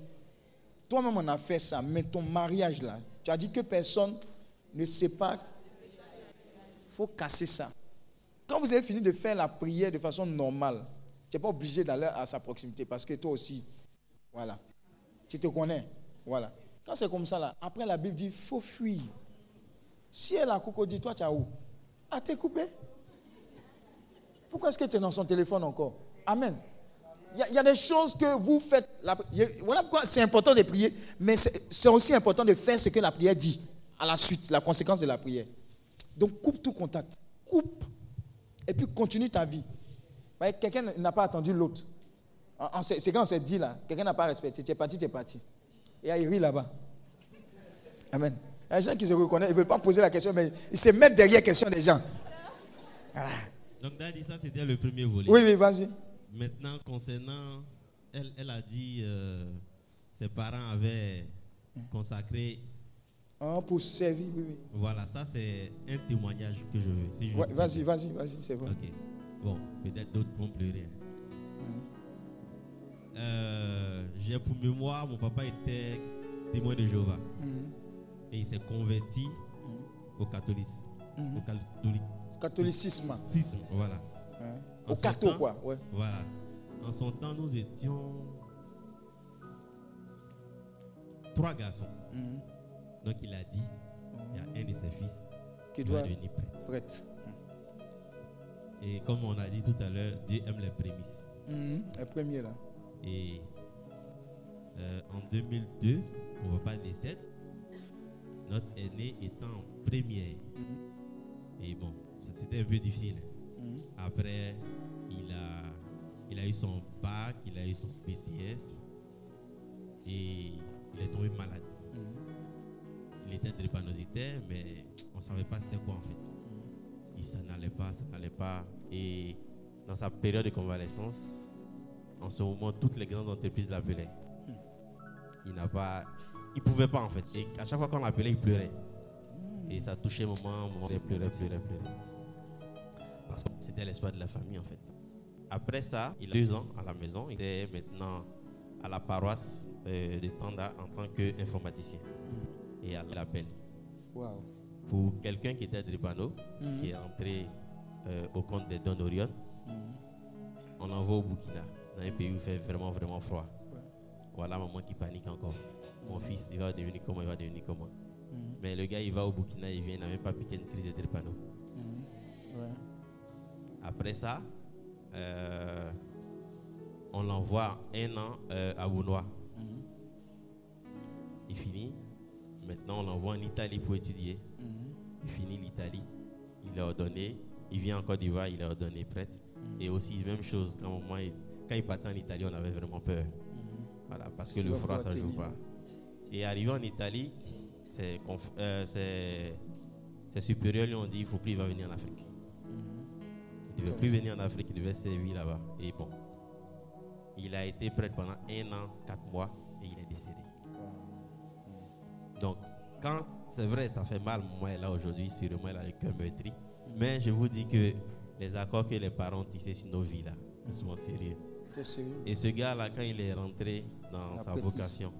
toi-même on a fait ça, mais ton mariage là, tu as dit que personne ne sait pas. Il faut casser ça. Quand vous avez fini de faire la prière de façon normale, tu n'es pas obligé d'aller à sa proximité parce que toi aussi, voilà, tu te connais. Voilà. Quand c'est comme ça, là, après la Bible dit, il faut fuir. Si elle a dit, toi, tu as où? À t'es coupé. Pourquoi est-ce que tu es dans son téléphone encore? Amen. Il y, a des choses que vous faites. voilà pourquoi c'est important de prier, mais c'est aussi important de faire ce que la prière dit à la suite, la conséquence de la prière. Donc coupe tout contact. Coupe. Et puis continue ta vie. Quelqu'un n'a pas attendu l'autre. C'est quand on s'est dit là, quelqu'un n'a pas respecté. Tu es parti, tu es parti. Et il rit là-bas. Amen. Il y a des gens qui se reconnaissent, ils ne veulent pas poser la question, mais ils se mettent derrière la question des gens.
Voilà. Donc, Daddy, ça c'était le premier volet.
Oui, oui, vas-y.
Maintenant, concernant, elle, elle a dit, euh, ses parents avaient consacré.
Oh, pour servir, oui, oui.
Voilà, ça c'est un témoignage que je veux. Si
vas-y, vas-y, vas-y, c'est bon.
Ok. Bon, peut-être d'autres vont pleurer. Euh, j'ai pour mémoire, mon papa était témoin de Jéhovah. Mhm. Et il s'est converti mhm. au catholicisme.
Au catholicisme.
Voilà.
Au catho, quoi. Ouais.
Voilà. En son temps, nous étions trois garçons. Donc il a dit, il y a un de ses fils qui doit, devenir prêtre. Et comme on a dit tout à l'heure, Dieu aime les prémices.
Les premiers là.
Et euh, en 2002, mon papa décède. Notre aîné étant en première. Mm-hmm. Et bon, c'était un peu difficile. Mm-hmm. Après, il a, il a eu son bac, il a eu son BTS. Et il est tombé malade. Mm-hmm. Il était drépanocytaire, mais on ne savait pas c'était quoi en fait. Il s'en allait pas, ça n'allait pas. Et dans sa période de convalescence, en ce moment, toutes les grandes entreprises l'appelaient. Il n'a pas. Il pouvait pas en fait. Et à chaque fois qu'on l'appelait, il pleurait. Et ça touchait moment, moment, il pleurait, pleurait, pleurait. Parce que c'était l'espoir de la famille en fait. Après ça, il a deux ans à la maison. Il est maintenant à la paroisse euh, de Tanda en tant qu'informaticien. Et à l'appel.
Wow.
Pour quelqu'un qui était à Dribano, mm-hmm. qui est entré euh, au compte des Don Orion, mm-hmm. on l'envoie au Burkina dans un pays où il fait vraiment, vraiment froid. Voilà maman qui panique encore. Mon fils, il va devenir comment Il va devenir comment. Mais le gars, il va au Burkina, il vient, il n'a même pas piqué une crise de drépano. Mhm. Après ça, euh, on l'envoie un an euh, à Bounois. Mhm. Il finit. Maintenant, on l'envoie en Italie pour étudier. Il finit l'Italie. Il est ordonné. Il vient en Côte d'Ivoire, il est ordonné prêtre. Et aussi, même chose, quand quand il partait en Italie, on avait vraiment peur. Mhm. Voilà, parce que le froid, ça ne joue pas. Et arrivé en Italie, c'est euh, supérieur lui ont dit il ne faut plus il va venir en Afrique. Il ne veut plus venir en Afrique, il devait servir là-bas. Et bon, il a été prêtre pendant un an, quatre mois et il est décédé. Donc, quand c'est vrai, ça fait mal, moi là aujourd'hui, sûrement il a le cœur meurtri. Mais je vous dis que les accords que les parents tissaient sur nos vies là, c'est souvent sérieux. Et ce gars-là, quand il est rentré dans sa vocation,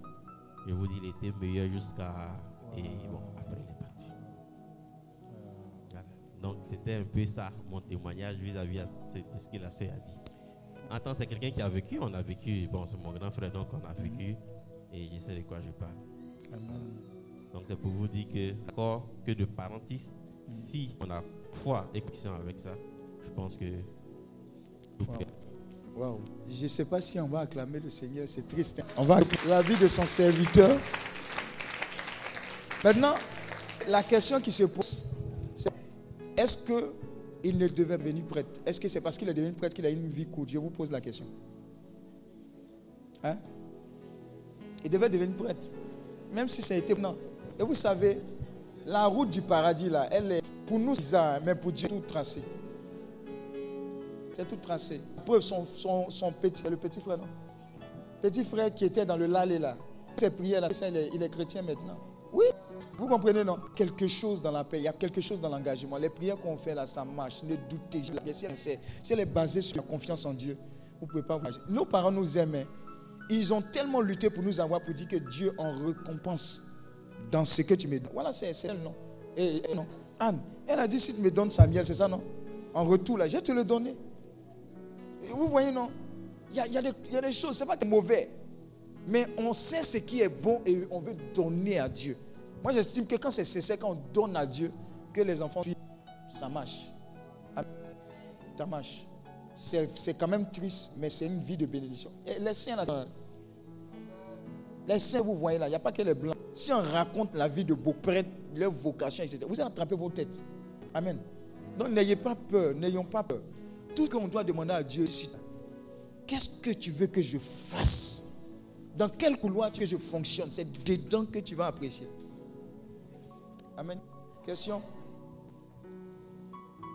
je vous dis, il était meilleur jusqu'à. Et bon, après, il est. Donc, c'était un peu ça, mon témoignage vis-à-vis de ce que la soeur a dit. En tant c'est quelqu'un qui a vécu, on a vécu. Bon, c'est mon grand frère, donc on a vécu. Et je sais de quoi je parle. Donc, c'est pour vous dire que, d'accord, que de parentisme, si on a foi et conviction avec ça, je pense que tout
je ne sais pas si on va acclamer le Seigneur, c'est triste. Hein. On va la vie de son serviteur. Maintenant, la question qui se pose, est-ce que il ne devait venir prêtre? Est-ce que c'est parce qu'il est devenu prêtre qu'il a une vie courte? Je vous pose la question. Hein? Il devait devenir prêtre. Même si été non. Et vous savez, la route du paradis, là, elle est pour nous, mais pour Dieu, tout tracé. C'est tout tracé. Preuve, son, son, petit, le petit frère, non? Petit frère qui était dans le lalé, là. Ses prières, là, il est chrétien maintenant. Oui, vous comprenez, non? Quelque chose dans la paix, il y a quelque chose dans l'engagement. Les prières qu'on fait là, ça marche. Ne doutez pas. Si elle est basée sur la confiance en Dieu, vous ne pouvez pas vous Nos parents nous aimaient. Ils ont tellement lutté pour nous avoir pour dire que Dieu en récompense dans ce que tu me donnes. Voilà, c'est elle, non? Non. Anne, elle a dit si tu me donnes Samuel, c'est ça, non? En retour, là, je te le donner. Vous voyez, non? Il y a, des, choses, ce n'est pas que mauvais. Mais on sait ce qui est bon et on veut donner à Dieu. Moi, j'estime que quand c'est sincère, quand on donne à Dieu, que les enfants, ça marche. Ça marche. C'est quand même triste, mais c'est une vie de bénédiction. Et les saints, là, les saints, vous voyez là, il n'y a pas que les blancs. Si on raconte la vie de beaucoup prêtres, leur vocation, etc., vous allez attraper vos têtes. Amen. Donc n'ayez pas peur, n'ayons pas peur. Tout ce qu'on doit demander à Dieu ici, qu'est-ce que tu veux que je fasse? Dans quel couloir tu veux que je fonctionne? C'est dedans que tu vas apprécier. Amen. Question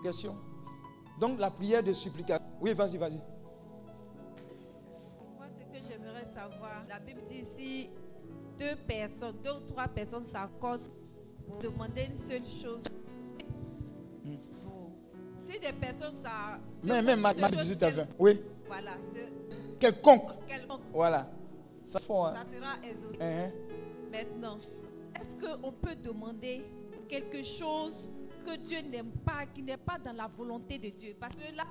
Question Donc la prière de supplication. Oui, vas-y, vas-y.
Moi, ce que j'aimerais savoir, la Bible dit ici, deux personnes, deux ou trois personnes s'accordent pour demander une seule chose. Si des personnes ça.
Mais même ma, 18 à 20. Oui.
Voilà.
Quelconque. Quelconque. Voilà. Ça,
hein. ça sera exaucé. Uh-huh. Maintenant, est-ce qu'on peut demander quelque chose que Dieu n'aime pas, qui n'est pas dans la volonté de Dieu? Parce que là,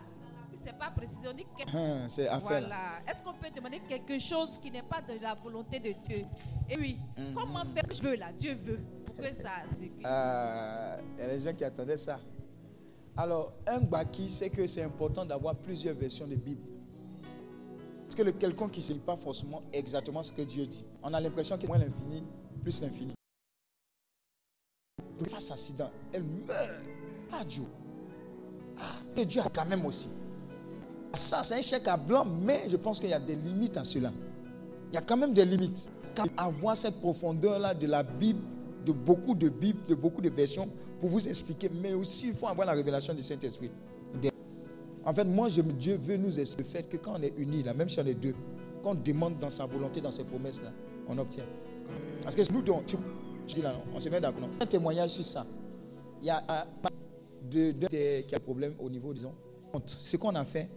c'est pas précisé. On dit que...
Ah, c'est
Voilà. Est-ce qu'on peut demander quelque chose qui n'est pas de la volonté de Dieu? Et oui, mm-hmm. comment faire que je veux là? Dieu veut pour que ça
euh, Il y a des gens qui attendaient ça. Alors, un baki, c'est que c'est important d'avoir plusieurs versions de Bible. Parce que quelqu'un qui ne sait pas forcément exactement ce que Dieu dit. On a l'impression que moins l'infini, plus l'infini. Face à accident, elle meurt. Ah Dieu. Ah, et Dieu a quand même aussi. Ça, c'est un chèque à blanc, mais je pense qu'il y a des limites à cela. Il y a quand même des limites. Avoir cette profondeur-là de la Bible, de beaucoup de Bibles, de beaucoup de versions, pour vous expliquer, mais aussi il faut avoir la révélation du Saint-Esprit. En fait, moi, Dieu veut nous expliquer le fait que quand on est unis, là, même si on est deux, quand on demande dans sa volonté, dans ses promesses, là, on obtient. Parce que nous, tu, dis là, on se met d'accord. Un témoignage sur ça. Il y a un de, de, qui a un problème au niveau, disons, ce qu'on a fait,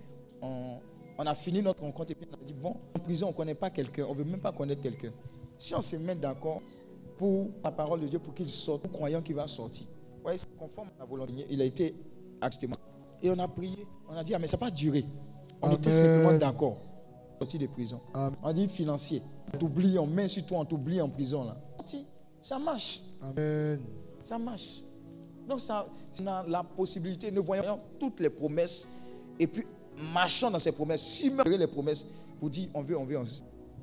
on, a fini notre rencontre et puis on a dit, bon, en prison, on ne connaît pas quelqu'un, on ne veut même pas connaître quelqu'un. Si on se met d'accord pour la parole de Dieu, pour qu'il sorte, pour croyant qu'il va sortir, ouais, c'est conforme à la volonté. Il a été accepté. Et on a prié, on a dit, ah, mais ça n'a pas duré. On était simplement d'accord. Sorti de prison. On dit financier. On t'oublie, on met sur toi, on t'oublie en prison. Là. Ça marche.
Amen.
Ça marche. Donc, ça, on a la possibilité, nous voyons toutes les promesses et puis marchons dans ces promesses. Si les promesses, vous dites on veut, on veut, on veut.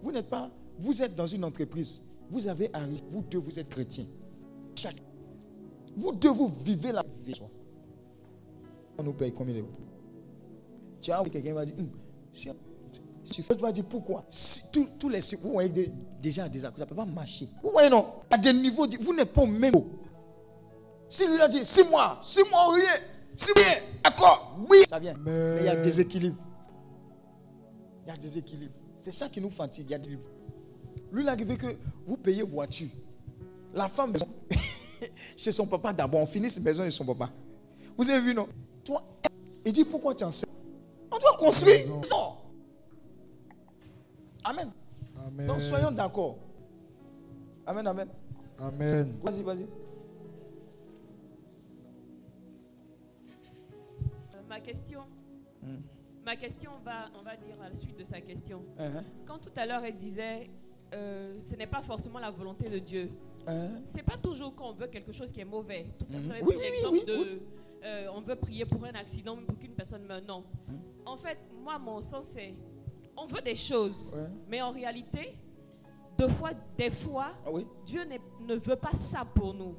Vous n'êtes pas, vous êtes dans une entreprise. Vous avez un vous deux, vous êtes chrétiens. Chaque, vous deux, vous vivez la vie. On nous paye combien d'euros Tu as quelqu'un va dire, hum, si, tu vas dire pourquoi? Tous, les vous voyez déjà des accords, ça ne peut pas marcher. Vous voyez non? À des niveaux, vous n'êtes pas au même niveau. Si lui a dit, six mois, six mois, rien, six mois, d'accord, oui, ça vient. Mais il y a des équilibres. Il y a des équilibres. C'est ça qui nous fatigue. Il y a des Lui, il a arrivé que vous payez voiture. La femme, chez son papa d'abord, on finit ses maison de son papa. Vous avez vu, non? Toi, il dit pourquoi tu en sais On doit construire. Amen. Amen. Donc soyons d'accord. Amen, amen.
Amen.
Vas-y, vas-y.
ma question, hmm. ma question va, on va dire à la suite de sa question. Uh-huh. Quand tout à l'heure elle disait, euh, ce n'est pas forcément la volonté de Dieu. Uh-huh. C'est pas toujours qu'on veut quelque chose qui est mauvais. Tout à hmm. l'heure, oui, oui, de, euh, on veut prier pour un accident, pour qu'une personne meure. Non. Hmm. En fait, moi, mon sens c'est, on veut des choses, mais en réalité, deux fois, des fois,
ah
Dieu ne veut pas ça pour nous.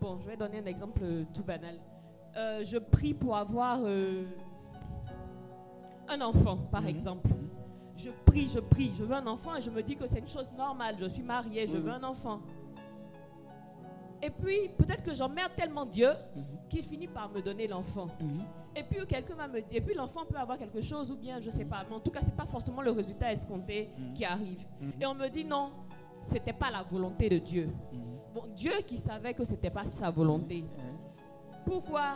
Bon, je vais donner un exemple tout banal euh, je prie pour avoir euh, un enfant, par mhm. exemple. Je prie, je prie, je veux un enfant et je me dis que c'est une chose normale. Je suis mariée, je veux un enfant. Et puis, peut-être que j'emmerde tellement Dieu mhm. qu'il finit par me donner l'enfant. Et puis, quelqu'un va me dire, et puis l'enfant peut avoir quelque chose ou bien, je ne sais pas. Mais en tout cas, ce n'est pas forcément le résultat escompté qui arrive. Et on me dit, non, ce n'était pas la volonté de Dieu. Bon, Dieu qui savait que ce n'était pas sa volonté. Pourquoi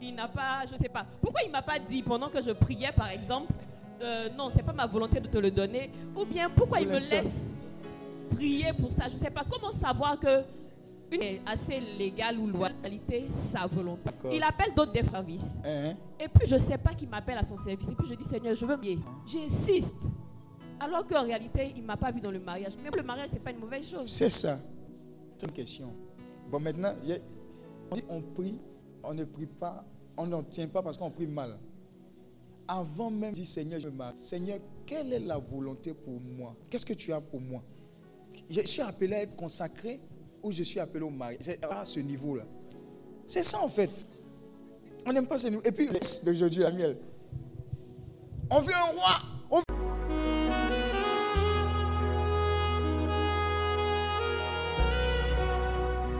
il n'a pas, je sais pas, pourquoi il m'a pas dit pendant que je priais par exemple, euh, non, c'est pas ma volonté de te le donner, ou bien pourquoi il me laisse prier pour ça, je sais pas, comment savoir que une est assez légale ou légalité sa volonté. Il appelle d'autres des services. Uh-huh. Et puis je sais pas qui m'appelle à son service. Et puis je dis Seigneur, je veux mieux. J'insiste. Alors qu'en réalité, il m'a pas vu dans le mariage. Mais le mariage, c'est pas une mauvaise chose.
C'est ça. C'est une question. Bon, maintenant, on prie on ne prie pas, on n'en tient pas parce qu'on prie mal. Avant même dire Seigneur, je me Seigneur, quelle est la volonté pour moi? Qu'est-ce que tu as pour moi? Je suis appelé à être consacré ou je suis appelé au mari C'est à ce niveau-là. C'est ça en fait. On n'aime pas ce niveau. Et puis, d'aujourd'hui, la miel. On veut un roi.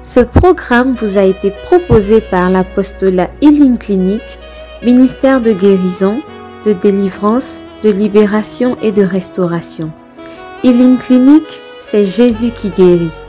Ce programme vous a été proposé par l'apostolat Healing Clinic, ministère de guérison, de délivrance, de libération et de restauration. Healing Clinic, c'est Jésus qui guérit.